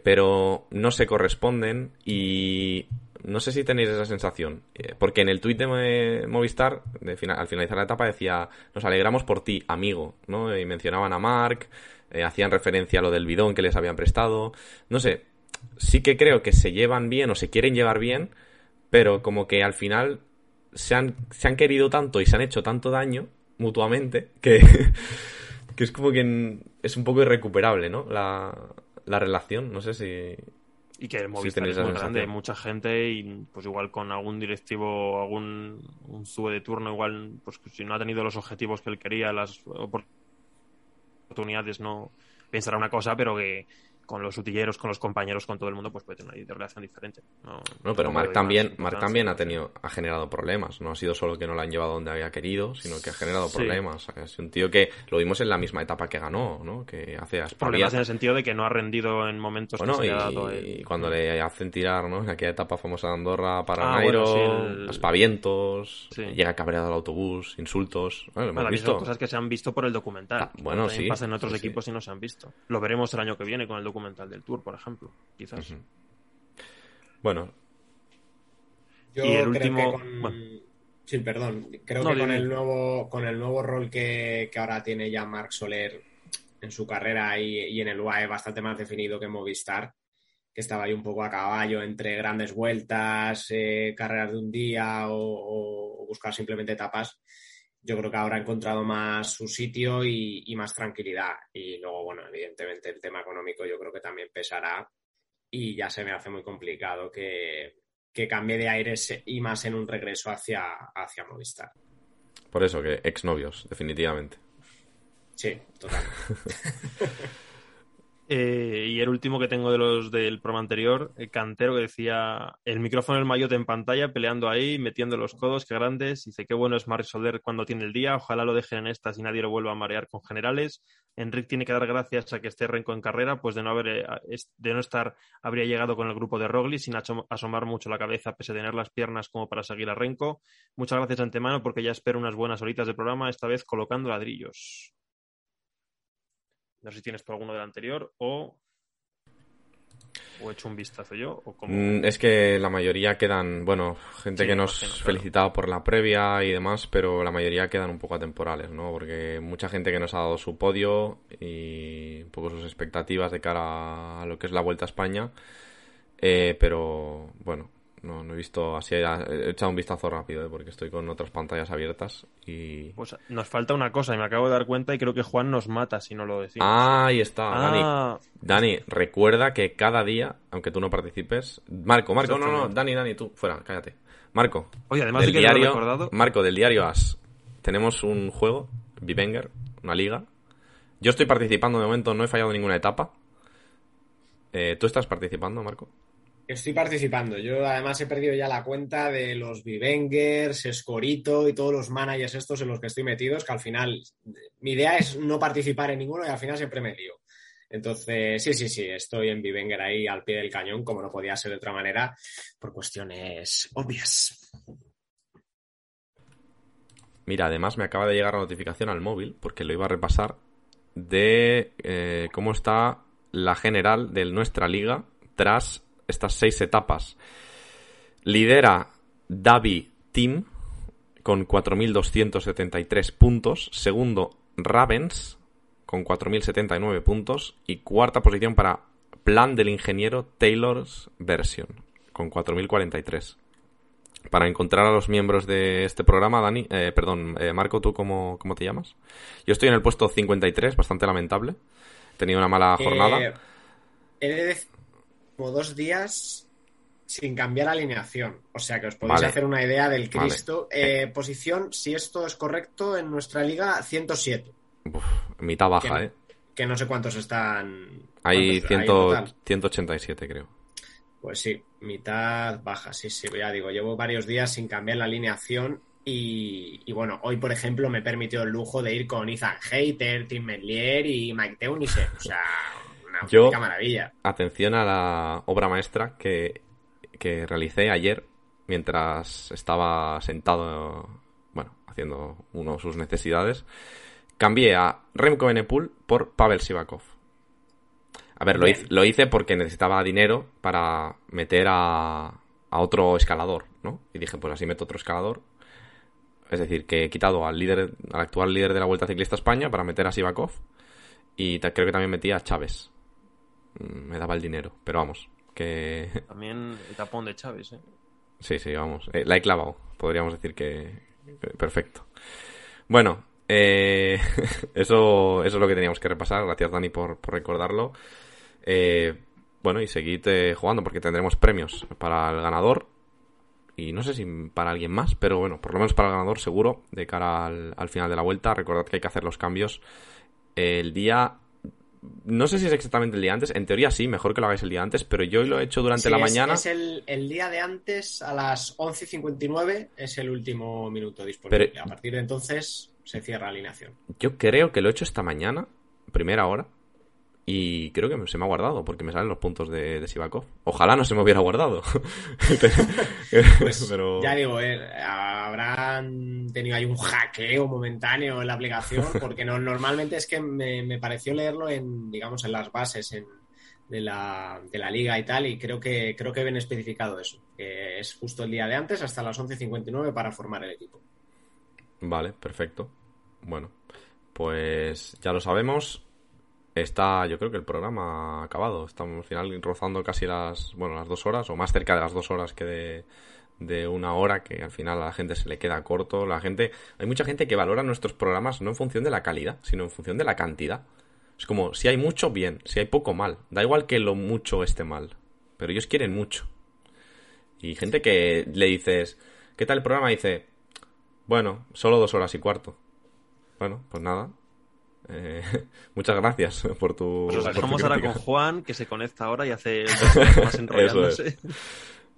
pero no se corresponden y no sé si tenéis esa sensación, eh, porque en el tuit de Mo- Movistar, al finalizar la etapa, decía, nos alegramos por ti, amigo, ¿no? Y mencionaban a Mark, eh, hacían referencia a lo del bidón que les habían prestado, no sé, sí que creo que se llevan bien o se quieren llevar bien, pero como que al final se han, se han querido tanto y se han hecho tanto daño mutuamente que, que es como que es un poco irrecuperable, ¿no? La, la relación, no sé si... Y que el Movistar es muy grande, hay mucha gente y pues igual con algún directivo, algún un sube de turno, igual pues si no ha tenido los objetivos que él quería, las oportunidades, no pensará una cosa, pero que con los utilleros, con los compañeros, con todo el mundo, pues puede tener una relación diferente. No, No, pero Mark también, Mark también ha tenido, ha generado problemas. No ha sido solo que no lo han llevado donde había querido, sino que ha generado Sí. problemas. Es un tío que lo vimos en la misma etapa que ganó, ¿no? Que hace Problemas en el sentido de que no ha rendido en momentos Bueno, que y, le ha dado el- y cuando le hacen tirar, ¿no? En aquella etapa famosa de Andorra para Ah, bueno, sí, el- aspavientos, Sí. llega cabreado al autobús, insultos. Bueno, hemos visto. cosas que se han visto por el documental. Ah, bueno, sí, Pasa en otros sí, sí. equipos y no se han visto. Lo veremos el año que viene con el documental del Tour, por ejemplo. Quizás. Bueno, Yo Y el creo último- que con... bueno. Sí, perdón. Creo No, que con el nuevo, con el nuevo rol que, que ahora tiene ya Marc Soler en su carrera y, y en el UAE bastante más definido que Movistar, que estaba ahí un poco a caballo entre grandes vueltas, eh, carreras de un día o, o- o buscar simplemente etapas. Yo creo que ahora ha encontrado más su sitio y, y más tranquilidad. Y luego, bueno, evidentemente el tema económico yo creo que también pesará y ya se me hace muy complicado que, que cambie de aires y más en un regreso hacia, hacia Movistar. Por eso, que exnovios, definitivamente. Sí, total. Eh, y el último que tengo de los del programa anterior, el cantero que decía el micrófono del mayote en pantalla, peleando ahí, metiendo los codos, qué grandes. Dice qué bueno es Marc Soler cuando tiene el día, ojalá lo dejen en estas y nadie lo vuelva a marear con generales. Enrique tiene que dar gracias a que esté Renko en carrera, pues de no haber eh, de no estar habría llegado con el grupo de Rogli sin asomar mucho la cabeza pese a tener las piernas como para seguir a Renko. Muchas gracias antemano porque ya espero unas buenas horitas de programa, esta vez colocando ladrillos. No sé si tienes tú alguno del anterior o. ¿O he hecho un vistazo yo? O como... Mm, es que la mayoría quedan, bueno, gente Sí, que nos imagino, claro. felicitaba por la previa y demás, pero la mayoría quedan un poco atemporales, ¿no? Porque mucha gente que nos ha dado su podio y un poco sus expectativas de cara a lo que es la Vuelta a España, eh, pero bueno, no, no he visto así, he echado un vistazo rápido, ¿eh? porque estoy con otras pantallas abiertas y... Pues nos falta una cosa y me acabo de dar cuenta y creo que Juan nos mata si no lo decimos. Ah, ahí está, Ah. Dani. Dani, recuerda que cada día, aunque tú no participes. Marco, Marco, no, no. Dani, Dani, tú, fuera, cállate. Marco. Oye, además del de que diario, recordado- Marco, del diario As. Tenemos un juego, Vivenger, una liga. Yo estoy participando de momento, no he fallado ninguna etapa. Eh, ¿Tú estás participando, Marco? Estoy participando. Yo además he perdido ya la cuenta de los Vivengers, Escorito y todos los managers estos en los que estoy metidos, que al final mi idea es no participar en ninguno y al final siempre me lío. Entonces, sí, sí, sí, estoy en Vivenger ahí al pie del cañón, como no podía ser de otra manera, por cuestiones obvias. Mira, además me acaba de llegar la notificación al móvil, porque lo iba a repasar, de eh, cómo está la general de nuestra liga tras estas seis etapas. Lidera Davi Team con 4.273 puntos. Segundo, Ravens con 4.079 puntos. Y cuarta posición para Plan del Ingeniero Taylor's Version con 4.043. Para encontrar a los miembros de este programa, Dani, eh, perdón, eh, Marco, ¿tú cómo, cómo te llamas? Yo estoy en el puesto 53, bastante lamentable. He tenido una mala jornada. Eh, he de como dos días sin cambiar alineación. O sea que os podéis Vale. hacer una idea del Vale. Cristo. Eh, posición, si esto es correcto, en nuestra liga 107. Uf, mitad baja, que, ¿eh? que no sé cuántos están. Hay, cuántos en 100 total. 187, creo. Pues sí, mitad baja, sí, sí, ya digo, llevo varios días sin cambiar la alineación y, y bueno, hoy por ejemplo me permitió el lujo de ir con Ethan Hater, Tim Merlier y Mike Teunice, o sea, una Yo- maravilla. Atención a la obra maestra que, que realicé ayer mientras estaba sentado, bueno, haciendo uno de sus necesidades. Cambié a Remco Benepul por Pavel Sivakov. A ver, lo hice, lo hice porque necesitaba dinero para meter a, a otro escalador, ¿no? Y dije, pues así meto otro escalador. Es decir, que he quitado al líder, al actual líder de la Vuelta Ciclista España para meter a Sivakov. Y creo que también metí a Chávez. Mm, Me daba el dinero, pero vamos, que También el tapón de Chávez, ¿eh? Sí, sí, vamos. Eh, la he clavado. Podríamos decir que. que Perfecto. Bueno, eh, eso, eso es lo que teníamos que repasar. Gracias, Dani, por, por recordarlo. Eh, bueno, y seguid eh, jugando porque tendremos premios para el ganador. Y no sé si para alguien más, pero bueno, por lo menos para el ganador seguro, de cara al, al final de la vuelta. Recordad que hay que hacer los cambios el día. No sé si es exactamente el día antes. En teoría sí, mejor que lo hagáis el día antes, pero yo lo he hecho durante Sí, la es- mañana. Es el, el día de antes, a las 11.59, es el último minuto disponible. Pero- A partir de entonces se cierra la alineación. Yo creo que lo he hecho esta mañana, primera hora, y creo que se me ha guardado porque me salen los puntos de, de Sivakov. Ojalá no se me hubiera guardado. Pues Pero ya digo, eh, habrán tenido ahí un hackeo momentáneo en la aplicación, porque no, normalmente es que me, me pareció leerlo en, digamos, en las bases en- de, la, de la liga y tal, y creo que creo que ven especificado eso, que es justo el día de antes hasta las 11.59 para formar el equipo. Vale, perfecto. Bueno, pues ya lo sabemos. Está, yo creo que el programa acabado. Estamos al final rozando casi las, bueno, las dos horas, o más cerca de las dos horas que de, de una hora, que al final a la gente se le queda corto. La gente, hay mucha gente que valora nuestros programas no en función de la calidad, sino en función de la cantidad. Es como, si hay mucho, bien, si hay poco, mal. Da igual que lo mucho esté mal, pero ellos quieren mucho. Y gente que le dices, ¿qué tal el programa? Dice, bueno, solo dos horas y cuarto. Bueno, pues nada. Eh, muchas gracias por tu. Pues os dejamos ahora con Juan, que se conecta ahora y hace más enrollándose. Eso es.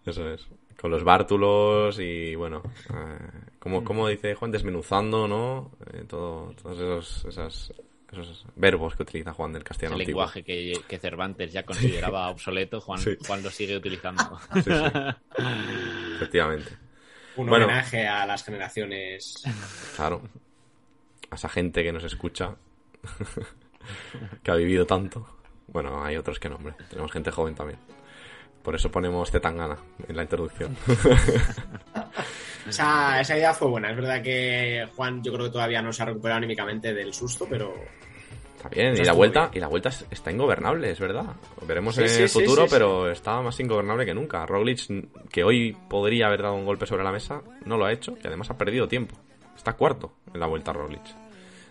Eso es. Con los bártulos y bueno, eh, como, como dice Juan, desmenuzando, ¿no? Eh, todo, todos esos, esas- esos verbos que utiliza Juan del castellano El antiguo. lenguaje que, que Cervantes ya consideraba obsoleto, Juan, Sí. Juan lo sigue utilizando. Sí, sí. Efectivamente. Un Bueno. homenaje a las generaciones. Claro. A esa gente que nos escucha, que ha vivido tanto. Bueno, hay otros que no, hombre. Tenemos gente joven también. Por eso ponemos Zetangana en la introducción. Esa, esa idea fue buena. Es verdad que Juan, yo creo que todavía no se ha recuperado anímicamente del susto, pero. Está bien, y la vuelta, bien. y la vuelta es- está ingobernable, es verdad. Veremos Sí, en sí, el futuro, sí. pero está más ingobernable que nunca. Roglic, que hoy podría haber dado un golpe sobre la mesa, no lo ha hecho y además ha perdido tiempo. Está cuarto en la vuelta Roglic,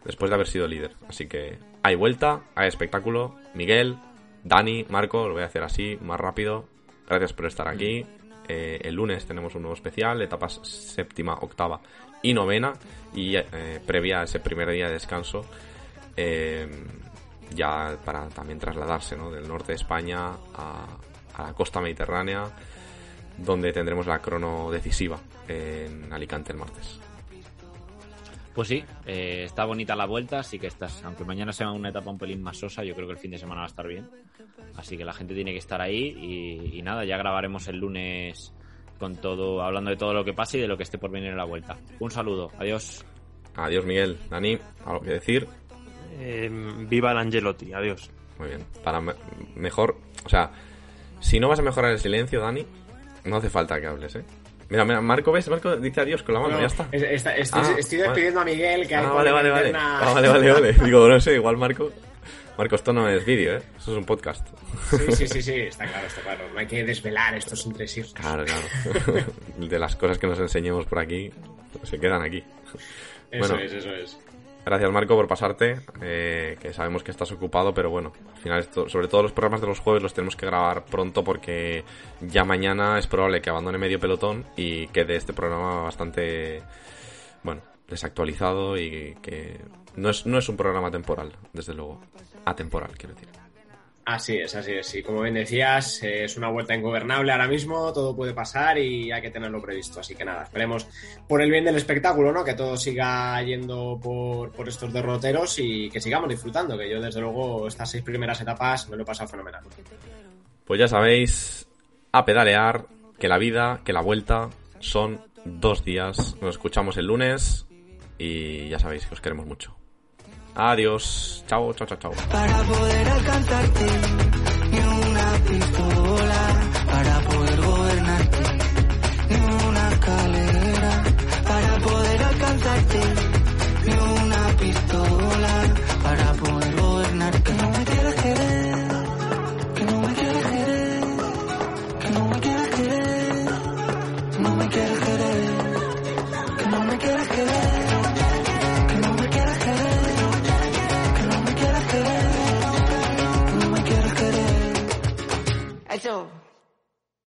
después de haber sido líder. Así que hay vuelta, hay espectáculo. Miguel, Dani, Marco, lo voy a hacer así, más rápido. Gracias por estar aquí. Eh, el lunes tenemos un nuevo especial, etapas séptima, octava y novena. Y eh, previa a ese primer día de descanso, eh, ya para también trasladarse ¿no? del norte de España a, a la costa mediterránea, donde tendremos la crono decisiva en Alicante el martes. Pues sí, eh, está bonita la vuelta, así que estás, aunque mañana sea una etapa un pelín más sosa, yo creo que el fin de semana va a estar bien. Así que la gente tiene que estar ahí y, y nada, ya grabaremos el lunes con todo, hablando de todo lo que pase y de lo que esté por venir en la vuelta. Un saludo, adiós. Adiós Miguel, Dani, ¿algo que decir? Eh, viva el Angelotti, adiós. Muy bien. Para me- mejor, o sea, si no vas a mejorar el silencio, Dani, no hace falta que hables, ¿eh? Mira, mira, Marco, ¿ves? Marco dice adiós con la mano, No, ya está. es- estoy, Ah, estoy vale. despidiendo a Miguel, que hay Ah, por vale, vale, vale. Ah, vale, vale, vale. Digo, no sé, igual Marco. Marco, esto no es vídeo, ¿eh? Esto es un podcast. Sí, sí, sí, sí, está claro, está claro. No hay que desvelar estos entresijos. Claro, claro. De las cosas que nos enseñemos por aquí, se quedan aquí. Eso Bueno. es, eso es. Gracias Marco por pasarte, eh, que sabemos que estás ocupado, pero bueno, al final esto, sobre todo los programas de los jueves los tenemos que grabar pronto porque ya mañana es probable que abandone medio pelotón y quede este programa bastante, bueno, desactualizado y que no es, no es un programa temporal, desde luego, atemporal, quiero decir. Así es, así es. Y como bien decías, es una vuelta ingobernable ahora mismo, todo puede pasar y hay que tenerlo previsto. Así que nada, esperemos por el bien del espectáculo, ¿no? Que todo siga yendo por, por estos derroteros y que sigamos disfrutando, que yo desde luego estas seis primeras etapas me lo he pasado fenomenal. Pues ya sabéis, a pedalear, que la vida, que la vuelta son dos días. Nos escuchamos el lunes y ya sabéis que os queremos mucho. Adiós. Chao, chao, chao, chao. para poder alcanzarte, ni una pistola no me